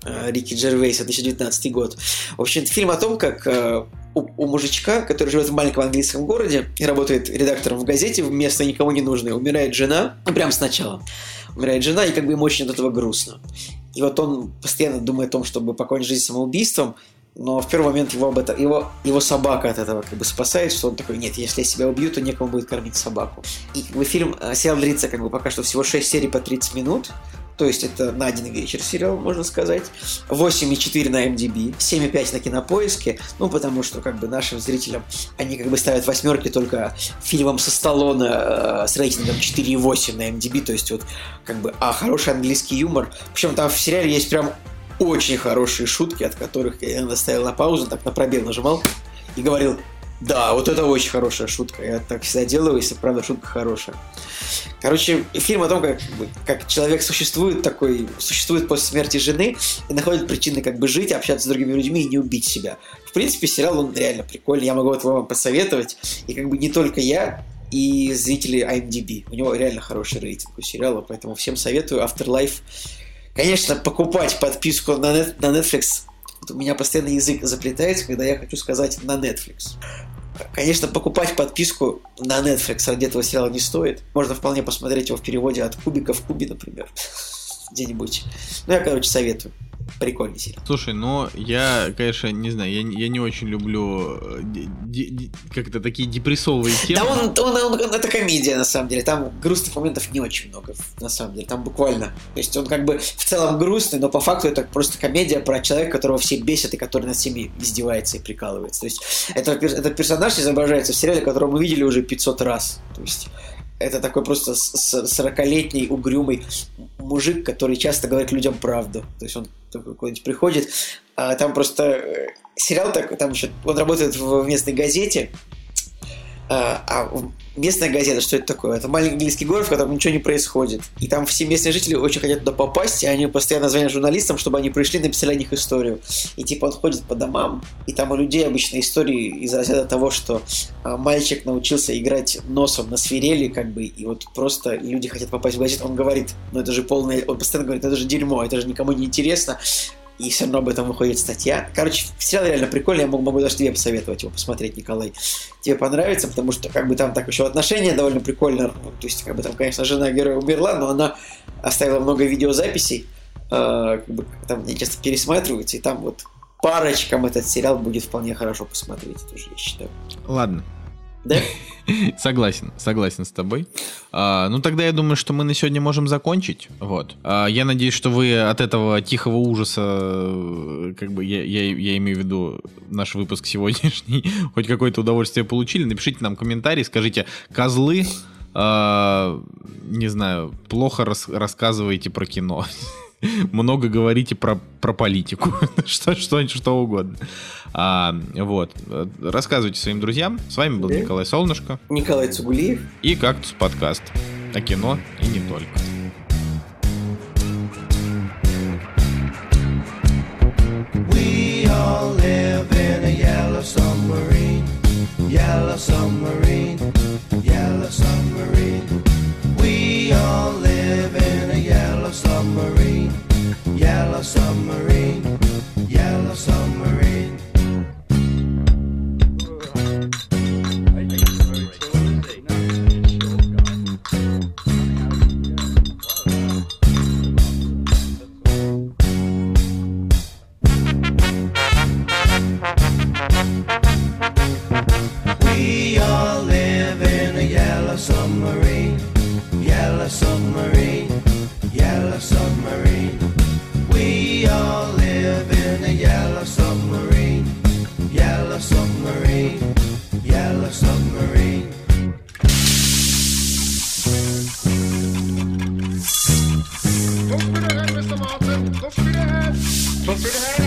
Э, Рики Джервейса, 2019 год. В общем, это фильм о том, как э, у, мужичка, который живет в маленьком английском городе и работает редактором в газете, вместо никому не нужной, умирает жена, ну, прям сначала. Умирает жена, и как бы ему очень от этого грустно. И вот он постоянно думает о том, чтобы покончить жизнь самоубийством, но в первый момент его, об это, его, его собака от этого как бы спасает, что он такой, нет, если я себя убью, то некому будет кормить собаку. И как бы фильм, э, сериал длится как бы пока что всего 6 серий по 30 минут, то есть это на один вечер сериал, можно сказать. 8,4 на MDB, 7,5 на кинопоиске, ну, потому что, как бы, нашим зрителям, они, как бы, ставят восьмерки только фильмам со Сталлоне э, с рейтингом 4,8 на MDB, то есть вот, как бы, а, хороший английский юмор. Причем там в сериале есть прям очень хорошие шутки, от которых я иногда ставил на паузу, так на пробел нажимал и говорил, да, вот это очень хорошая шутка. Я так всегда делаю, если правда шутка хорошая. Короче, фильм о том, как, как человек существует такой, существует после смерти жены и находит причины как бы жить, общаться с другими людьми и не убить себя. В принципе, сериал, он реально прикольный, я могу его вам посоветовать. И как бы не только я, и зрители IMDb. У него реально хороший рейтинг у сериала, поэтому всем советую. Afterlife. Конечно, покупать подписку на, на Netflix у меня постоянно язык заплетается, когда я хочу сказать на Netflix. Конечно, покупать подписку на Netflix ради этого сериала не стоит. Можно вполне посмотреть его в переводе от кубика в кубе, например. Где-нибудь. Ну, я, короче, советую прикольный сериал. Слушай, ну я, конечно, не знаю, я, я не очень люблю э, как это такие депрессовые темы. Да он, он, он, он, это комедия на самом деле, там грустных моментов не очень много на самом деле, там буквально, то есть он как бы в целом грустный, но по факту это просто комедия про человека, которого все бесят и который над всеми издевается и прикалывается. То есть это, этот персонаж изображается в сериале, который мы видели уже 500 раз. То есть это такой просто 40-летний угрюмый мужик, который часто говорит людям правду. То есть он какой-нибудь приходит, а там просто э, сериал так, там еще, он работает в местной газете, а, а местная газета, что это такое? Это маленький английский город, в котором ничего не происходит. И там все местные жители очень хотят туда попасть, и они постоянно звонят журналистам, чтобы они пришли и написали о них историю. И типа он ходит по домам, и там у людей обычно истории из разряда того, что а, мальчик научился играть носом на свирели, как бы, и вот просто люди хотят попасть в газету. Он говорит, ну это же полное... Он постоянно говорит, это же дерьмо, это же никому не интересно и все равно об этом выходит статья. Короче, сериал реально прикольный, я могу, могу даже тебе посоветовать его посмотреть, Николай. Тебе понравится, потому что как бы там так еще отношения довольно прикольно. То есть, как бы там, конечно, жена героя умерла, но она оставила много видеозаписей, э, как бы, там они часто пересматриваются, и там вот парочкам этот сериал будет вполне хорошо посмотреть, тоже я считаю. Ладно, да? Согласен, согласен с тобой. А, ну тогда я думаю, что мы на сегодня можем закончить. Вот. А, я надеюсь, что вы от этого тихого ужаса, э, как бы я, я, я имею в виду наш выпуск сегодняшний, хоть какое-то удовольствие получили. Напишите нам комментарий, скажите, козлы, а, не знаю, плохо рас, рассказываете про кино. много говорите про, про политику, что, что, что угодно. А, вот. Рассказывайте своим друзьям. С вами был Николай Солнышко. Николай Цугулиев. И «Кактус подкаст» о кино и не только. We all live in a yellow submarine, yellow submarine, yellow submarine. We all live in a yellow submarine, yellow submarine, yellow submarine. closer to her?